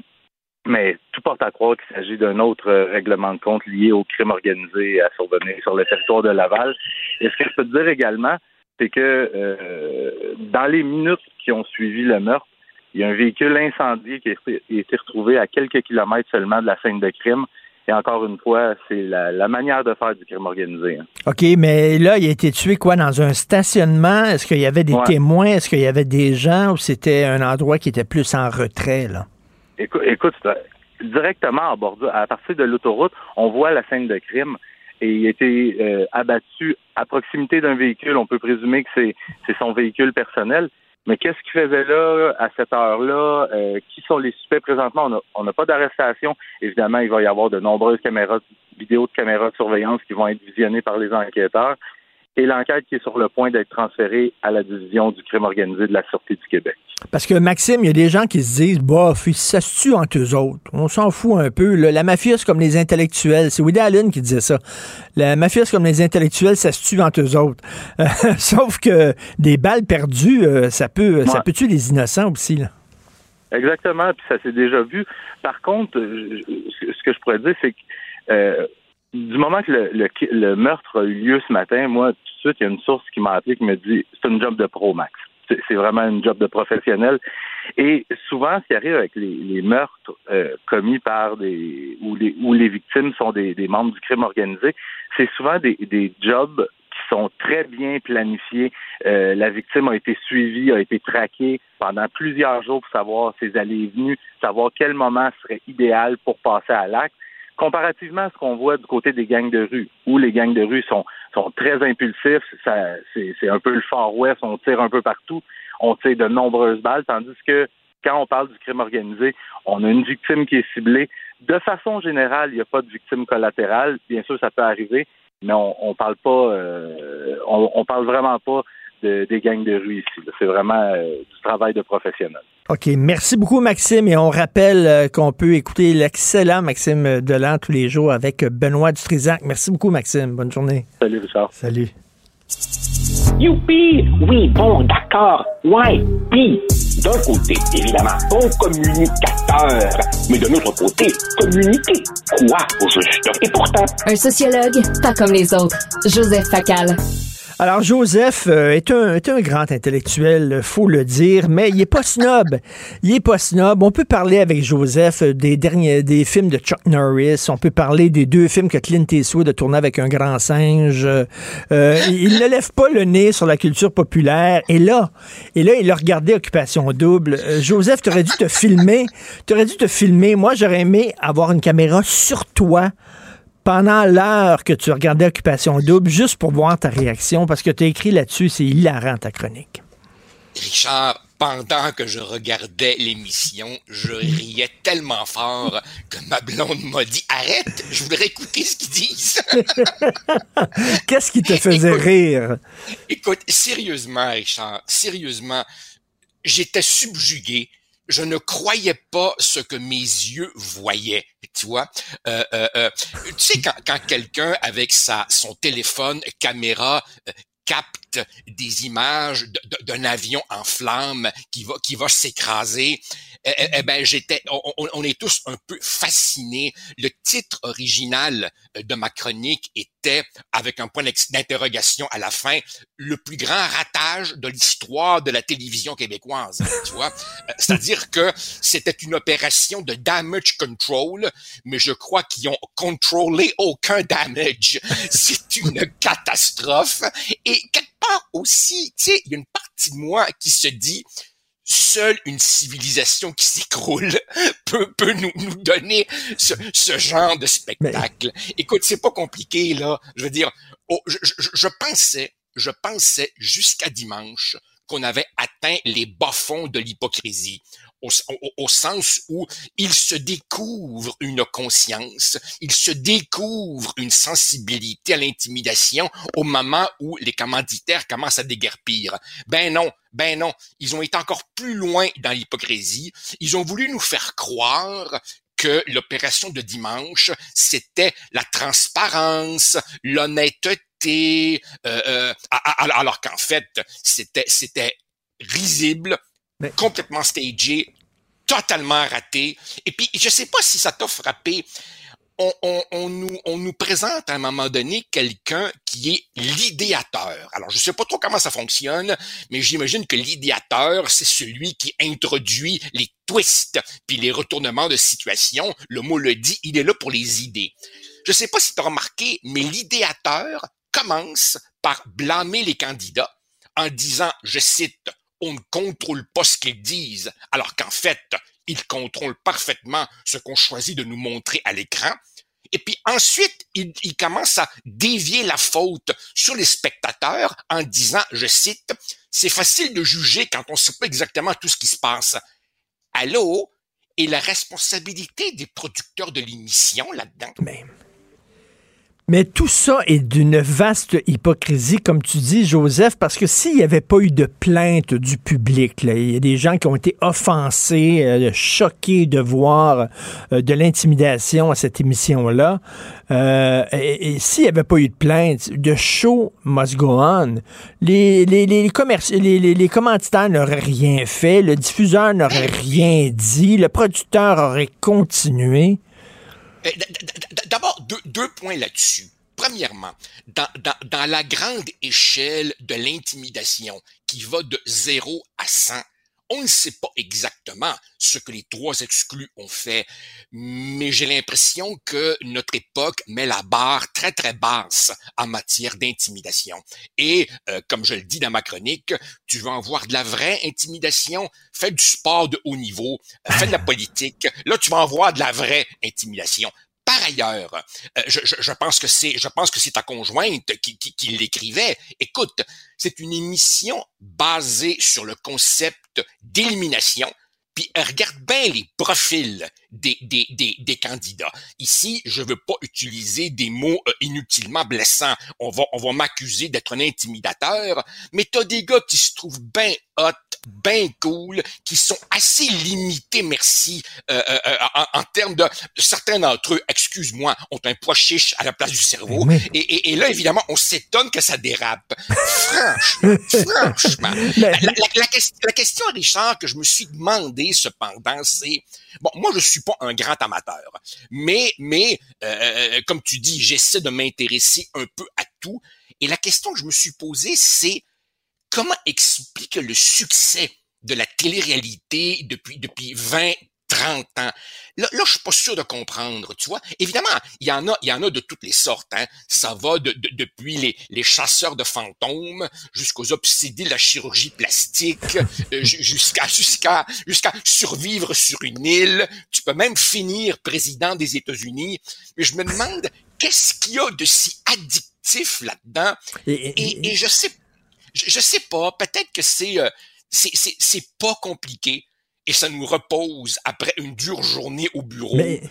[SPEAKER 16] mais tout porte à croire qu'il s'agit d'un autre euh, règlement de compte lié au crime organisé à survenir sur le territoire de Laval. Et ce que je peux te dire également, c'est que dans les minutes qui ont suivi le meurtre, il y a un véhicule incendié qui a été- retrouvé à quelques kilomètres seulement de la scène de crime. Et encore une fois, c'est la, la manière de faire du crime organisé. hein.
[SPEAKER 3] OK, mais là, il a été tué quoi dans un stationnement? Est-ce qu'il y avait des
[SPEAKER 16] Ouais.
[SPEAKER 3] témoins? Est-ce qu'il y avait des gens ou c'était un endroit qui était plus en retrait là?
[SPEAKER 16] Écoute, écoute euh, directement en bordure, à partir de l'autoroute, on voit la scène de crime et il a été euh, abattu à proximité d'un véhicule. On peut présumer que c'est son véhicule personnel. Mais qu'est-ce qu'il faisait là, à cette heure-là? Euh, qui sont les suspects présentement? On n'a pas d'arrestation. Évidemment, il va y avoir de nombreuses caméras, vidéos de caméras de surveillance qui vont être visionnées par les enquêteurs. Et l'enquête qui est sur le point d'être transférée à la division du crime organisé de la Sûreté du Québec.
[SPEAKER 3] Parce que Maxime, il y a des gens qui se disent, bof, ils- ça se tue entre eux autres. On s'en fout un peu. là. La mafia, c'est comme les intellectuels. C'est Woody Allen qui disait ça. La mafia, c'est comme les intellectuels, ça se tue entre eux autres. Euh, sauf que des balles perdues, euh, ça peut, ça peut tuer les innocents aussi. Là?
[SPEAKER 16] Exactement, puis ça s'est déjà vu. Par contre, euh, je- ce que je pourrais dire, c'est que euh, du moment que le, le, le meurtre a eu lieu ce matin, moi, tout de suite, il y a une source qui m'a appelé qui me dit c'est une job de pro, Max. C'est vraiment une job de professionnel. Et souvent, ce qui arrive avec les, les meurtres euh, commis par des où les où les victimes sont des, des membres du crime organisé, c'est souvent des, des jobs qui sont très bien planifiés. Euh, la victime a été suivie, a été traquée pendant plusieurs jours pour savoir ses allées et venues, savoir quel moment serait idéal pour passer à l'acte. Comparativement à ce qu'on voit du côté des gangs de rue, où les gangs de rue sont, sont très impulsifs, c'est un peu le Far West, on tire un peu partout, on tire de nombreuses balles, tandis que quand on parle du crime organisé, on a une victime qui est ciblée. De façon générale, il n'y a pas de victime collatérale. Bien sûr, ça peut arriver, mais on, on parle pas, euh, on, on, parle vraiment pas de, des gangs de rue ici. C'est vraiment euh, du travail de professionnel.
[SPEAKER 3] OK. Merci beaucoup, Maxime. Et on rappelle euh, qu'on peut écouter l'excellent Maxime Delan tous les jours avec Benoît Dutrisac. Merci beaucoup, Maxime. Bonne journée.
[SPEAKER 16] Salut, Richard.
[SPEAKER 3] Salut.
[SPEAKER 17] Youpi! Oui, bon, d'accord. Ouais, puis, d'un côté, évidemment, bon communicateur, mais de l'autre côté, communiquer. Quoi, au juste? Et pourtant...
[SPEAKER 13] Un sociologue, pas comme les autres. Joseph Facal.
[SPEAKER 3] Alors, Joseph euh, est, un, grand intellectuel, faut le dire, mais il est pas snob. Il est pas snob. On peut parler avec Joseph des derniers des films de Chuck Norris. On peut parler des deux films que Clint Eastwood a tourné avec un grand singe. Euh, il ne lève pas le nez sur la culture populaire. Et là, et là, il a regardé Occupation Double. Euh, Joseph, tu aurais dû te filmer. Tu aurais dû te filmer. Moi, j'aurais aimé avoir une caméra sur toi pendant l'heure que tu regardais Occupation Double, juste pour voir ta réaction, parce que tu as écrit là-dessus, c'est hilarant ta chronique.
[SPEAKER 18] Richard, pendant que je regardais l'émission, je riais tellement fort que ma blonde m'a dit Arrête, je voudrais écouter ce qu'ils disent.
[SPEAKER 3] Qu'est-ce qui te faisait
[SPEAKER 18] écoute,
[SPEAKER 3] rire?
[SPEAKER 18] Écoute, sérieusement, Richard, sérieusement, j'étais subjugué je ne croyais pas ce que mes yeux voyaient. Tu vois, euh, euh, euh, tu sais quand, quelqu'un avec sa son téléphone caméra euh, capte des images d'un avion en flammes qui va qui va s'écraser. Eh, eh ben j'étais, on, on, est tous un peu fascinés. Le titre original de ma chronique était avec un point d'interrogation à la fin, le plus grand ratage de l'histoire de la télévision québécoise. Tu vois, c'est-à-dire que c'était une opération de damage control, mais je crois qu'ils ont contrôlé aucun damage. C'est une catastrophe et quelque part aussi, tu sais, il y a une partie de moi qui se dit seule une civilisation qui s'écroule peut, peut nous, nous donner ce, ce genre de spectacle. Mais... Écoute, c'est pas compliqué, là. Je veux dire, oh, je, je, je pensais, je pensais jusqu'à dimanche qu'on avait atteint les bas-fonds de l'hypocrisie. Au, au, au, sens où il se découvre une conscience, il se découvre une sensibilité à l'intimidation au moment où les commanditaires commencent à déguerpir. Ben non, ben non, ils ont été encore plus loin dans l'hypocrisie. Ils ont voulu nous faire croire que l'opération de dimanche, c'était la transparence, l'honnêteté, euh, euh, alors qu'en fait, c'était c'était risible, Complètement stagé, totalement raté. Et puis, je sais pas si ça t'a frappé. On, on, on, nous, on nous présente à un moment donné quelqu'un qui est l'idéateur. Alors, je sais pas trop comment ça fonctionne, mais j'imagine que l'idéateur, c'est celui qui introduit les twists puis les retournements de situation. Le mot le dit, il est là pour les idées. Je sais pas si tu as remarqué, mais l'idéateur commence par blâmer les candidats en disant, je cite, on ne contrôle pas ce qu'ils disent, alors qu'en fait, ils contrôlent parfaitement ce qu'on choisit de nous montrer à l'écran. Et puis ensuite, il, il, commence à dévier la faute sur les spectateurs en disant, je cite, c'est facile de juger quand on ne sait pas exactement tout ce qui se passe. Allô? Et la responsabilité des producteurs de l'émission là-dedans?
[SPEAKER 3] Mais... Mais tout ça est d'une vaste hypocrisie, comme tu dis, Joseph, parce que s'il n'y avait pas eu de plainte du public, il y a des gens qui ont été offensés, euh, choqués de voir euh, de l'intimidation à cette émission-là. Euh, et, s'il n'y avait pas eu de plainte, de show must go on. Les, les, les, les, les, n'auraient rien fait, le diffuseur n'aurait rien dit, le producteur aurait continué.
[SPEAKER 18] D'abord, deux, deux, points là-dessus. Premièrement, dans, dans, dans, la grande échelle de l'intimidation qui va de 0 à 100, On ne sait pas exactement ce que les trois exclus ont fait, mais j'ai l'impression que notre époque met la barre très très basse en matière d'intimidation. Et euh, comme je le dis dans ma chronique, tu veux en voir de la vraie intimidation, fais du sport de haut niveau, fais de la politique, là tu vas en voir de la vraie intimidation. Ailleurs, euh, je, pense que c'est, je pense que c'est ta conjointe qui, qui, qui l'écrivait. Écoute, c'est une émission basée sur le concept d'élimination. Puis regarde bien les profils des, des, des, des, candidats. Ici, je veux pas utiliser des mots euh, inutilement blessants. On va, on va m'accuser d'être un intimidateur, mais t'as des gars qui se trouvent bien hot, bien cool, qui sont assez limités, merci, euh, euh, en, en, termes de... Certains d'entre eux, excuse-moi, ont un poids chiche à la place du cerveau.
[SPEAKER 3] Oui.
[SPEAKER 18] Et, et, et, là, évidemment, on s'étonne que ça dérape. Franchement, franchement. La, la, la, la question, Richard, que je me suis demandé cependant, c'est... Bon, moi, je suis pas un grand amateur, mais, mais euh, comme tu dis, j'essaie de m'intéresser un peu à tout. Et la question que je me suis posée, c'est comment expliquer le succès de la télé-réalité depuis, depuis 20, 30 ans? Là, là, je suis pas sûr de comprendre, tu vois. Évidemment, il y en a, il y en a de toutes les sortes. Hein. Ça va de, de, depuis les, les chasseurs de fantômes jusqu'aux obsédés de la chirurgie plastique, euh, jusqu'à jusqu'à jusqu'à survivre sur une île. Tu peux même finir président des États-Unis. Mais je me demande qu'est-ce qu'il y a de si addictif là-dedans? Et, je sais, je, je sais pas. Peut-être que c'est euh, c'est c'est pas compliqué et ça nous repose après une dure journée au bureau.
[SPEAKER 3] Mais,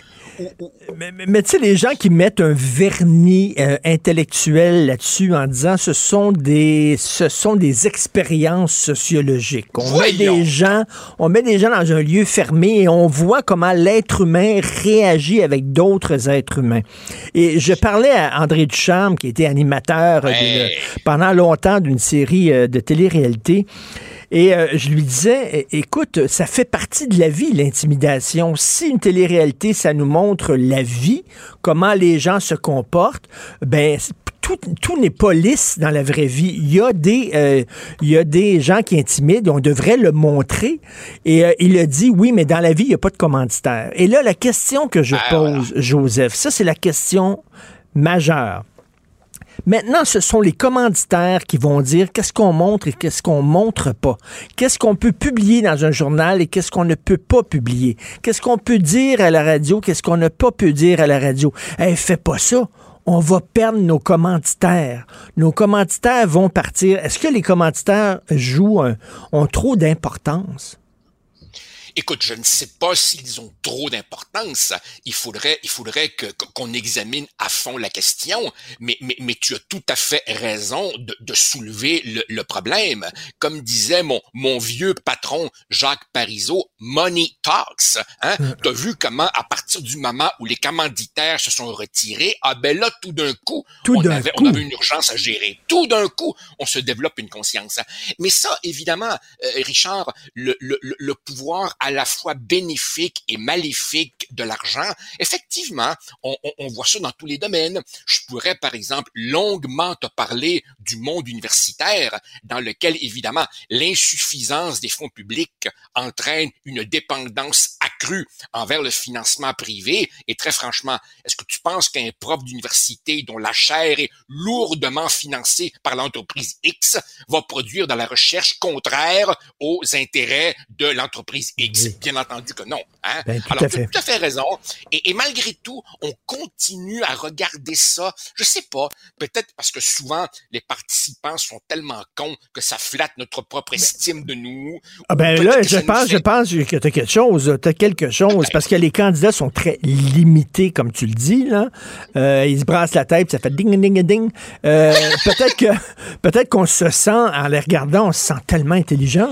[SPEAKER 3] mais, mais, mais tu sais, les gens qui mettent un vernis euh, intellectuel là-dessus en disant ce sont des ce sont des expériences sociologiques. On
[SPEAKER 18] Voyons.
[SPEAKER 3] met des gens, on met des gens dans un lieu fermé et on voit comment l'être humain réagit avec d'autres êtres humains. Et je parlais à André Ducharme, qui était animateur de- pendant longtemps d'une série euh, de télé-réalité. Et euh, je lui disais, écoute, ça fait partie de la vie, l'intimidation. Si une télé-réalité, ça nous montre la vie, comment les gens se comportent, ben tout, tout n'est pas lisse dans la vraie vie. Il y a des, euh, il y a des gens qui intimident, on devrait le montrer. Et euh, il a dit, oui, mais dans la vie, il n'y a pas de commanditaire. Et là, la question que je
[SPEAKER 18] Ah,
[SPEAKER 3] pose, Joseph, ça, c'est la question majeure. Maintenant, ce sont les commanditaires qui vont dire qu'est-ce qu'on montre et qu'est-ce qu'on montre pas. Qu'est-ce qu'on peut publier dans un journal et qu'est-ce qu'on ne peut pas publier? Qu'est-ce qu'on peut dire à la radio, qu'est-ce qu'on ne peut pas dire à la radio? Eh, fais pas ça. On va perdre nos commanditaires. Nos commanditaires vont partir. Est-ce que les commanditaires jouent, un- ont trop d'importance?
[SPEAKER 18] Écoute, je ne sais pas s'ils ont trop d'importance. Il faudrait, il faudrait que qu'on examine à fond la question. Mais, mais, mais tu as tout à fait raison de, de soulever le, le problème. Comme disait mon, mon vieux patron Jacques Parizeau, money talks. Hein? Tu as vu comment, à partir du moment où les commanditaires se sont retirés, ah ben là, tout d'un coup,
[SPEAKER 3] Tout
[SPEAKER 18] on, avait,
[SPEAKER 3] coup.
[SPEAKER 18] on avait une urgence à gérer. Tout d'un coup, on se développe une conscience. Mais ça, évidemment, euh, Richard, le, le, le- le pouvoir à la fois bénéfique et maléfique de l'argent, effectivement, on, on- on voit ça dans tous les domaines. Je pourrais, par exemple, longuement te parler du monde universitaire, dans lequel, évidemment, l'insuffisance des fonds publics entraîne une dépendance accrue envers le financement privé. Et très franchement, est-ce que tu penses qu'un prof d'université dont la chaire est lourdement financée par l'entreprise X va produire dans la recherche contraire aux intérêts de l'entreprise X? Bien entendu que non. Hein?
[SPEAKER 3] Ben, tout
[SPEAKER 18] Alors, tu as tout à fait raison. Et, et malgré tout, on continue à regarder ça. Je sais pas. Peut-être parce que souvent, les participants sont tellement cons que ça flatte notre propre estime de nous.
[SPEAKER 3] Ah ben là, je pense, je pense que tu as quelque chose. Tu as quelque chose. Parce que les candidats sont très limités, comme tu le dis. Là. Euh, ils se brassent la tête, ça fait ding, ding, ding. Euh, peut-être que peut-être qu'on se sent, en les regardant, on se sent tellement intelligent.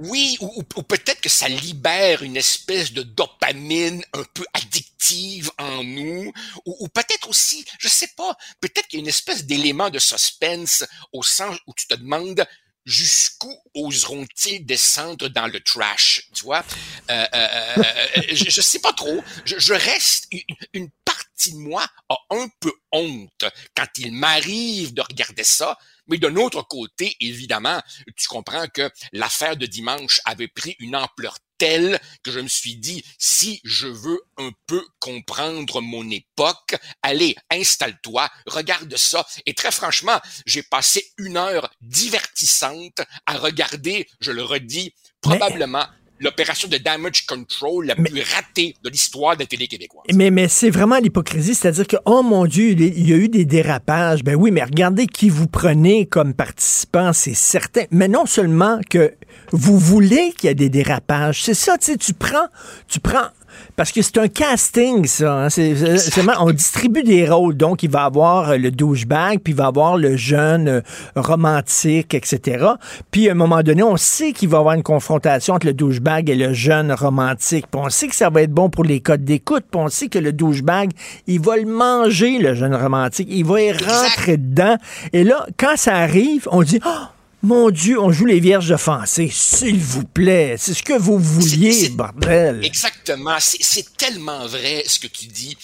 [SPEAKER 18] Oui, ou, ou- peut-être que ça libère une espèce de dopamine un peu addictive en nous, ou, ou peut-être aussi, je sais pas, peut-être qu'il y a une espèce d'élément de suspense au sens où tu te demandes jusqu'où oseront-ils descendre dans le trash, tu vois? Euh, euh, euh, je, je sais pas trop. Je, je reste, une, une partie de moi a un peu honte quand il m'arrive de regarder ça, Mais d'un autre côté, évidemment, tu comprends que l'affaire de dimanche avait pris une ampleur telle que je me suis dit, si je veux un peu comprendre mon époque, allez, installe-toi, regarde ça. Et très franchement, j'ai passé une heure divertissante à regarder, je le redis, probablement l'opération de damage control la plus ratée de l'histoire de la télé québécoise.
[SPEAKER 3] Mais, mais c'est vraiment l'hypocrisie, c'est-à-dire que, oh mon Dieu, il il y a eu des dérapages. Ben oui, mais regardez qui vous prenez comme participant, c'est certain. Mais non seulement que vous voulez qu'il y ait des dérapages, c'est ça, tu sais, tu prends, tu prends parce que c'est un casting, ça. hein. C'est, on distribue des rôles. Donc, il va avoir euh, le douchebag, puis il va avoir le jeune euh, romantique, etc. Puis, à un moment donné, on sait qu'il va y avoir une confrontation entre le douchebag et le jeune romantique. Puis, on sait que ça va être bon pour les codes d'écoute. Puis, on sait que le douchebag, il va le manger, le jeune romantique. Il va y rentrer dedans. Et là, quand ça arrive, on dit... Oh, mon Dieu, on joue les vierges offensées. S'il vous plaît, c'est ce que vous vouliez, bordel.
[SPEAKER 18] Exactement. C'est tellement vrai ce que tu dis.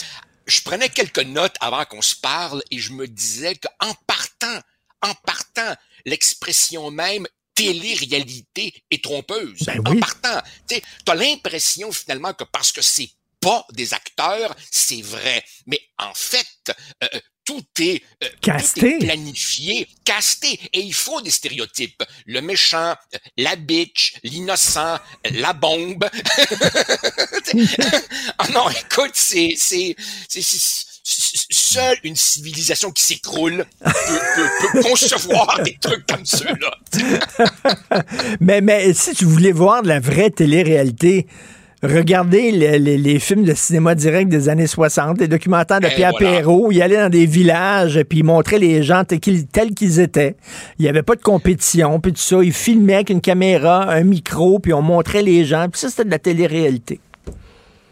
[SPEAKER 18] Je prenais quelques notes avant qu'on se parle et je me disais qu'en partant, en partant, l'expression même télé-réalité est trompeuse.
[SPEAKER 3] Ben
[SPEAKER 18] En partant, tu as l'impression finalement que parce que c'est pas des acteurs, c'est vrai. Mais en fait, euh, tout est, euh, tout
[SPEAKER 3] Casté.
[SPEAKER 18] est planifié, casté. Et il faut des stéréotypes. Le méchant, euh, la bitch, l'innocent, euh, la bombe. ah non, écoute, c'est, c'est, c'est, c'est- c'est- seule une civilisation qui s'écroule peut, peut- peut concevoir des trucs comme ceux-là.
[SPEAKER 3] mais, mais si tu voulais voir de la vraie télé-réalité, regardez les, les- les films de cinéma direct des années 60, les documentaires de
[SPEAKER 18] Et
[SPEAKER 3] Pierre
[SPEAKER 18] voilà.
[SPEAKER 3] Perrault. Il allait dans des villages, puis il montrait les gens tels qu'ils, tels qu'ils étaient. Il n'y avait pas de compétition, puis tout ça. Il filmait avec une caméra, un micro, puis on montrait les gens. Puis ça, c'était de la télé-réalité.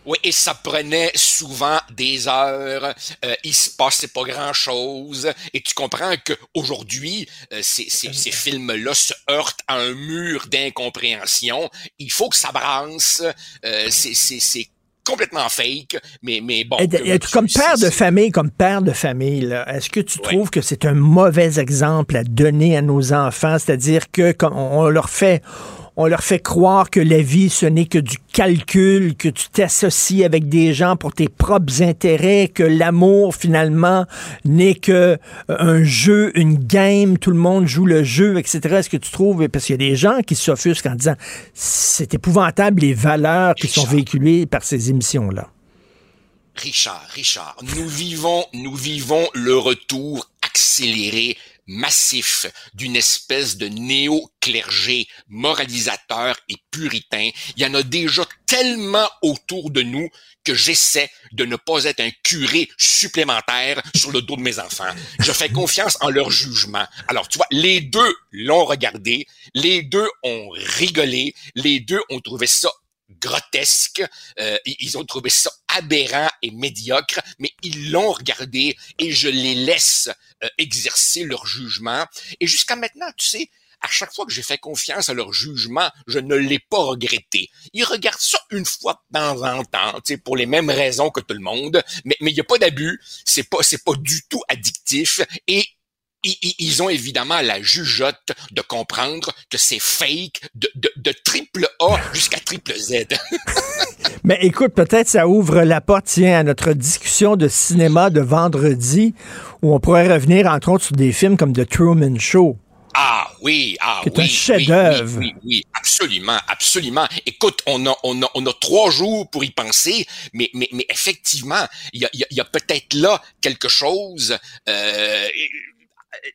[SPEAKER 18] Oui, et ça prenait souvent des heures. euh, il se passait pas grand-chose. Et tu comprends que aujourd'hui, euh, ces, ces, ces films-là se heurtent à un mur d'incompréhension. Il faut que ça brasse. Euh, c'est, complètement fake. Mais, mais bon.
[SPEAKER 3] Et- et comme père de famille, comme père de famille, est-ce que tu trouves que c'est un mauvais exemple à donner à nos enfants? C'est-à-dire que comme on on leur fait on leur fait croire que la vie, ce n'est que du calcul, que tu t'associes avec des gens pour tes propres intérêts, que l'amour, finalement, n'est que euh, un jeu, une game, tout le monde joue le jeu, etc. Est-ce que tu trouves, parce qu'il y a des gens qui s'offusquent en disant, c'est épouvantable les valeurs qui sont véhiculées par ces émissions-là.
[SPEAKER 18] Richard, Richard, nous vivons, nous vivons le retour accéléré, massif d'une espèce de néo-clergé moralisateur et puritain. Il y en a déjà tellement autour de nous que j'essaie de ne pas être un curé supplémentaire sur le dos de mes enfants. Je fais confiance en leur jugement. Alors, tu vois, les deux l'ont regardé, les deux ont rigolé, les deux ont trouvé ça grotesque, euh, ils- ont trouvé ça aberrant et médiocre, mais ils l'ont regardé et je les laisse euh, exercer leur jugement. Et jusqu'à maintenant, tu sais, à chaque fois que j'ai fait confiance à leur jugement, je ne l'ai pas regretté. Ils regardent ça une fois de temps en temps, tu sais, pour les mêmes raisons que tout le monde, mais mais il n'y a pas d'abus, c'est pas c'est pas du tout addictif et ils, ont évidemment la jugeote de comprendre que c'est fake de, de, de triple A jusqu'à triple Z.
[SPEAKER 3] Mais écoute, peut-être ça ouvre la porte, tiens, à notre discussion de cinéma de vendredi, où on pourrait revenir, entre autres, sur des films comme The Truman Show.
[SPEAKER 18] Ah oui, ah
[SPEAKER 3] Qui est
[SPEAKER 18] oui,
[SPEAKER 3] un
[SPEAKER 18] oui,
[SPEAKER 3] chef-d'œuvre.
[SPEAKER 18] Oui, oui, oui, absolument, absolument. Écoute, on a, on a, on a trois jours pour y penser, mais, mais, mais effectivement, il y a, il y a- il y a peut-être là quelque chose. Euh,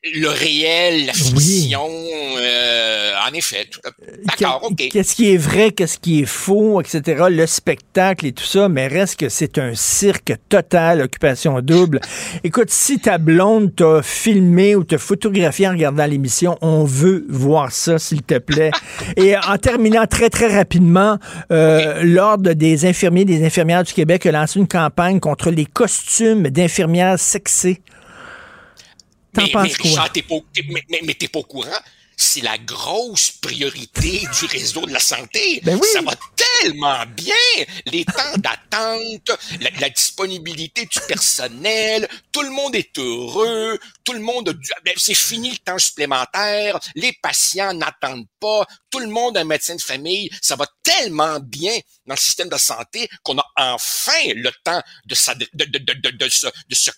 [SPEAKER 18] le réel, la fiction, euh, en effet. à- D'accord, ok.
[SPEAKER 3] Qu'est-ce qui est vrai, qu'est-ce qui est faux, etc. Le spectacle et tout ça, mais reste que c'est un cirque total, occupation double. Écoute, si ta blonde t'a filmé ou t'a photographié en regardant l'émission, on veut voir ça, s'il te plaît. et en terminant très, très rapidement, euh, l'Ordre des infirmiers des infirmières du Québec a lancé une campagne contre les costumes d'infirmières sexées. T'en
[SPEAKER 18] Mais,
[SPEAKER 3] penses
[SPEAKER 18] mais
[SPEAKER 3] quoi?
[SPEAKER 18] Richard, t'es pas, au- t'es- mais, mais, mais t'es pas au courant. c'est la grosse priorité du réseau de la santé.
[SPEAKER 3] Ben oui.
[SPEAKER 18] Ça va tellement bien. Les temps d'attente, la, la disponibilité du personnel, tout le monde est heureux, tout le monde a du- ben, c'est fini le temps supplémentaire, les patients n'attendent pas, tout le monde a un médecin de famille, ça va tellement bien dans le système de santé qu'on a enfin le temps de, se, de se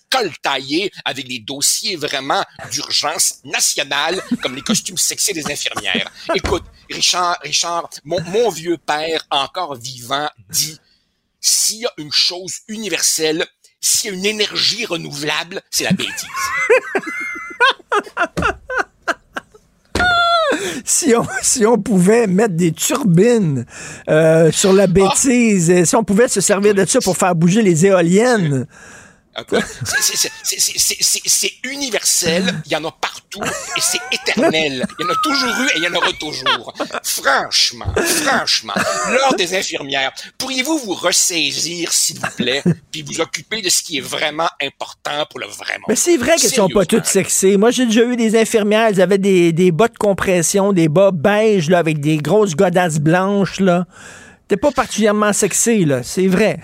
[SPEAKER 18] avec des dossiers vraiment d'urgence nationale, comme les costumes sexy des infirmières. Écoute, Richard, Richard, mon vieux père, encore vivant, dit, s'il y a une chose universelle, s'il y a une énergie renouvelable, c'est la bêtise.
[SPEAKER 3] si on, si on pouvait mettre des turbines euh, sur la bêtise, et si on pouvait se servir de ça pour faire bouger les éoliennes.
[SPEAKER 18] C'est- universel, il y en a partout et c'est éternel. Il y en a toujours eu et il y en aura toujours. Franchement, franchement, l'ordre des infirmières, pourriez-vous vous ressaisir, s'il vous plaît, puis vous occuper de ce qui est vraiment important pour le vrai monde?
[SPEAKER 3] Mais c'est vrai qu'elles sont pas toutes sexy. Moi, j'ai déjà eu des infirmières, elles avaient des, des bas de compression, des bas beige, là, avec des grosses godasses blanches, là. T'es pas particulièrement sexy, là. C'est vrai.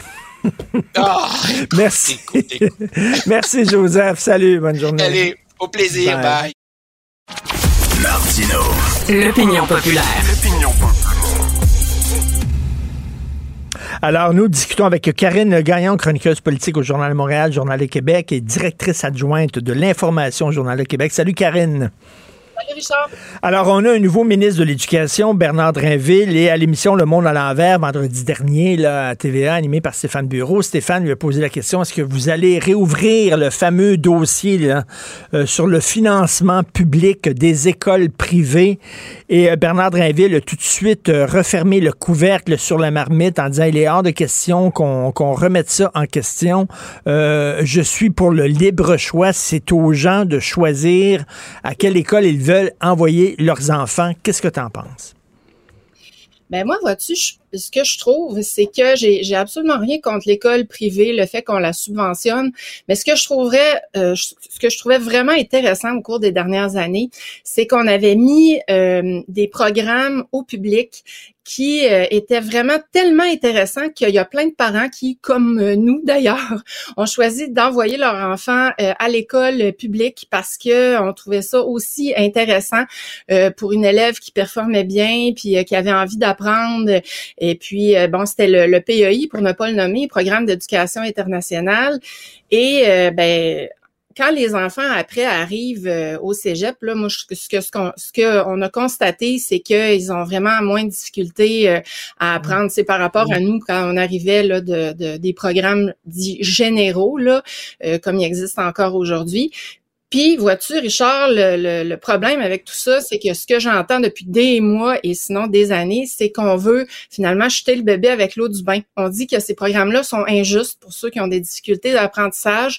[SPEAKER 18] Ah,
[SPEAKER 3] Merci. Merci, Joseph. Salut, bonne journée.
[SPEAKER 18] Allez, au plaisir,
[SPEAKER 3] Bye.
[SPEAKER 18] bye.
[SPEAKER 1] Martino.
[SPEAKER 2] L'opinion populaire.
[SPEAKER 3] Alors, nous discutons avec Karine Gagnon, chroniqueuse politique au Journal de Montréal, Journal de Québec et directrice adjointe de l'information au Journal de Québec. Salut, Karine. Alors, on a un nouveau ministre de l'Éducation, Bernard Drinville, et à l'émission Le Monde à l'envers, vendredi dernier, là, à TVA, animé par Stéphane Bureau, Stéphane lui a posé la question, est-ce que vous allez réouvrir le fameux dossier euh, sur le financement public des écoles privées? Et euh, Bernard Drinville a tout de suite euh, refermé le couvercle sur la marmite en disant, il est hors de question qu'on remette ça en question. Euh, je suis pour le libre choix. C'est aux gens de choisir à quelle école ils veulent envoyer leurs enfants. Qu'est-ce que tu en penses?
[SPEAKER 19] Ben moi, vois-tu, ce que je trouve, c'est que j'ai absolument rien contre l'école privée, le fait qu'on la subventionne. Mais ce que je trouverais, euh, ce que je trouvais vraiment intéressant au cours des dernières années, c'est qu'on avait mis euh, des programmes au public qui euh, étaient vraiment tellement intéressants qu'il y a plein de parents qui, comme euh, nous d'ailleurs, ont choisi d'envoyer leur enfant euh, à l'école publique parce que on trouvait ça aussi intéressant pour une élève qui performait bien puis qui avait envie d'apprendre. Et puis bon, c'était le, le PEI pour ne pas le nommer, Programme d'éducation internationale. Et ben quand les enfants après arrivent euh, au cégep, là, moi, ce que ce qu'on ce que on a constaté, c'est qu'ils ont vraiment moins de difficultés euh, à apprendre. C'est par rapport à nous quand on arrivait là de, de- des programmes dits généraux là, euh, comme il existe encore aujourd'hui. Puis, vois-tu, Richard, le, le- le problème avec tout ça, c'est que ce que j'entends depuis des mois et sinon des années, c'est qu'on veut finalement jeter le bébé avec l'eau du bain. On dit que ces programmes-là sont injustes pour ceux qui ont des difficultés d'apprentissage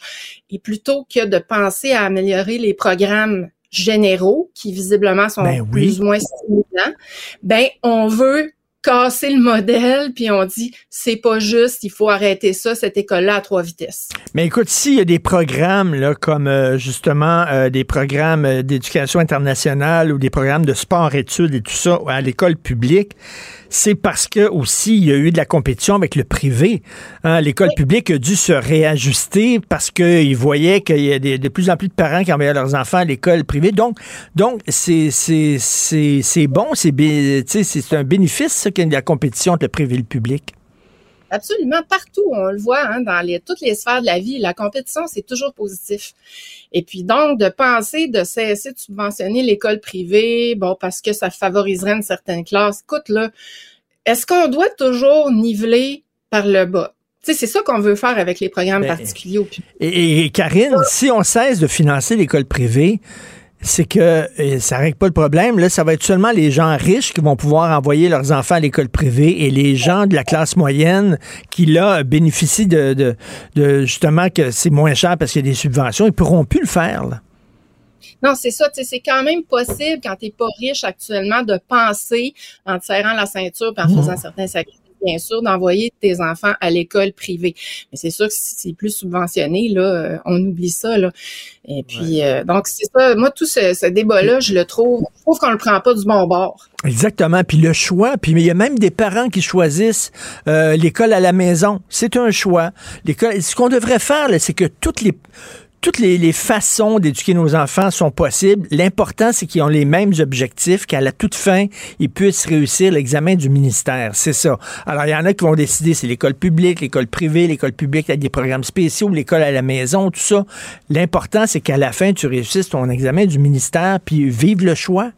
[SPEAKER 19] et plutôt que de penser à améliorer les programmes généraux qui visiblement sont
[SPEAKER 3] Ben oui.
[SPEAKER 19] plus ou moins stimulants, ben on veut casser le modèle puis on dit c'est pas juste, il faut arrêter ça cette école-là à trois vitesses.
[SPEAKER 3] Mais écoute, s'il y a des programmes là, comme euh, justement euh, des programmes euh, d'éducation internationale ou des programmes de sport-études et tout ça à l'école publique, c'est parce que aussi il y a eu de la compétition avec le privé. Hein, L'école publique a dû se réajuster parce qu'ils voyaient qu'il y a de plus en plus de parents qui envoyaient leurs enfants à l'école privée. Donc, donc c'est bon, c'est un bénéfice ça, qu'il y ait de la compétition entre le privé et le public.
[SPEAKER 19] Absolument, partout, on le voit hein, dans les, toutes les sphères de la vie, la compétition, c'est toujours positif. Et puis donc, de penser de cesser de subventionner l'école privée, bon, parce que ça favoriserait une certaine classe. Écoute, là, est-ce qu'on doit toujours niveler par le bas? Tu sais, c'est ça qu'on veut faire avec les programmes
[SPEAKER 3] Ben,
[SPEAKER 19] particuliers
[SPEAKER 3] et Karine, si on cesse de financer l'école privée, c'est que ça règle pas le problème. Là, ça va être seulement les gens riches qui vont pouvoir envoyer leurs enfants à l'école privée et les gens de la classe moyenne qui, là, bénéficient de, de, de justement que c'est moins cher parce qu'il y a des subventions, ils pourront plus le faire. là.
[SPEAKER 19] Non, c'est ça, tu c'est quand même possible quand t'es pas riche actuellement de penser en te serrant la ceinture et en faisant certains sacrifices bien sûr, d'envoyer tes enfants à l'école privée. Mais c'est sûr que si c'est plus subventionné, là, euh, on oublie ça, là. Et puis, euh, donc, c'est ça. Moi, tout ce, ce débat-là, je le trouve, je trouve qu'on le prend pas du bon bord.
[SPEAKER 3] Exactement. Puis le choix, puis il y a même des parents qui choisissent euh, l'école à la maison. C'est un choix. L'école, ce qu'on devrait faire, là, c'est que toutes les toutes les, façons d'éduquer nos enfants sont possibles. L'important, c'est qu'ils ont les mêmes objectifs, qu'à la toute fin, ils puissent réussir l'examen du ministère. C'est ça. Alors, il y en a qui vont décider, c'est l'école publique, l'école privée, l'école publique avec des programmes spéciaux, l'école à la maison, tout ça. L'important, c'est qu'à la fin, tu réussisses ton examen du ministère, puis vive le choix.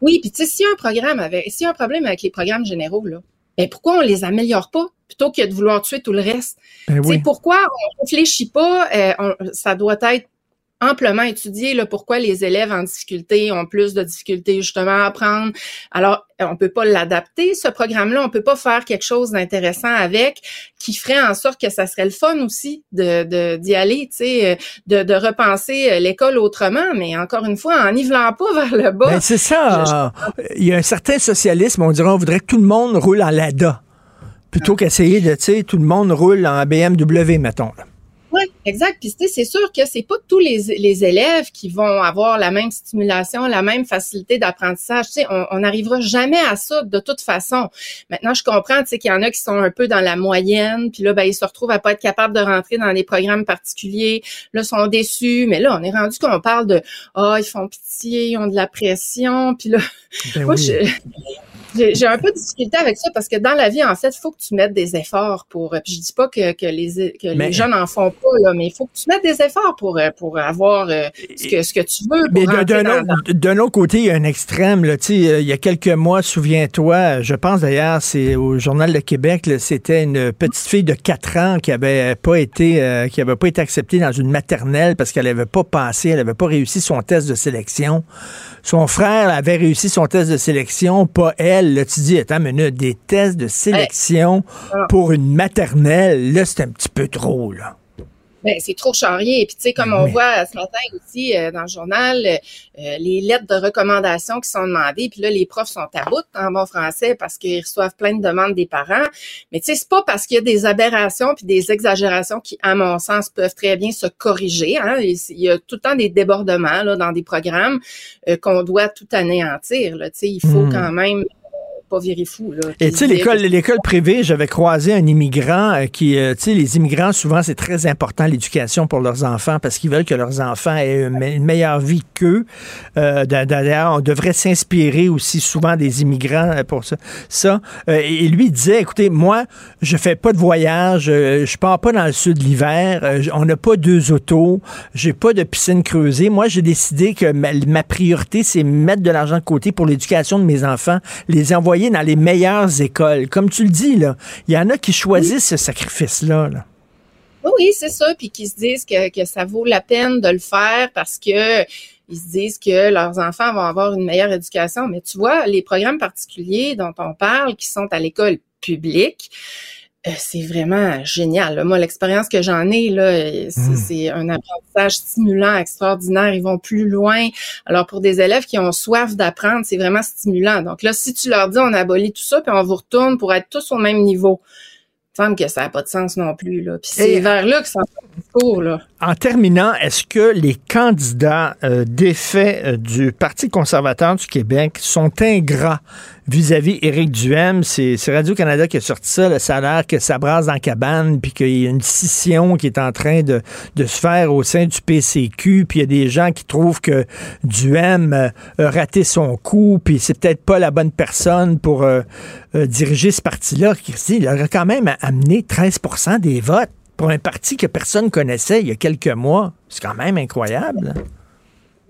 [SPEAKER 19] Oui, puis tu sais, s'il y a un programme avec, s'il y a un problème avec les programmes généraux, là, ben pourquoi on les améliore pas plutôt que de vouloir tuer tout le reste?
[SPEAKER 3] Ben
[SPEAKER 19] Tu sais,
[SPEAKER 3] oui.
[SPEAKER 19] pourquoi on réfléchit pas, euh, on- ça doit être amplement étudié là, pourquoi les élèves en difficulté ont plus de difficultés justement à apprendre. Alors, on peut pas l'adapter, ce programme-là, on peut pas faire quelque chose d'intéressant avec qui ferait en sorte que ça serait le fun aussi de de- d'y aller, tu sais, euh, de, de repenser euh, l'école autrement, mais encore une fois, en nivelant pas vers le bas.
[SPEAKER 3] Ben, c'est ça. Il y a un certain socialisme, on dirait, on voudrait que tout le monde roule en Lada. Plutôt qu'essayer de, tu sais, tout le monde roule en BMW, mettons. là.
[SPEAKER 19] Oui, exact. Puis tu sais, c'est sûr que c'est pas tous les, les élèves qui vont avoir la même stimulation, la même facilité d'apprentissage. Tu sais, on n'arrivera jamais à ça de toute façon. Maintenant, je comprends, tu sais, qu'il y en a qui sont un peu dans la moyenne, puis là, ben, ils se retrouvent à pas être capables de rentrer dans des programmes particuliers. Là, ils sont déçus. Mais là, on est rendu qu'on parle de, ah, ils font pitié, ils ont de la pression, puis là,
[SPEAKER 3] Ben
[SPEAKER 19] moi,
[SPEAKER 3] oui.
[SPEAKER 19] je- j'ai un peu de difficulté avec ça parce que dans la vie, en fait, il faut que tu mettes des efforts pour. euh, Puis je dis pas que, que les que
[SPEAKER 3] Mais-
[SPEAKER 19] les jeunes en font pas là, mais il faut que tu mettes des efforts pour euh, pour avoir euh, ce que ce que tu veux. Pour
[SPEAKER 3] Mais d'un- autre, côté, il y a un extrême. Là, il y a quelques mois, souviens-toi, je pense d'ailleurs, c'est au Journal de Québec, c'était une petite fille de 4 ans qui avait pas été euh, qui avait pas été acceptée dans une maternelle parce qu'elle avait pas passé, elle avait pas réussi son test de sélection. Son frère avait réussi son test de sélection, pas elle. Là, tu dis, attends une minute, des tests de sélection pour une maternelle, là, c'est un petit peu trop, là.
[SPEAKER 19] Ben, c'est trop charrier. Et puis, tu sais, comme on
[SPEAKER 3] oui.
[SPEAKER 19] voit ce matin aussi euh, dans le journal, euh, les lettres de recommandation qui sont demandées, puis là, les profs sont à bout en bon français parce qu'ils reçoivent plein de demandes des parents. Mais tu sais, c'est pas parce qu'il y a des aberrations puis des exagérations qui, à mon sens, peuvent très bien se corriger. Hein. Il y a tout le temps des débordements là, dans des programmes euh, qu'on doit tout anéantir. Tu sais, il faut
[SPEAKER 3] Hmm.
[SPEAKER 19] quand même pas virer fou. Là,
[SPEAKER 3] Et tu sais, l'école, l'école privée, j'avais croisé un immigrant euh, qui, euh, tu sais, les immigrants, souvent, c'est très important l'éducation pour leurs enfants parce qu'ils veulent que leurs enfants aient une, me- une meilleure vie qu'eux. Euh, d'a- D'ailleurs, on devrait s'inspirer aussi souvent des immigrants pour ça. ça. Et lui il disait, écoutez, moi, je fais pas de voyage, je pars pas dans le sud l'hiver, on n'a pas deux autos, j'ai pas de piscine creusée. Moi, j'ai décidé que ma, ma priorité, c'est mettre de l'argent de côté pour l'éducation de mes enfants, les envoyer dans les meilleures écoles. Comme tu le dis, là, il y en a qui choisissent ce sacrifice-là. là.
[SPEAKER 19] Oui, c'est ça, puis qu'ils se disent que, ça vaut la peine de le faire parce que ils se disent que leurs enfants vont avoir une meilleure éducation. Mais tu vois, les programmes particuliers dont on parle, qui sont à l'école publique, c'est vraiment génial. Moi, l'expérience que j'en ai, là, euh, c'est
[SPEAKER 3] Mm.
[SPEAKER 19] c'est un apprentissage stimulant, extraordinaire. Ils vont plus loin. Alors, pour des élèves qui ont soif d'apprendre, c'est vraiment stimulant. Donc là, si tu leur dis on abolit tout ça, puis on vous retourne pour être tous au même niveau, il me semble que ça n'a pas de sens non plus. Là. Puis c'est vers là que ça discours. Là.
[SPEAKER 3] En terminant, est-ce que les candidats euh, défaits euh, du Parti conservateur du Québec sont ingrats? Vis-à-vis Éric Duhem? C'est Radio-Canada qui a sorti ça. a l'air que ça brasse dans cabane, puis qu'il y a une scission qui est en train de, se faire au sein du PCQ, puis il y a des gens qui trouvent que Duhem euh, a raté son coup, puis c'est peut-être pas la bonne personne pour euh, euh, diriger ce parti-là. Il aurait quand même amené 13% des votes pour un parti que personne connaissait il y a quelques mois. C'est quand même incroyable.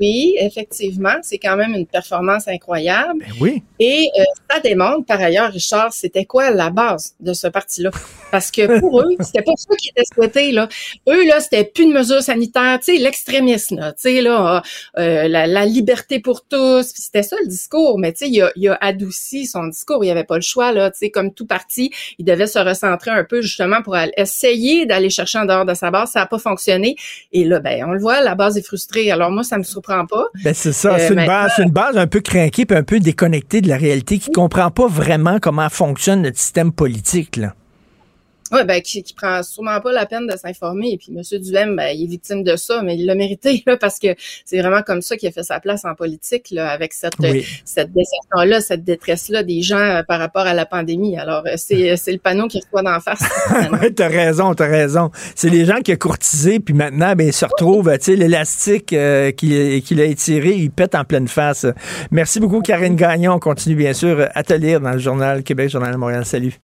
[SPEAKER 19] Oui, effectivement, c'est quand même une performance incroyable.
[SPEAKER 3] oui.
[SPEAKER 19] Et euh, ça démontre, par ailleurs, Richard, c'était quoi la base de ce parti-là? Parce que pour eux, c'était pas ça qui était souhaité, là. Eux, là, c'était plus de mesures sanitaires, tu sais, l'extrémisme, là, tu sais, là, euh, la, la liberté pour tous, c'était ça le discours. Mais tu sais, il a, il a adouci son discours, il avait pas le choix, là, tu sais, comme tout parti, il devait se recentrer un peu, justement, pour aller- essayer d'aller chercher en dehors de sa base. Ça a pas fonctionné. Et là, ben, on le voit, la base est frustrée. Alors moi, ça me surprend pas.
[SPEAKER 3] Ben c'est ça,
[SPEAKER 19] Euh,
[SPEAKER 3] c'est une,
[SPEAKER 19] maintenant-
[SPEAKER 3] base, c'est une base un peu craquée puis un peu déconnectée de la réalité qu'ils comprend pas vraiment comment fonctionne notre système politique, là.
[SPEAKER 19] Oui, ben, qui, qui prend sûrement pas la peine de s'informer. Et puis, M. Duhem, ben, il est victime de ça, mais il l'a mérité, là, parce que c'est vraiment comme ça qu'il a fait sa place en politique, là, avec cette,
[SPEAKER 3] Oui.
[SPEAKER 19] cette déception-là, cette détresse-là des gens euh, par rapport à la pandémie. Alors, euh, c'est, c'est le panneau qui reçoit d'en face.
[SPEAKER 3] Oui, t'as raison, t'as raison. C'est les gens qui ont courtisé, puis maintenant, ben, ils se retrouvent, tu sais, l'élastique euh, qu'il qu'il a étiré, il pète en pleine face. Merci beaucoup, Karine Gagnon. On continue, bien sûr, à te lire dans le Journal Québec, Journal de Montréal. Salut.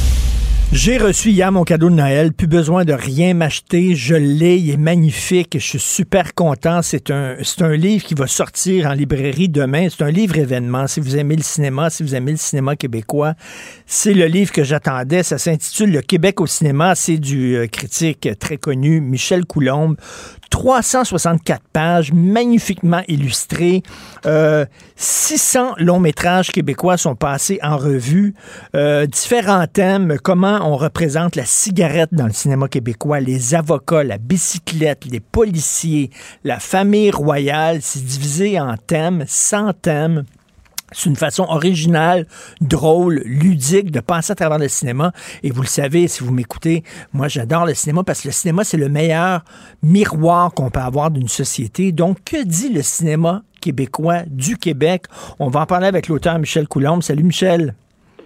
[SPEAKER 3] J'ai reçu hier mon cadeau de Noël, plus besoin de rien m'acheter, je l'ai, il est magnifique, je suis super content. C'est un, un livre qui va sortir en librairie demain. C'est un livre événement. Si vous aimez le cinéma, si vous aimez le cinéma québécois, c'est le livre que j'attendais. Ça s'intitule Le Québec au cinéma. C'est du euh, critique très connu, Michel Coulombe. 364 pages, magnifiquement illustrées. Euh, 600 longs métrages québécois sont passés en revue. Euh, différents thèmes, comment on représente la cigarette dans le cinéma québécois, les avocats, la bicyclette, les policiers, la famille royale. C'est divisé en thèmes, 100 thèmes. C'est une façon originale, drôle, ludique de penser à travers le cinéma. Et vous le savez, si vous m'écoutez, moi j'adore le cinéma parce que le cinéma, c'est le meilleur miroir qu'on peut avoir d'une société. Donc, que dit le cinéma québécois du Québec? On va en parler avec l'auteur Michel Coulombe. Salut Michel.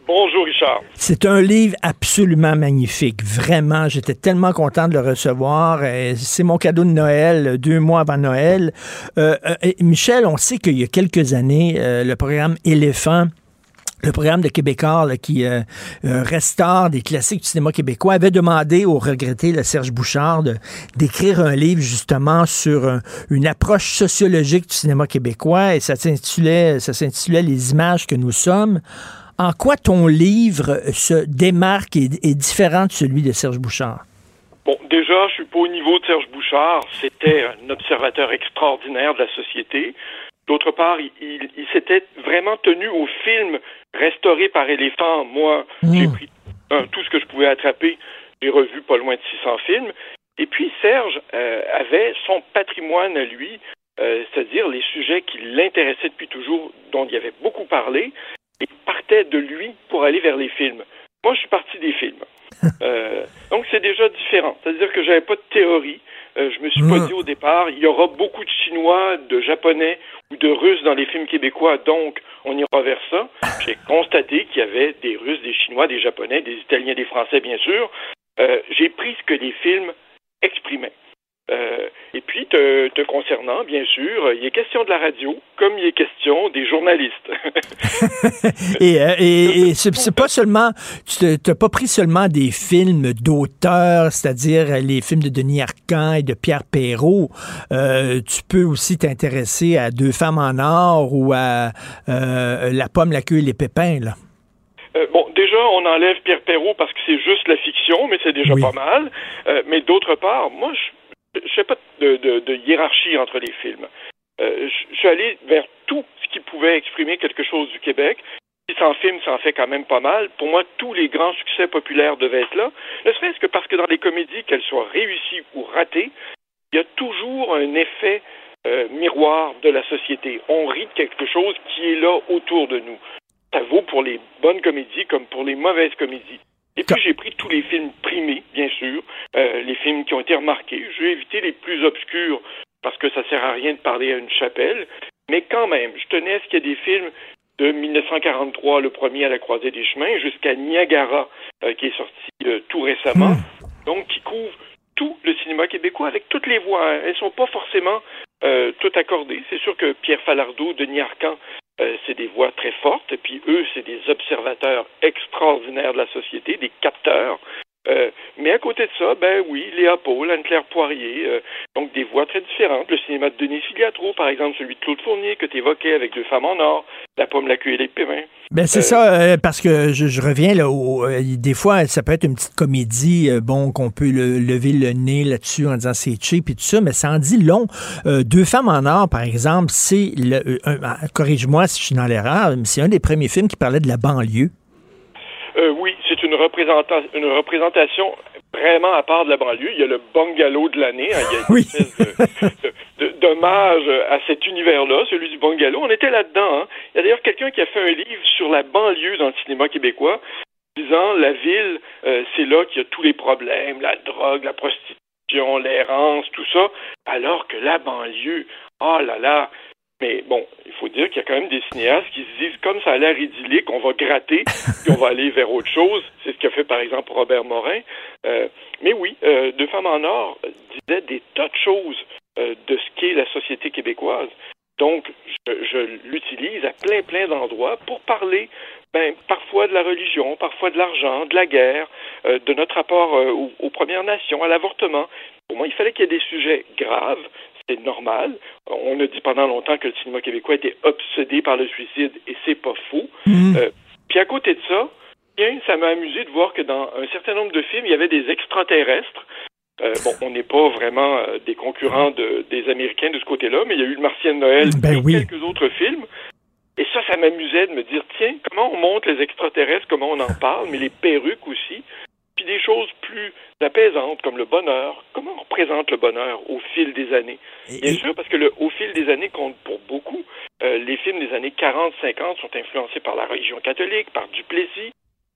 [SPEAKER 20] Bonjour Richard.
[SPEAKER 3] C'est un livre absolument magnifique. Vraiment, j'étais tellement content de le recevoir. Euh, C'est mon cadeau de Noël, euh, deux mois avant Noël. Euh, Michel, on sait qu'il y a quelques années, le programme Éléphant le programme de Québécois qui restaure des classiques du cinéma québécois avait demandé au regretté le Serge Bouchard d'écrire un livre justement sur un- une approche sociologique du cinéma québécois et ça s'intitulait Les images que nous sommes. En quoi ton livre se démarque et est différent de celui de Serge Bouchard?
[SPEAKER 20] Bon, déjà, je suis pas au niveau de Serge Bouchard. C'était un observateur extraordinaire de la société. D'autre part, il, il- il s'était vraiment tenu au film restauré par Éléphant. Moi, j'ai pris un, tout ce que je pouvais attraper. J'ai revu pas loin de 600 films. Et puis, Serge euh, avait son patrimoine à lui, euh, c'est-à-dire les sujets qui l'intéressaient depuis toujours, dont il avait beaucoup parlé, et partait de lui pour aller vers les films. Moi, je suis parti des films. Euh, donc, c'est déjà différent. C'est-à-dire que j'avais pas de théorie. Euh, je me suis pas dit au départ, il y aura beaucoup de Chinois, de Japonais ou de Russes dans les films québécois, donc on ira vers ça. J'ai constaté qu'il y avait des Russes, des Chinois, des Japonais, des Italiens, des Français, bien sûr. Euh, J'ai pris ce que les films exprimaient. Euh, et puis, te, te concernant, bien sûr, il est question de la radio, comme il est question des journalistes.
[SPEAKER 3] Et, euh, et, et c'est pas seulement, tu n'as pas pris seulement des films d'auteurs, c'est-à-dire les films de Denis Arcand et de Pierre Perrault. Euh, tu peux aussi t'intéresser à Deux femmes en or ou à euh, La pomme, la queue et les pépins. Là.
[SPEAKER 20] Euh, bon, déjà, on enlève Pierre Perrault parce que c'est juste la fiction, mais c'est déjà pas mal. Euh, mais d'autre part, moi, je ne sais pas de, hiérarchie entre les films. Euh, je je suis allé vers tout ce qui pouvait exprimer quelque chose du Québec. 600 films, ça en fait quand même pas mal. Pour moi, tous les grands succès populaires devaient être là. Ne serait-ce que parce que dans les comédies, qu'elles soient réussies ou ratées, il y a toujours un effet euh, miroir de la société. On rit de quelque chose qui est là autour de nous. Ça vaut pour les bonnes comédies comme pour les mauvaises comédies. Et puis j'ai pris tous les films primés, bien sûr, euh, les films qui ont été remarqués. J'ai évité les plus obscurs parce que ça sert à rien de parler à une chapelle. Mais quand même, je tenais à ce qu'il y ait des films de 1943, le premier à la croisée des chemins, jusqu'à Niagara, euh, qui est sorti euh, tout récemment, donc qui couvre tout le cinéma québécois avec toutes les voix. hein. Elles sont pas forcément euh, toutes accordées. C'est sûr que Pierre Falardeau, Denis Arcand, euh, c'est des voix très fortes, et puis eux, c'est des observateurs extraordinaires de la société, des capteurs. Euh, mais à côté de ça, ben oui, Léa Paul, Anne-Claire Poirier, euh, donc des voix très différentes. Le cinéma de Denis Filiatro, par exemple, celui de Claude Fournier que tu évoquais avec Deux femmes en or, La pomme, la queue et les pépins.
[SPEAKER 3] Ben c'est ça, euh, parce que je, je reviens là, au- des fois, ça peut être une petite comédie, bon, qu'on peut le- lever le nez là-dessus en disant c'est cheap et tout ça, mais ça en dit long. Deux femmes en or, par exemple, c'est, euh, ah, corrige-moi si je suis dans l'erreur, mais c'est un des premiers films qui parlait de la banlieue.
[SPEAKER 20] Euh, oui, une, représenta- une représentation vraiment à part de la banlieue. Il y a le bungalow de l'année. hein. Il y a une espèce de, de- d'hommage à cet univers-là, celui du bungalow. On était là-dedans. hein. Il y a d'ailleurs quelqu'un qui a fait un livre sur la banlieue dans le cinéma québécois, disant la ville, euh, c'est là qu'il y a tous les problèmes, la drogue, la prostitution, l'errance, tout ça, alors que la banlieue, oh là là. Mais bon, il faut dire qu'il y a quand même des cinéastes qui se disent, comme ça a l'air idyllique, on va gratter, puis on va aller vers autre chose. C'est ce qu'a fait par exemple Robert Morin. Euh, mais oui, euh, Deux femmes en or disait des tas de choses euh, de ce qu'est la société québécoise. Donc, je, je l'utilise à plein, plein d'endroits pour parler ben, parfois de la religion, parfois de l'argent, de la guerre, euh, de notre rapport euh, aux, aux Premières Nations, à l'avortement. Pour moi, il fallait qu'il y ait des sujets graves, c'est normal. On a dit pendant longtemps que le cinéma québécois était obsédé par le suicide, et c'est pas faux. Euh, puis à côté de ça, bien, ça m'a amusé de voir que dans un certain nombre de films, il y avait des extraterrestres. Euh, bon, on n'est pas vraiment euh, des concurrents de- des Américains de ce côté-là, mais il y a eu le Martien de Noël
[SPEAKER 3] Ben
[SPEAKER 20] et
[SPEAKER 3] oui.
[SPEAKER 20] quelques autres films. Et ça, ça m'amusait de me dire, tiens, comment on montre les extraterrestres, comment on en parle, mais les perruques aussi. Puis des choses plus apaisantes, comme le bonheur. Comment on représente le bonheur au fil des années? Bien sûr, parce que le, au fil des années compte pour beaucoup. Euh, les films des années 40-50 sont influencés par la religion catholique, par Duplessis.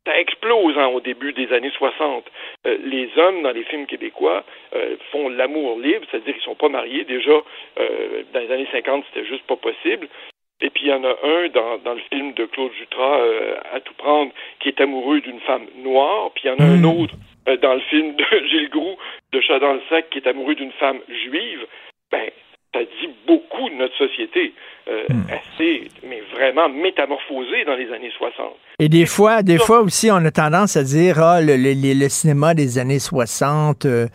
[SPEAKER 20] Ça explose hein, au début des années 60. Euh, les hommes dans les films québécois euh, font l'amour libre, c'est-à-dire ils sont pas mariés. Déjà, euh, dans les années 50, c'était juste pas possible. Et puis il y en a un dans, dans le film de Claude Jutras, euh, à tout prendre, qui est amoureux d'une femme noire. Puis il y en a un autre euh, dans le film de Gilles Groux, de Chat dans le sac, qui est amoureux d'une femme juive. Ben, ça dit beaucoup de notre société. Euh, assez, mais vraiment métamorphosée dans les années 60.
[SPEAKER 3] Et des fois, des fois aussi, on a tendance à dire ah, le, le- le- le cinéma des années 60 euh,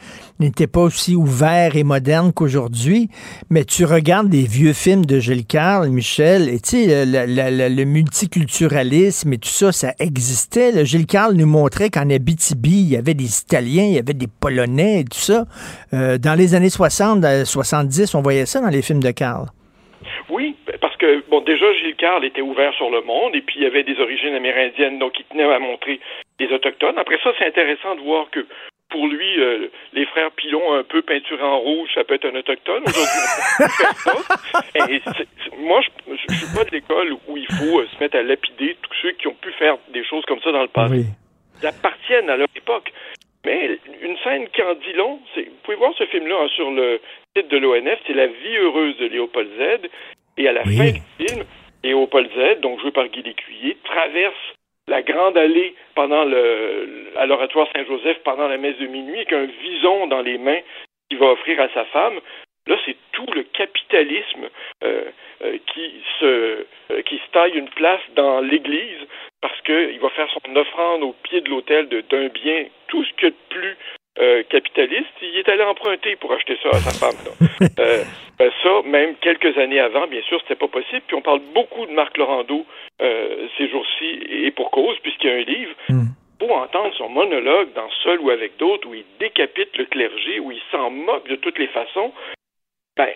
[SPEAKER 3] n'était pas aussi ouvert et moderne qu'aujourd'hui. Mais tu regardes des vieux films de Gilles Carle, Michel, et tu sais, le, multiculturalisme et tout ça, ça existait. Gilles Carle nous montrait qu'en Abitibi, il y avait des Italiens, il y avait des Polonais et tout ça. Euh, dans les années 60, euh, 70, on voyait ça dans les films de Carle.
[SPEAKER 20] Oui, parce que, bon, déjà, Gilles Carle était ouvert sur le monde, et puis il y avait des origines amérindiennes, donc il tenait à montrer des Autochtones. Après ça, c'est intéressant de voir que, pour lui, euh, les frères Pilon, un peu peinturés en rouge, ça peut être un Autochtone. Aujourd'hui, on peut faire ça. Et c'est- c'est- moi, je, je suis pas de l'école où il faut euh, se mettre à lapider tous ceux qui ont pu faire des choses comme ça dans le passé. Ils appartiennent à leur époque. Mais une scène qui en dit long, c'est, vous pouvez voir ce film-là hein, sur le site de l'ONF, c'est La vie heureuse de Léopold Z. Et à la fin du film, Léopold Z, donc joué par Guy Lécuyer, traverse la grande allée pendant le, à l'oratoire Saint-Joseph pendant la messe de minuit avec un vison dans les mains qu'il va offrir à sa femme. Là, c'est tout le capitalisme euh, euh, qui se euh, qui taille une place dans l'Église parce qu'il va faire son offrande au pied de l'autel d'un bien, tout ce que de plus euh, capitaliste, il est allé emprunter pour acheter ça à sa femme. là. Euh, ben ça, même quelques années avant, bien sûr, c'était pas possible. Puis on parle beaucoup de Marc Laurando euh, ces jours-ci, et pour cause, puisqu'il y a un livre. Pour entendre son monologue dans Seul ou avec d'autres, où il décapite le clergé, où il s'en moque de toutes les façons, ben,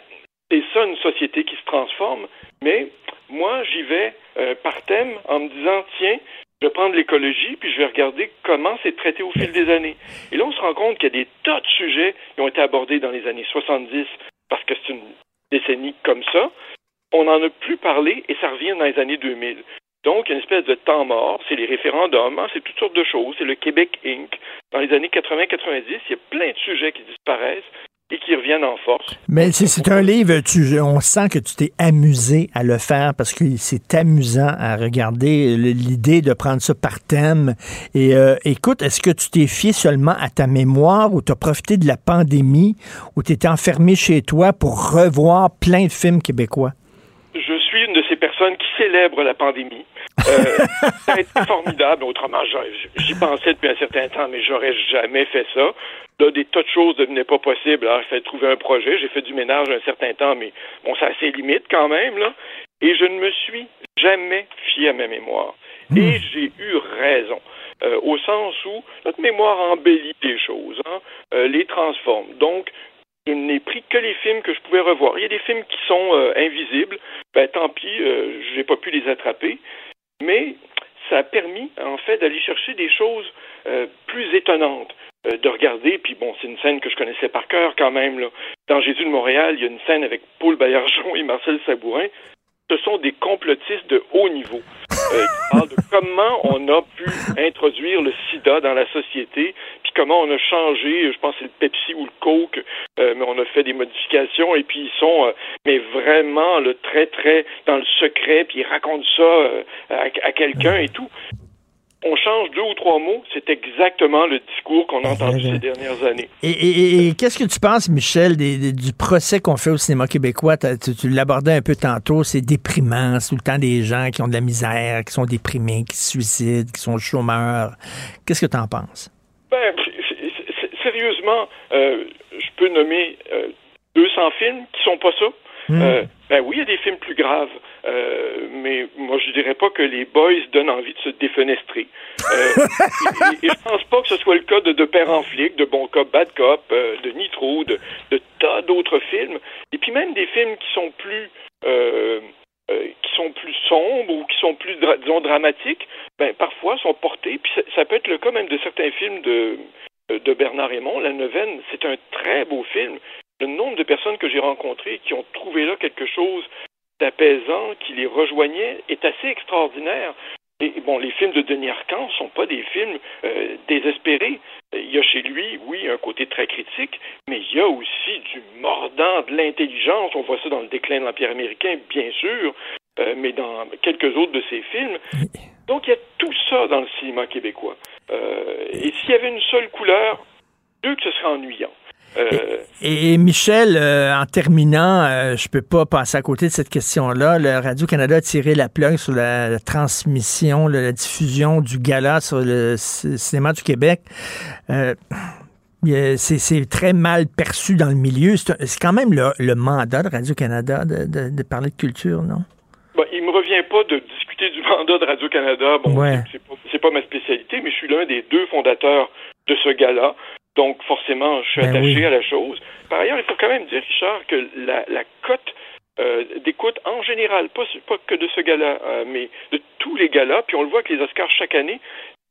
[SPEAKER 20] c'est ça une société qui se transforme. Mais moi, j'y vais par thème en me disant, tiens, je vais prendre l'écologie, puis je vais regarder comment c'est traité au fil des années. Et là, on se rend compte qu'il y a des tas de sujets qui ont été abordés dans les années 70, parce que c'est une décennie comme ça. On n'en a plus parlé, et ça revient dans les années 2000. Donc, une espèce de temps mort, c'est les référendums, hein, c'est toutes sortes de choses, c'est le Québec Inc. Dans les années 80-90, il y a plein de sujets qui disparaissent et qui reviennent en force.
[SPEAKER 3] Mais c'est- c'est un livre, tu, on sent que tu t'es amusé à le faire parce que c'est amusant à regarder l'idée de prendre ça par thème. Et euh, écoute, est-ce que tu t'es fié seulement à ta mémoire ou tu as profité de la pandémie ou tu étais enfermé chez toi pour revoir plein de films québécois?
[SPEAKER 20] De ces personnes qui célèbrent la pandémie. Euh, ça a été formidable. Autrement, j'y pensais depuis un certain temps, mais j'aurais jamais fait ça. Là, des tas de choses ne devenaient pas possibles. Alors, il fallait trouver un projet. J'ai fait du ménage un certain temps, mais bon, ça a ses limites quand même, là. Et je ne me suis jamais fié à ma mémoire. Et j'ai eu raison. Euh, au sens où notre mémoire embellit les choses, hein, euh, les transforme. Donc, je n'ai pris que les films que je pouvais revoir. Il y a des films qui sont euh, invisibles. Ben, tant pis, euh, j'ai pas pu les attraper. Mais ça, a permis, en fait, d'aller chercher des choses euh, plus étonnantes. Euh, de regarder, puis bon, c'est une scène que je connaissais par cœur quand même. Dans Jésus de Montréal, il y a une scène avec Paul Baillargeon et Marcel Sabourin. Ce sont des complotistes de haut niveau. Euh, qui parlent de comment on a pu introduire le sida dans la société, puis comment on a changé, je pense c'est le Pepsi ou le Coke, euh, mais on a fait des modifications, et puis ils sont, euh, mais vraiment, le très, très dans le secret, puis ils racontent ça euh, à quelqu'un et tout on change deux ou trois mots, c'est exactement le discours qu'on a entendu ces dernières années.
[SPEAKER 3] Et, et- et qu'est-ce que tu penses, Michel, des- des- du procès qu'on fait au cinéma québécois? Tu, tu l'abordais un peu tantôt, c'est déprimant, c'est tout le temps des gens qui ont de la misère, qui sont déprimés, qui se suicident, qui sont chômeurs. Qu'est-ce que tu en penses?
[SPEAKER 20] Ben, sérieusement, euh, je peux nommer euh, 200 films qui sont pas ça.
[SPEAKER 3] Hmm.
[SPEAKER 20] Euh, ben oui, il y a des films plus graves, euh, mais moi je dirais pas que les boys donnent envie de se défenestrer. Euh, et, et je pense pas que ce soit le cas de De Père en flic, de Bon Cop, Bad Cop, euh, de Nitro, de, de tas d'autres films, et puis même des films qui sont plus qui sont plus sombres ou qui sont plus, disons, dramatiques, ben, parfois sont portés, puis ça, ça peut être le cas même de certains films de, de Bernard Raymond, La Neuvaine, c'est un très beau film. Le nombre de personnes que j'ai rencontrées qui ont trouvé là quelque chose d'apaisant, qui les rejoignait, est assez extraordinaire. Et bon, les films de Denis Arcand ne sont pas des films euh, désespérés. Il y a chez lui, oui, un côté très critique, mais il y a aussi du mordant, de l'intelligence. On voit ça dans le déclin de l'Empire américain, bien sûr, euh, mais dans quelques autres de ses films. Donc, il y a tout ça dans le cinéma québécois. Euh, et s'il y avait une seule couleur, deux que ce serait ennuyant. Euh,
[SPEAKER 3] Et, et Michel, euh, en terminant, euh, je peux pas passer à côté de cette question-là. Le Radio-Canada a tiré la plug sur la, la transmission, la, la diffusion du gala sur le cinéma du Québec. Euh, il c'est très mal perçu dans le milieu. C'est quand même le, le mandat de Radio-Canada de, de- de parler de culture, non?
[SPEAKER 20] Bon, il me revient pas de discuter du mandat de Radio-Canada. Bon,
[SPEAKER 3] Ouais.
[SPEAKER 20] c'est pas, c'est pas ma spécialité, mais je suis l'un des deux fondateurs de ce gala. Donc, forcément, je suis
[SPEAKER 3] Ben
[SPEAKER 20] attaché
[SPEAKER 3] oui.
[SPEAKER 20] à la chose. Par ailleurs, il faut quand même dire, Richard, que la, la cote euh, d'écoute en général, pas, pas que de ce gala, euh, mais de tous les galas, puis on le voit avec les Oscars chaque année,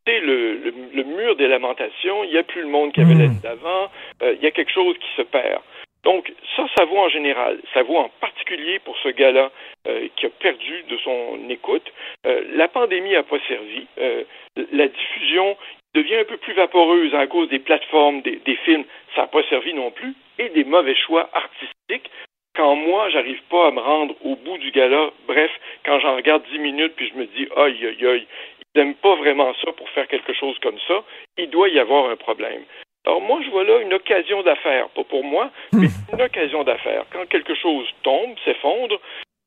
[SPEAKER 20] c'est le, le, le mur des lamentations. Il n'y a plus le monde qu'il y avait l'année d'avant. Euh, il y a quelque chose qui se perd. Donc, ça, ça vaut en général. Ça vaut en particulier pour ce gars-là euh, qui a perdu de son écoute. Euh, la pandémie n'a pas servi. Euh, la diffusion devient un peu plus vaporeuse à cause des plateformes, des, des films. Ça n'a pas servi non plus. Et des mauvais choix artistiques. Quand moi, j'arrive pas à me rendre au bout du gala, bref, quand j'en regarde 10 minutes puis je me dis, aïe, aïe, aïe, ils n'aiment pas vraiment ça pour faire quelque chose comme ça, il doit y avoir un problème. Alors moi, je vois là une occasion d'affaires, pas pour moi, mais une occasion d'affaires. Quand quelque chose tombe, s'effondre,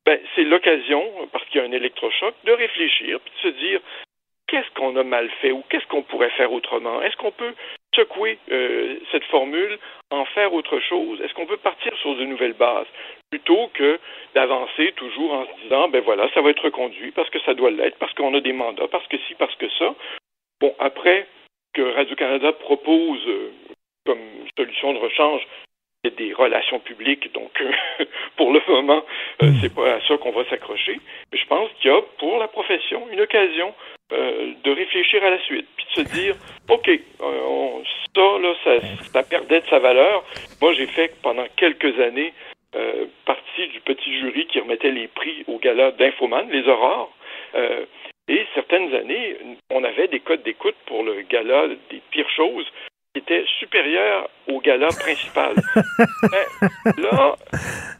[SPEAKER 20] ben, c'est l'occasion, parce qu'il y a un électrochoc, de réfléchir, puis de se dire, qu'est-ce qu'on a mal fait ou qu'est-ce qu'on pourrait faire autrement? Est-ce qu'on peut secouer euh, cette formule, en faire autre chose? Est-ce qu'on peut partir sur de nouvelles bases plutôt que d'avancer toujours en se disant, ben voilà, ça va être reconduit parce que ça doit l'être, parce qu'on a des mandats, parce que ci, parce que ça? Bon, après que Radio-Canada propose euh, comme solution de rechange des relations publiques, donc euh, pour le moment, euh, c'est pas à ça qu'on va s'accrocher. Mais je pense qu'il y a pour la profession une occasion euh, de réfléchir à la suite, puis de se dire, ok, euh, on- ça là, ça, ça perdait de sa valeur. Moi, j'ai fait pendant quelques années euh, partie du petit jury qui remettait les prix au gala d'Infoman, les Aurores. Et certaines années, on avait des codes d'écoute pour le gala des pires choses qui étaient supérieurs au gala principal. Mais là,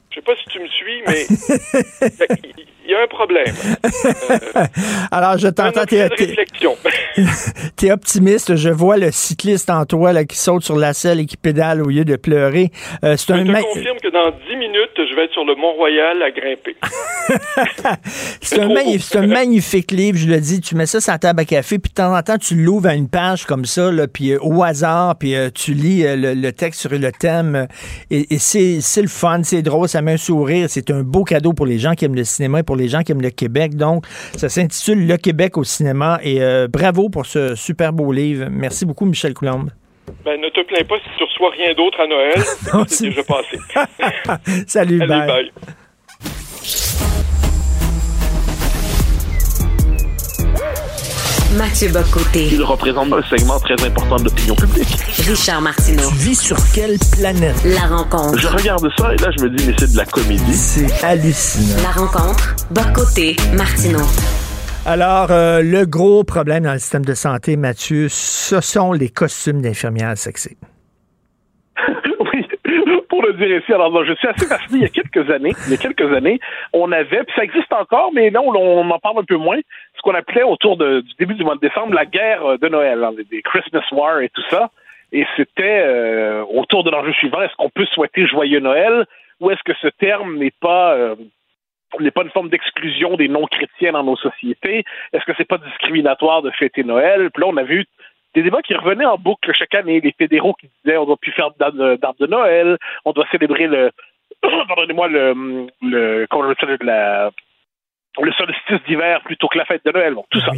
[SPEAKER 20] je sais pas si tu me suis, mais y a un problème.
[SPEAKER 3] Alors, je t'entends, t'es, t'es- optimiste. Je vois le cycliste en toi là, qui saute sur la selle et qui pédale au lieu de pleurer. Euh, c'est un
[SPEAKER 20] Je te
[SPEAKER 3] ma-
[SPEAKER 20] confirme que dans 10 minutes, je vais être sur le Mont-Royal à grimper.
[SPEAKER 3] C'est un, c'est un magnifique livre, je le dis. Tu mets ça sur la table à café, puis de temps en temps, tu l'ouvres à une page comme ça, là, puis euh, au hasard, puis euh, tu lis le, le texte sur le thème. et et c'est c'est le fun, c'est drôle, ça met un sourire. C'est un beau cadeau pour les gens qui aiment le cinéma et pour les gens qui aiment le Québec. Donc, ça s'intitule Le Québec au cinéma. Et euh, bravo pour ce super beau livre. Merci beaucoup, Michel Coulombe.
[SPEAKER 20] Ben, ne te plains pas si tu reçois rien d'autre à Noël. c'est déjà passé.
[SPEAKER 3] Salut,
[SPEAKER 20] Allez,
[SPEAKER 3] bye.
[SPEAKER 20] bye.
[SPEAKER 2] Mathieu Bocoté.
[SPEAKER 21] Il représente un segment très important de l'opinion publique.
[SPEAKER 2] Richard Martineau.
[SPEAKER 3] Tu vis sur quelle planète?
[SPEAKER 2] La rencontre.
[SPEAKER 21] Je regarde ça et là, je me dis, mais c'est de la comédie.
[SPEAKER 3] C'est hallucinant.
[SPEAKER 2] La rencontre. Bocoté. Martineau.
[SPEAKER 3] Alors, euh, le gros problème dans le système de santé, Mathieu, ce sont les costumes d'infirmières sexy.
[SPEAKER 21] oui, dire ici, alors je suis assez fasciné. Il y a quelques années, il y a quelques années, on avait, puis ça existe encore, mais là, on, en parle un peu moins, ce qu'on appelait autour du début du mois de décembre la guerre de Noël, hein, des Christmas War et tout ça. Et c'était euh, autour de l'enjeu suivant est-ce qu'on peut souhaiter joyeux Noël ou est-ce que ce terme n'est pas euh, n'est pas une forme d'exclusion des non-chrétiens dans nos sociétés? Est-ce que c'est pas discriminatoire de fêter Noël? Puis là, on avait eu des débats qui revenaient en boucle chaque année. Les fédéraux qui disaient on doit plus faire d'arbre d'arbre de Noël, on doit célébrer le pardonnez-moi le le comment on appelle ça, la le solstice d'hiver plutôt que la fête de Noël, tout ça.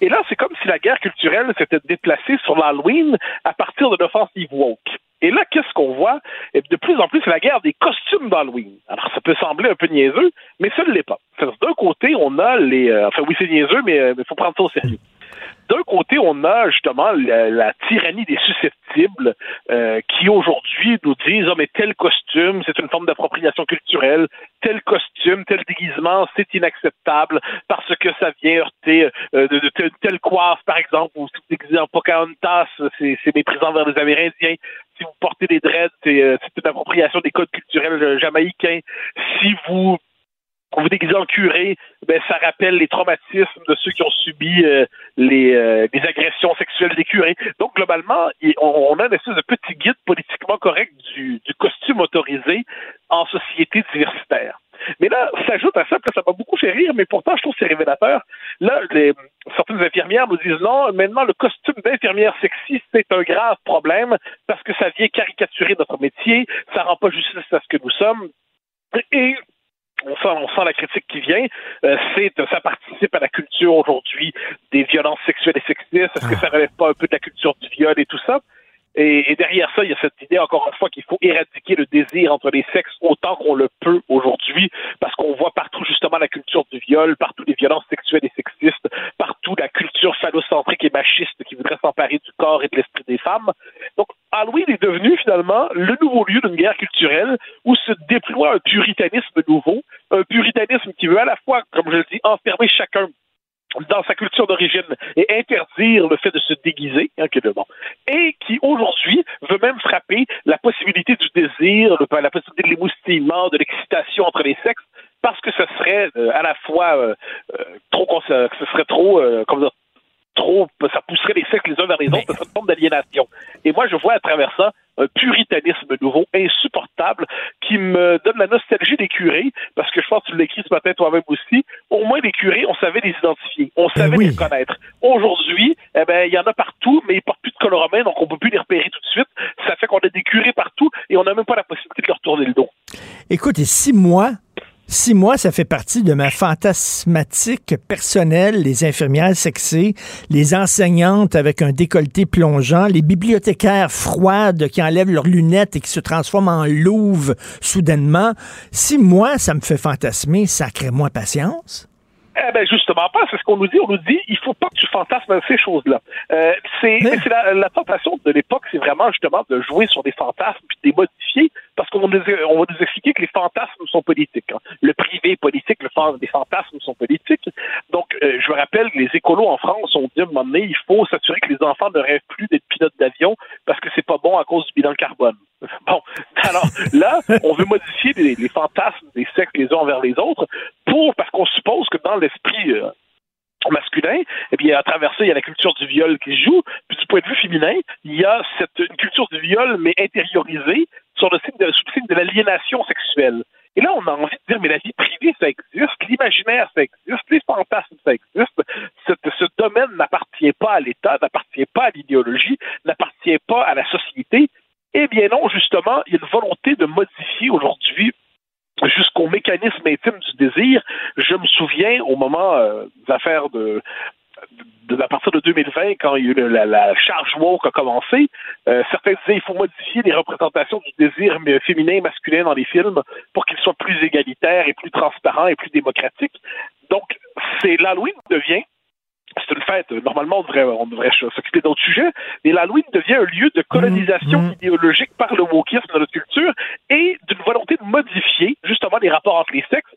[SPEAKER 21] Et là, c'est comme si la guerre culturelle s'était déplacée sur l'Halloween à partir de l'offensive woke. Et là, qu'est-ce qu'on voit? Et de plus en plus, c'est la guerre des costumes d'Halloween. Alors, ça peut sembler un peu niaiseux, mais ça ne l'est pas. D'un côté, on a les... euh, enfin, oui, c'est niaiseux, mais il faut prendre ça au sérieux. D'un côté, on a justement la, la tyrannie des susceptibles euh, qui aujourd'hui nous disent ah mais tel costume c'est une forme d'appropriation culturelle, tel costume, tel déguisement c'est inacceptable parce que ça vient heurter euh, de, de telle, telle coiffe par exemple ou si vous déguisez en Pocahontas c'est méprisant vers les Amérindiens. Si vous portez des dreads c'est euh, c'est une appropriation des codes culturels jamaïcains. Si vous vous déguisez en curé, ben ça rappelle les traumatismes de ceux qui ont subi euh, les, euh, les agressions sexuelles des curés. Donc globalement, on, a une espèce de petit guide politiquement correct du, du costume autorisé en société diversitaire. Mais là, s'ajoute à ça, là, ça m'a beaucoup fait rire, mais pourtant, je trouve que c'est révélateur. Là, les, certaines infirmières nous disent non, maintenant, le costume d'infirmière sexy, c'est un grave problème parce que ça vient caricaturer notre métier, ça rend pas justice à ce que nous sommes. Et on sent, on sent la critique qui vient. Euh, c'est ça participe à la culture aujourd'hui des violences sexuelles et sexistes. Est-ce que ça relève pas un peu de la culture du viol et tout ça? Et, et derrière ça, il y a cette idée, encore une fois, qu'il faut éradiquer le désir entre les sexes autant qu'on le peut aujourd'hui, parce qu'on voit partout justement la culture du viol, partout les violences sexuelles et sexistes, partout la culture phallocentrique et machiste qui voudrait s'emparer du corps et de l'esprit des femmes. Donc, Halloween est devenu finalement le nouveau lieu d'une guerre culturelle où se déploie un puritanisme nouveau, un puritanisme qui veut à la fois, comme je le dis, enfermer chacun dans sa culture d'origine et interdire le fait de se déguiser, hein, de bon, et qui aujourd'hui veut même frapper la possibilité du désir, la possibilité de l'émoustillement, de l'excitation entre les sexes, parce que ce serait euh, à la fois euh, euh, trop, ce serait trop, euh, comment dire, trop, ça pousserait les sexes les uns vers les autres, ce serait une forme d'aliénation. Et moi, je vois à travers ça un puritanisme nouveau, insupportable, qui me donne la nostalgie des curés, parce que je pense que tu l'écris ce matin toi-même aussi. Au moins, les curés, on savait les identifier, on savait les reconnaître. Aujourd'hui, eh ben, il y en a partout, mais ils portent plus de coloromène, donc on peut plus les repérer tout de suite. Ça fait qu'on a des curés partout et on n'a même pas la possibilité de leur tourner le dos.
[SPEAKER 3] Écoute, et six mois, six mois, ça fait partie de ma fantasmatique personnelle, les infirmières sexées, les enseignantes avec un décolleté plongeant, les bibliothécaires froides qui enlèvent leurs lunettes et qui se transforment en louve soudainement. Six mois, ça me fait fantasmer, sacrez-moi patience.
[SPEAKER 21] Eh ben justement pas, c'est ce qu'on nous dit. On nous dit il faut pas que tu fantasmes ces choses-là. Euh, c'est mais la, la tentation de l'époque, c'est vraiment justement de jouer sur des fantasmes puis de les modifier parce qu'on va nous, on va nous expliquer que les fantasmes sont politiques. hein. Le privé est politique, le fan- les fantasmes sont politiques. Donc euh, je me rappelle que les écolos en France ont dit à un moment donné il faut s'assurer que les enfants ne rêvent plus d'être pilotes d'avion parce que c'est pas bon à cause du bilan carbone. Bon, alors là, on veut modifier les, les fantasmes des sexes les uns envers les autres pour parce qu'on suppose que dans l'esprit euh, masculin, et bien à travers ça, il y a la culture du viol qui joue. Puis du point de vue féminin, il y a cette une culture du viol, mais intériorisée sur le signe de, sous le signe de l'aliénation sexuelle. Et là, on a envie de dire, mais la vie privée, ça existe, l'imaginaire, ça existe, les fantasmes, ça existe. Ce domaine n'appartient pas à l'État, n'appartient pas à l'idéologie, n'appartient pas à la société. Eh bien non, justement, il y a une volonté de modifier aujourd'hui jusqu'au mécanisme intime du désir. Je me souviens au moment euh, des affaires de, de, à partir de 2020, quand il y a eu le- la, la charge woke a commencé, euh, certains disaient il faut modifier les représentations du désir féminin et masculin dans les films pour qu'ils soient plus égalitaires et plus transparents et plus démocratiques. Donc, c'est l'Halloween devient c'est une fête. Normalement, on devrait, on devrait s'occuper d'autres sujets. Mais l'Halloween devient un lieu de colonisation
[SPEAKER 3] Mmh,
[SPEAKER 21] idéologique par le wokisme dans notre culture et d'une volonté de modifier justement les rapports entre les sexes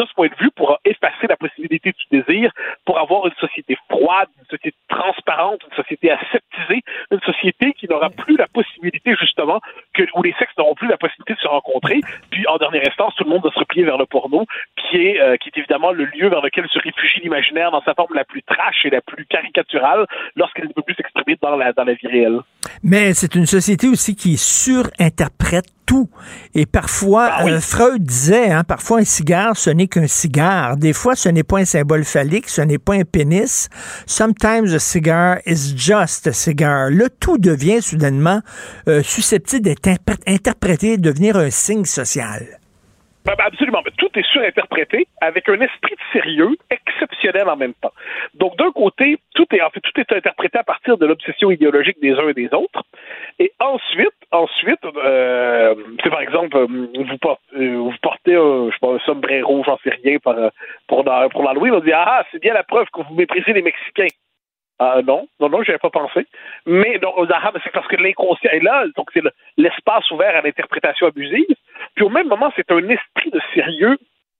[SPEAKER 21] de ce point de vue pour effacer la possibilité du désir, pour avoir une société froide, une société transparente, une société aseptisée, une société qui n'aura plus la possibilité justement que où les sexes n'auront plus la possibilité de se rencontrer. Puis en dernière instance, tout le monde va se replier vers le porno, qui est euh, qui est évidemment le lieu vers lequel se réfugie l'imaginaire dans sa forme la plus trash et la plus caricaturale lorsqu'il ne peut plus s'exprimer dans la dans la vie réelle.
[SPEAKER 3] Mais c'est une société aussi qui surinterprète tout. Et parfois,
[SPEAKER 21] Ah
[SPEAKER 3] euh, Freud disait, hein, parfois un cigare, ce n'est qu'un cigare. Des fois, ce n'est pas un symbole phallique, ce n'est pas un pénis. Sometimes a cigar is just a cigar. Là, tout devient soudainement euh, susceptible d'être interpr- interprété, devenir un signe social.
[SPEAKER 21] Ben, ben, absolument. Mais tout est surinterprété avec un esprit de sérieux exceptionnel en même temps. Donc, d'un côté, tout est, en fait, tout est interprété à partir de l'obsession idéologique des uns et des autres. Et ensuite, ensuite, euh, c'est par exemple, euh, vous, portez, euh, vous portez un, je sais pas, un sombrero, j'en sais rien, euh, pour, dans- pour l'Halloween, on dit, ah, c'est bien la preuve que vous méprisez les Mexicains. Ah non, non, non, j'y avais pas pensé. Mais mais c'est parce que l'inconscient est là, donc c'est le- l'espace ouvert à l'interprétation abusive. Puis au même moment, c'est un esprit de sérieux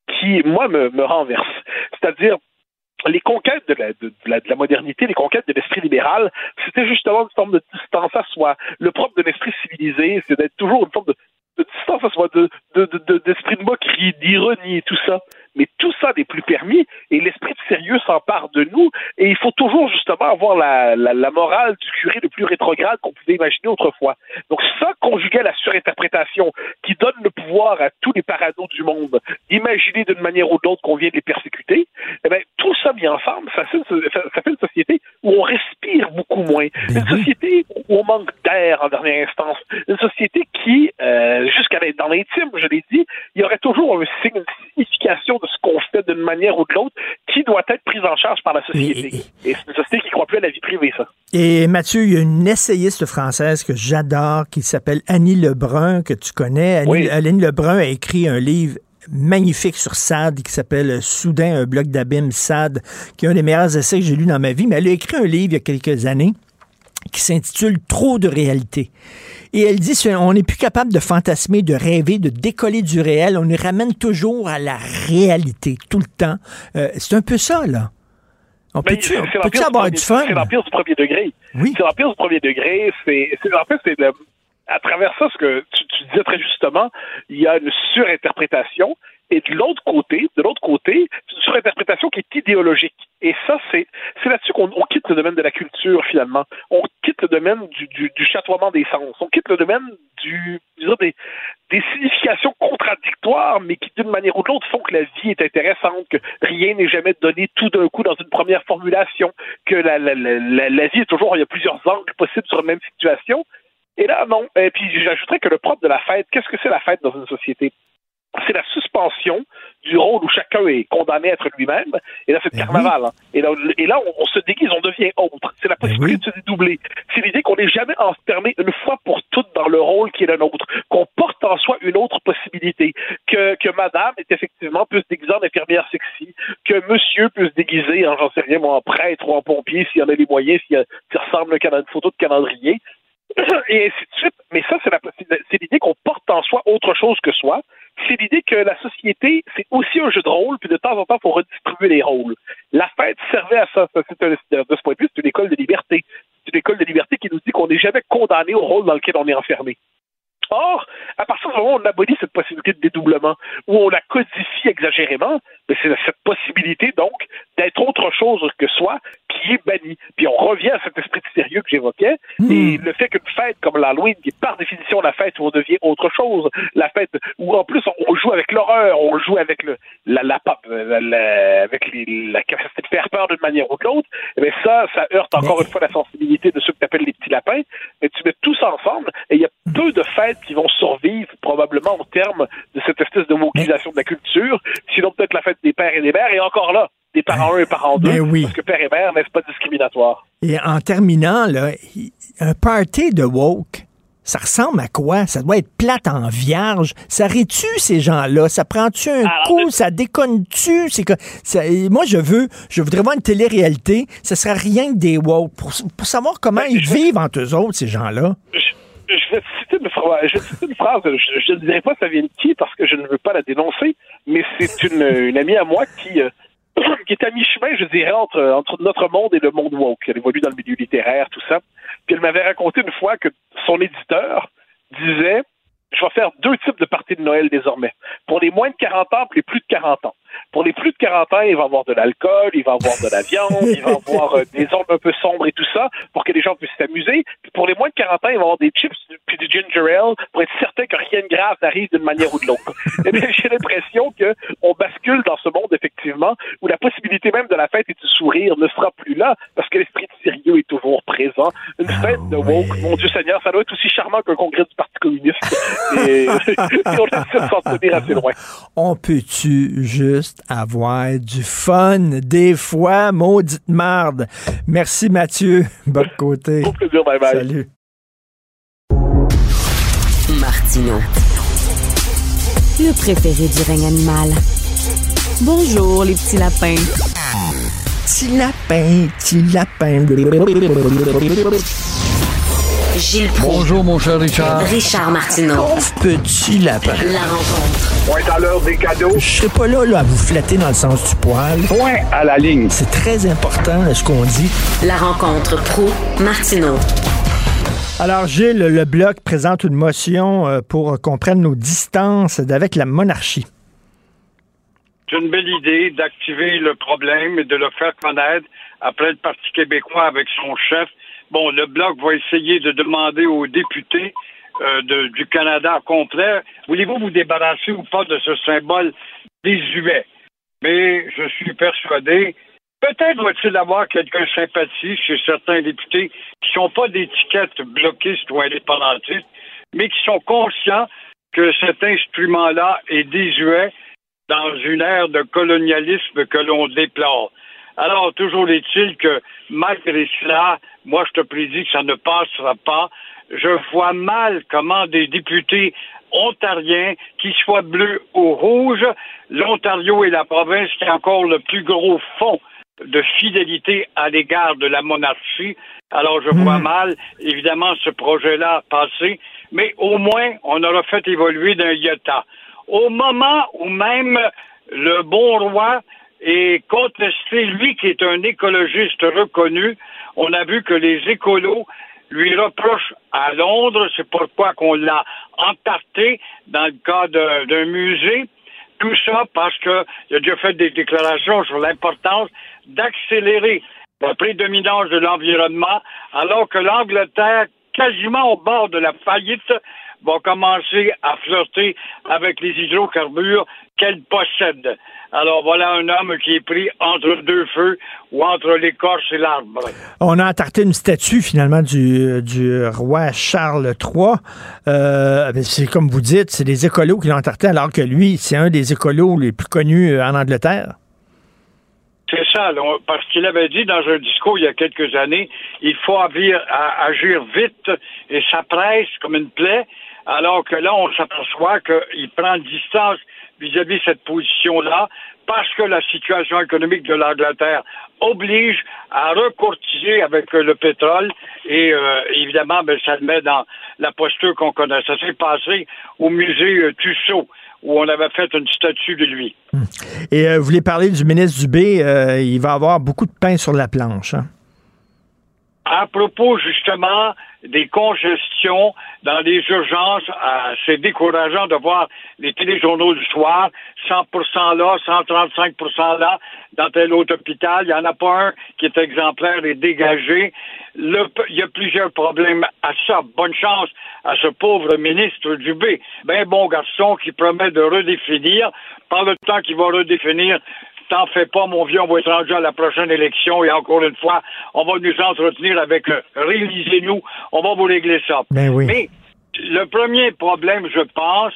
[SPEAKER 21] qui, moi, me, me renverse. C'est-à-dire, les conquêtes de la, de, la, de la modernité, les conquêtes de l'esprit libéral, c'était justement une forme de distance à soi. Le propre de l'esprit civilisé, c'est d'être toujours une forme de, distance à soi, de, de, d'esprit de moquerie, d'ironie et tout ça. Mais tout ça n'est plus permis et l'esprit de sérieux s'empare de nous et il faut toujours justement avoir la, la, la morale du curé le plus rétrograde qu'on pouvait imaginer autrefois. Donc ça, conjugué à la surinterprétation qui donne le pouvoir à tous les parados du monde d'imaginer d'une manière ou de l'autre qu'on vient de les persécuter, eh bien, tout ça mis ensemble, ça fait, une, ça fait une société où on respire beaucoup moins. Une société où on manque d'air en dernière instance. Une société qui, euh, jusqu'à dans l'intime, je l'ai dit, il y aurait toujours une signification de ce qu'on fait d'une manière ou de l'autre qui doit être prise en charge par la société. Et c'est une société qui croit plus à la vie privée, ça.
[SPEAKER 3] Et Mathieu, il y a une essayiste française que j'adore qui s'appelle Annie Lebrun, que tu connais. Annie, Annie Lebrun a écrit un livre magnifique sur Sade qui s'appelle Soudain, un bloc d'abîme Sade, qui est un des meilleurs essais que j'ai lu dans ma vie. Mais elle a écrit un livre il y a quelques années qui s'intitule Trop de réalité. Et elle dit on n'est plus capable de fantasmer, de rêver, de décoller du réel. On nous ramène toujours à la réalité tout le temps. Euh, c'est un peu ça, là. On
[SPEAKER 21] Ben,
[SPEAKER 3] peut-tu
[SPEAKER 21] l'empire
[SPEAKER 3] avoir
[SPEAKER 21] du
[SPEAKER 3] fun?
[SPEAKER 21] C'est l'empire du premier degré. C'est l'empire du premier degré. C'est, c'est- en fait, c'est le- à travers ça, ce que tu, tu disais très justement, il y a une surinterprétation. Et de l'autre côté, de l'autre côté, une surinterprétation qui est idéologique. Et ça, c'est, c'est là-dessus qu'on on quitte le domaine de la culture, finalement. On quitte le domaine du, du, du chatoiement des sens. On quitte le domaine du, disons, des, des significations contradictoires, mais qui, d'une manière ou de l'autre, font que la vie est intéressante, que rien n'est jamais donné tout d'un coup dans une première formulation, que la, la, la, la, la vie est toujours, il y a plusieurs angles possibles sur une même situation. Et là, non. Et puis, j'ajouterais que le propre de la fête, qu'est-ce que c'est la fête dans une société? C'est la suspension du rôle où chacun est condamné à être lui-même. Et là, c'est le carnaval. hein. Et là, et là on, on se déguise, on devient autre. C'est la possibilité de se dédoubler. C'est l'idée qu'on n'est jamais enfermé une fois pour toutes dans le rôle qui est le nôtre. Qu'on porte en soi une autre possibilité. Que, que madame est effectivement peut se déguiser en infirmière sexy. Que monsieur peut se déguiser en, j'en sais rien, moi, en prêtre ou en pompier s'il y en a les moyens, s'il ressemble à une photo de calendrier. et ainsi de suite. Mais ça, c'est, l'idée qu'on porte en soi autre chose que soi. C'est l'idée que la société, c'est aussi un jeu de rôle, puis de temps en temps, il faut redistribuer les rôles. La fête servait à ça. c'est de ce point de vue, c'est une école de liberté. C'est une école de liberté qui nous dit qu'on n'est jamais condamné au rôle dans lequel on est enfermé. Or, à partir du moment où on abolit cette possibilité de dédoublement, où on la codifie exagérément, ben c'est cette possibilité, donc, d'être autre chose que soi qui est bannie. Puis on revient à cet esprit de sérieux que j'évoquais, et le fait qu'une fête comme l'Halloween, qui est par définition la fête où on devient autre chose, la fête où en plus on, joue avec l'horreur, on joue avec le la, la, la- avec les- la capacité de faire peur d'une manière ou de l'autre, eh bien ça, ça heurte encore une fois la sensibilité de ceux que tu appelles les petits lapins, mais tu mets tout ça ensemble, et il y a peu de fêtes qui vont survivre probablement au terme de cette espèce de wokisation de la culture, sinon peut-être la fête des pères et des mères, et encore là, des parents 1 et parents 2,
[SPEAKER 3] Ben oui.
[SPEAKER 21] parce que père et mère n'est pas discriminatoire.
[SPEAKER 3] Et en terminant, là, un party de woke, Ça ressemble à quoi? Ça doit être plate en vierge. Ça rit-tu, ces gens-là? Ça prend-tu un coup? Ça déconne-tu? C'est que, ça- moi, je veux, je voudrais voir une télé-réalité. Ça sera rien que des woke. Pour, pour savoir comment ils vivent entre eux autres, ces gens-là.
[SPEAKER 21] je vais te citer une phrase. Je citer une phrase. Je, je ne dirai pas ça vient de qui parce que je ne veux pas la dénoncer, mais c'est une, une amie à moi qui, euh, qui est à mi-chemin, je dirais, entre, notre monde et le monde woke. Elle évolue dans le milieu littéraire, tout ça. Puis elle m'avait raconté une fois que son éditeur disait je vais faire deux types de parties de Noël désormais. Pour les moins de 40 ans, pour les plus de 40 ans. Pour les plus de 40 ans, il va y avoir de l'alcool, il va y avoir de la viande, il va y avoir euh, des ombres un peu sombres et tout ça, pour que les gens puissent s'amuser. Puis pour les moins de 40 ans, il va y avoir des chips puis du ginger ale pour être certain que rien de grave n'arrive d'une manière ou de l'autre. Eh bien, j'ai l'impression que on bascule dans ce monde, effectivement, où la possibilité même de la fête et du sourire ne sera plus là, parce que l'esprit de sérieux est toujours présent. Une fête de woke, mon Dieu Seigneur, ça doit être aussi charmant qu'un congrès du Parti communiste. Et, et on essaie de s'en tenir assez loin.
[SPEAKER 3] On peut-tu juste avoir du fun? Des fois, maudite marde? Merci Mathieu. Bon côté.
[SPEAKER 21] Au plaisir, bye bye.
[SPEAKER 3] Salut.
[SPEAKER 2] Martino.
[SPEAKER 13] Le préféré du règne animal. Bonjour, les petits lapins.
[SPEAKER 3] Petit lapin, petit lapin.
[SPEAKER 2] Gilles Proulx.
[SPEAKER 22] Bonjour, mon cher Richard.
[SPEAKER 2] Richard Martineau.
[SPEAKER 3] Pauvre petit lapin.
[SPEAKER 2] La rencontre.
[SPEAKER 21] Point à l'heure des cadeaux.
[SPEAKER 3] Je serai pas là, là à vous flatter dans le sens du poil.
[SPEAKER 21] Point à la ligne.
[SPEAKER 3] C'est très important ce qu'on dit.
[SPEAKER 2] La rencontre pro martineau
[SPEAKER 3] Alors, Gilles, le Bloc présente une motion euh, pour qu'on prenne nos distances d'avec la monarchie.
[SPEAKER 23] C'est une belle idée d'activer le problème et de le faire connaître après le Parti québécois avec son chef. Bon, le Bloc va essayer de demander aux députés euh, du Canada complet, voulez-vous vous débarrasser ou pas de ce symbole désuet? Mais je suis persuadé, peut-être va-t-il avoir quelques sympathies chez certains députés qui sont pas d'étiquette bloquiste ou indépendantiste, mais qui sont conscients que cet instrument-là est désuet dans une ère de colonialisme que l'on déplore. Alors, toujours est-il que malgré cela, moi je te prédis que ça ne passera pas. Je vois mal comment des députés ontariens, qui soient bleus ou rouges, l'Ontario est la province qui a encore le plus gros fonds de fidélité à l'égard de la monarchie. Alors, je vois mal, évidemment, ce projet-là passer, mais au moins, on aura fait évoluer d'un iota. Au moment où même le bon roi est contesté, lui qui est un écologiste reconnu, on a vu que les écolos lui reprochent à Londres, c'est pourquoi qu'on l'a entarté dans le cas de- d'un musée. Tout ça parce qu'il a déjà fait des déclarations sur l'importance d'accélérer la prédominance de l'environnement, alors que l'Angleterre, quasiment au bord de la faillite, va commencer à flirter avec les hydrocarbures qu'elle possède. Alors voilà un homme qui est pris entre deux feux ou entre l'écorce et l'arbre.
[SPEAKER 3] On a entarté une statue finalement du, du roi Charles III. Euh, c'est comme vous dites, c'est des écolos qui l'ont entarté alors que lui, c'est un des écolos les plus connus euh, en Angleterre.
[SPEAKER 23] C'est ça, là, parce qu'il avait dit dans un discours il y a quelques années, il faut agir, à- agir vite et ça presse comme une plaie, alors que là, on s'aperçoit qu'il prend distance vis-à-vis de cette position-là, parce que la situation économique de l'Angleterre oblige à recourtiser avec le pétrole et euh, évidemment, ben, ça le met dans la posture qu'on connaît. Ça s'est passé au musée euh, Tussaud, où on avait fait une statue de lui.
[SPEAKER 3] Et euh, vous voulez parler du ministre Dubé, euh, il va avoir beaucoup de pain sur la planche. hein?
[SPEAKER 23] À propos justement des congestions dans les urgences, euh, c'est décourageant de voir les téléjournaux du soir, 100% là, 135% là, dans tel autre hôpital. Il n'y en a pas un qui est exemplaire et dégagé. Le- il y a plusieurs problèmes à ça. Bonne chance à ce pauvre ministre Dubé. Ben bon garçon qui promet de redéfinir. Par le temps qu'il va redéfinir, T'en fais pas, mon vieux, on va être rendu à la prochaine élection et encore une fois, on va nous entretenir avec euh, réalisez-nous, on va vous régler ça.
[SPEAKER 3] Ben oui.
[SPEAKER 23] Mais le premier problème, je pense,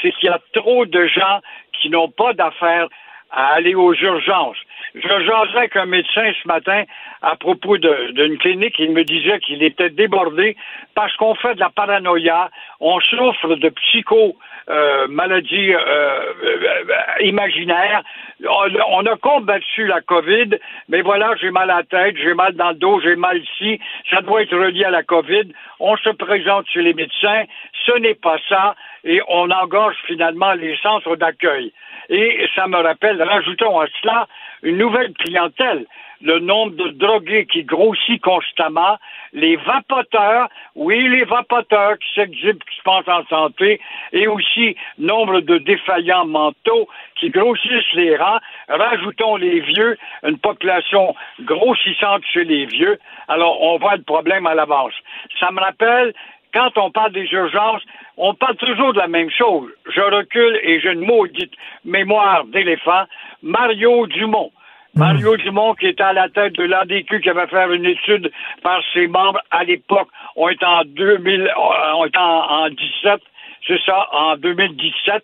[SPEAKER 23] c'est qu'il y a trop de gens qui n'ont pas d'affaires à aller aux urgences. Je jasais avec un médecin ce matin à propos d'une clinique. Il me disait qu'il était débordé parce qu'on fait de la paranoïa, on souffre de psycho euh, maladies euh, euh, imaginaires. On, a combattu la COVID, mais voilà, j'ai mal à la tête, j'ai mal dans le dos, j'ai mal ici. Ça doit être relié à la COVID. On se présente chez les médecins. Ce n'est pas ça. Et on engorge finalement les centres d'accueil. Et ça me rappelle, rajoutons à cela une nouvelle clientèle le nombre de drogués qui grossit constamment, les vapoteurs, oui, les vapoteurs qui s'exhibent, qui se pensent en santé, et aussi nombre de défaillants mentaux qui grossissent les rangs. Rajoutons les vieux, une population grossissante chez les vieux. Alors, on voit le problème à l'avance. Ça me rappelle quand on parle des urgences, on parle toujours de la même chose. Je recule et j'ai une maudite mémoire d'éléphant. Mario Dumont. Mario Dumont, qui était à la tête de l'ADQ, qui avait fait une étude par ses membres à l'époque, on est en 2000, on est en, 17, c'est ça, en 2017,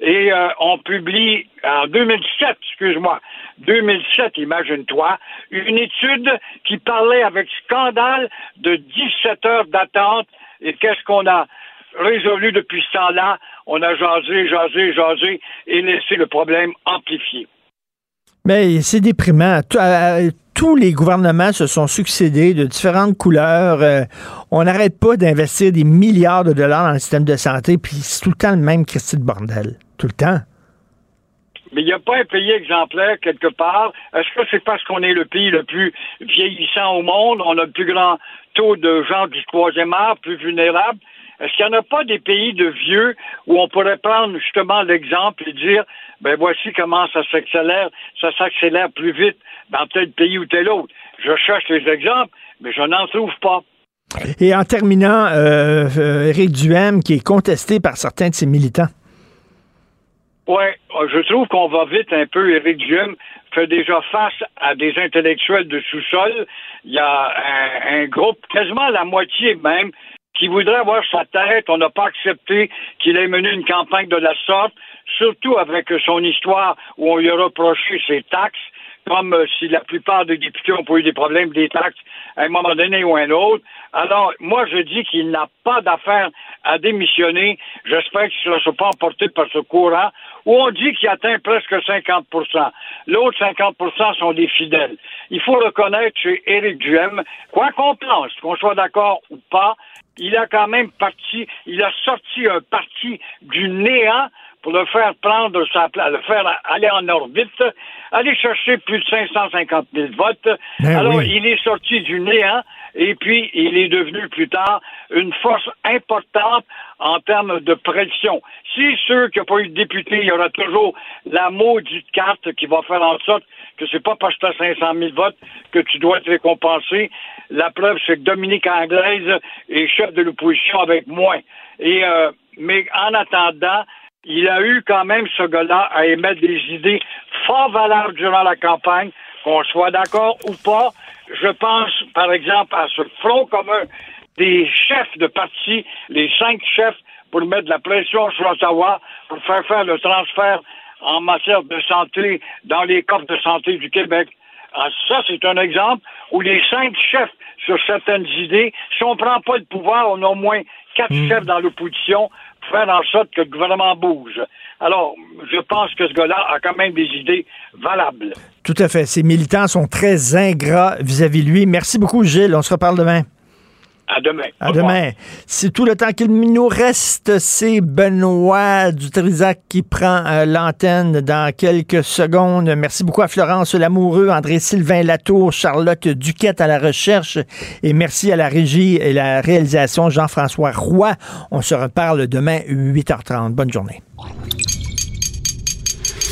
[SPEAKER 23] et euh, on publie en 2007, excuse-moi, 2007, imagine-toi, une étude qui parlait avec scandale de 17 heures d'attente. Et qu'est-ce qu'on a résolu depuis ce temps-là? On a jasé, jasé, jasé et laissé le problème amplifié.
[SPEAKER 3] Mais c'est déprimant. Tous les gouvernements se sont succédés de différentes couleurs. Euh, on n'arrête pas d'investir des milliards de dollars dans le système de santé, puis c'est tout le temps le même Christy de bordel. Tout le temps.
[SPEAKER 23] Mais il n'y a pas un pays exemplaire quelque part. Est-ce que c'est parce qu'on est le pays le plus vieillissant au monde? On a le plus grand taux de gens du troisième âge, plus vulnérables. Est-ce qu'il n'y en a pas des pays de vieux où on pourrait prendre justement l'exemple et dire, ben voici comment ça s'accélère, ça s'accélère plus vite dans tel pays ou tel autre? Je cherche les exemples, mais je n'en trouve pas.
[SPEAKER 3] Et en terminant, euh, euh Éric Duhem, qui est contesté par certains de ses militants.
[SPEAKER 23] Oui, je trouve qu'on va vite un peu. Éric Duhem fait déjà face à des intellectuels de sous-sol. Il y a un, un, groupe, quasiment la moitié même, qui voudrait avoir sa tête. On n'a pas accepté qu'il ait mené une campagne de la sorte, surtout avec son histoire où on lui a reproché ses taxes, comme euh, si la plupart des députés ont pas eu des problèmes des taxes à un moment donné ou à un autre. Alors, moi, je dis qu'il n'a pas d'affaire à démissionner. J'espère qu'il ne sera pas emporté par ce courant où on dit qu'il atteint presque 50% L'autre 50% sont des fidèles. Il faut reconnaître chez Éric Duhem, quoi qu'on pense, qu'on soit d'accord ou pas, il a quand même parti, il a sorti un parti du néant pour le faire prendre sa place, le faire aller en orbite, aller chercher plus de 550 000 votes. Ben Alors, il est sorti du néant et puis il est devenu plus tard une force importante en termes de pression. Si ceux qui n'ont pas eu de député, il y aura toujours la maudite carte qui va faire en sorte que c'est pas parce que tu as 500 000 votes que tu dois être récompensé. La preuve, c'est que Dominique Anglaise est chef de l'opposition avec moins. Et, euh, mais en attendant, il a eu quand même ce gars-là à émettre des idées fort valables durant la campagne, qu'on soit d'accord ou pas. Je pense, par exemple, à ce front commun des chefs de parti, les cinq chefs, pour mettre de la pression sur Ottawa, pour faire faire le transfert en matière de santé dans les coffres de santé du Québec. Ah, ça, c'est un exemple où les cinq chefs sur certaines idées, si on ne prend pas le pouvoir, on a au moins quatre hmm. chefs dans l'opposition pour faire en sorte que le gouvernement bouge. Alors, je pense que ce gars-là a quand même des idées valables.
[SPEAKER 3] Tout à fait. Ces militants sont très ingrats vis-à-vis de lui. Merci beaucoup, Gilles. On se reparle demain.
[SPEAKER 23] À demain.
[SPEAKER 3] À demain. C'est tout le temps qu'il nous reste. C'est Benoît Dutrisac qui prend euh, l'antenne dans quelques secondes. Merci beaucoup à Florence Lamoureux, André-Sylvain Latour, Charlotte Duquette à la recherche et merci à la régie et la réalisation Jean-François Roy. On se reparle demain 8h30. Bonne journée.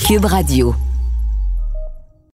[SPEAKER 2] Cube Radio.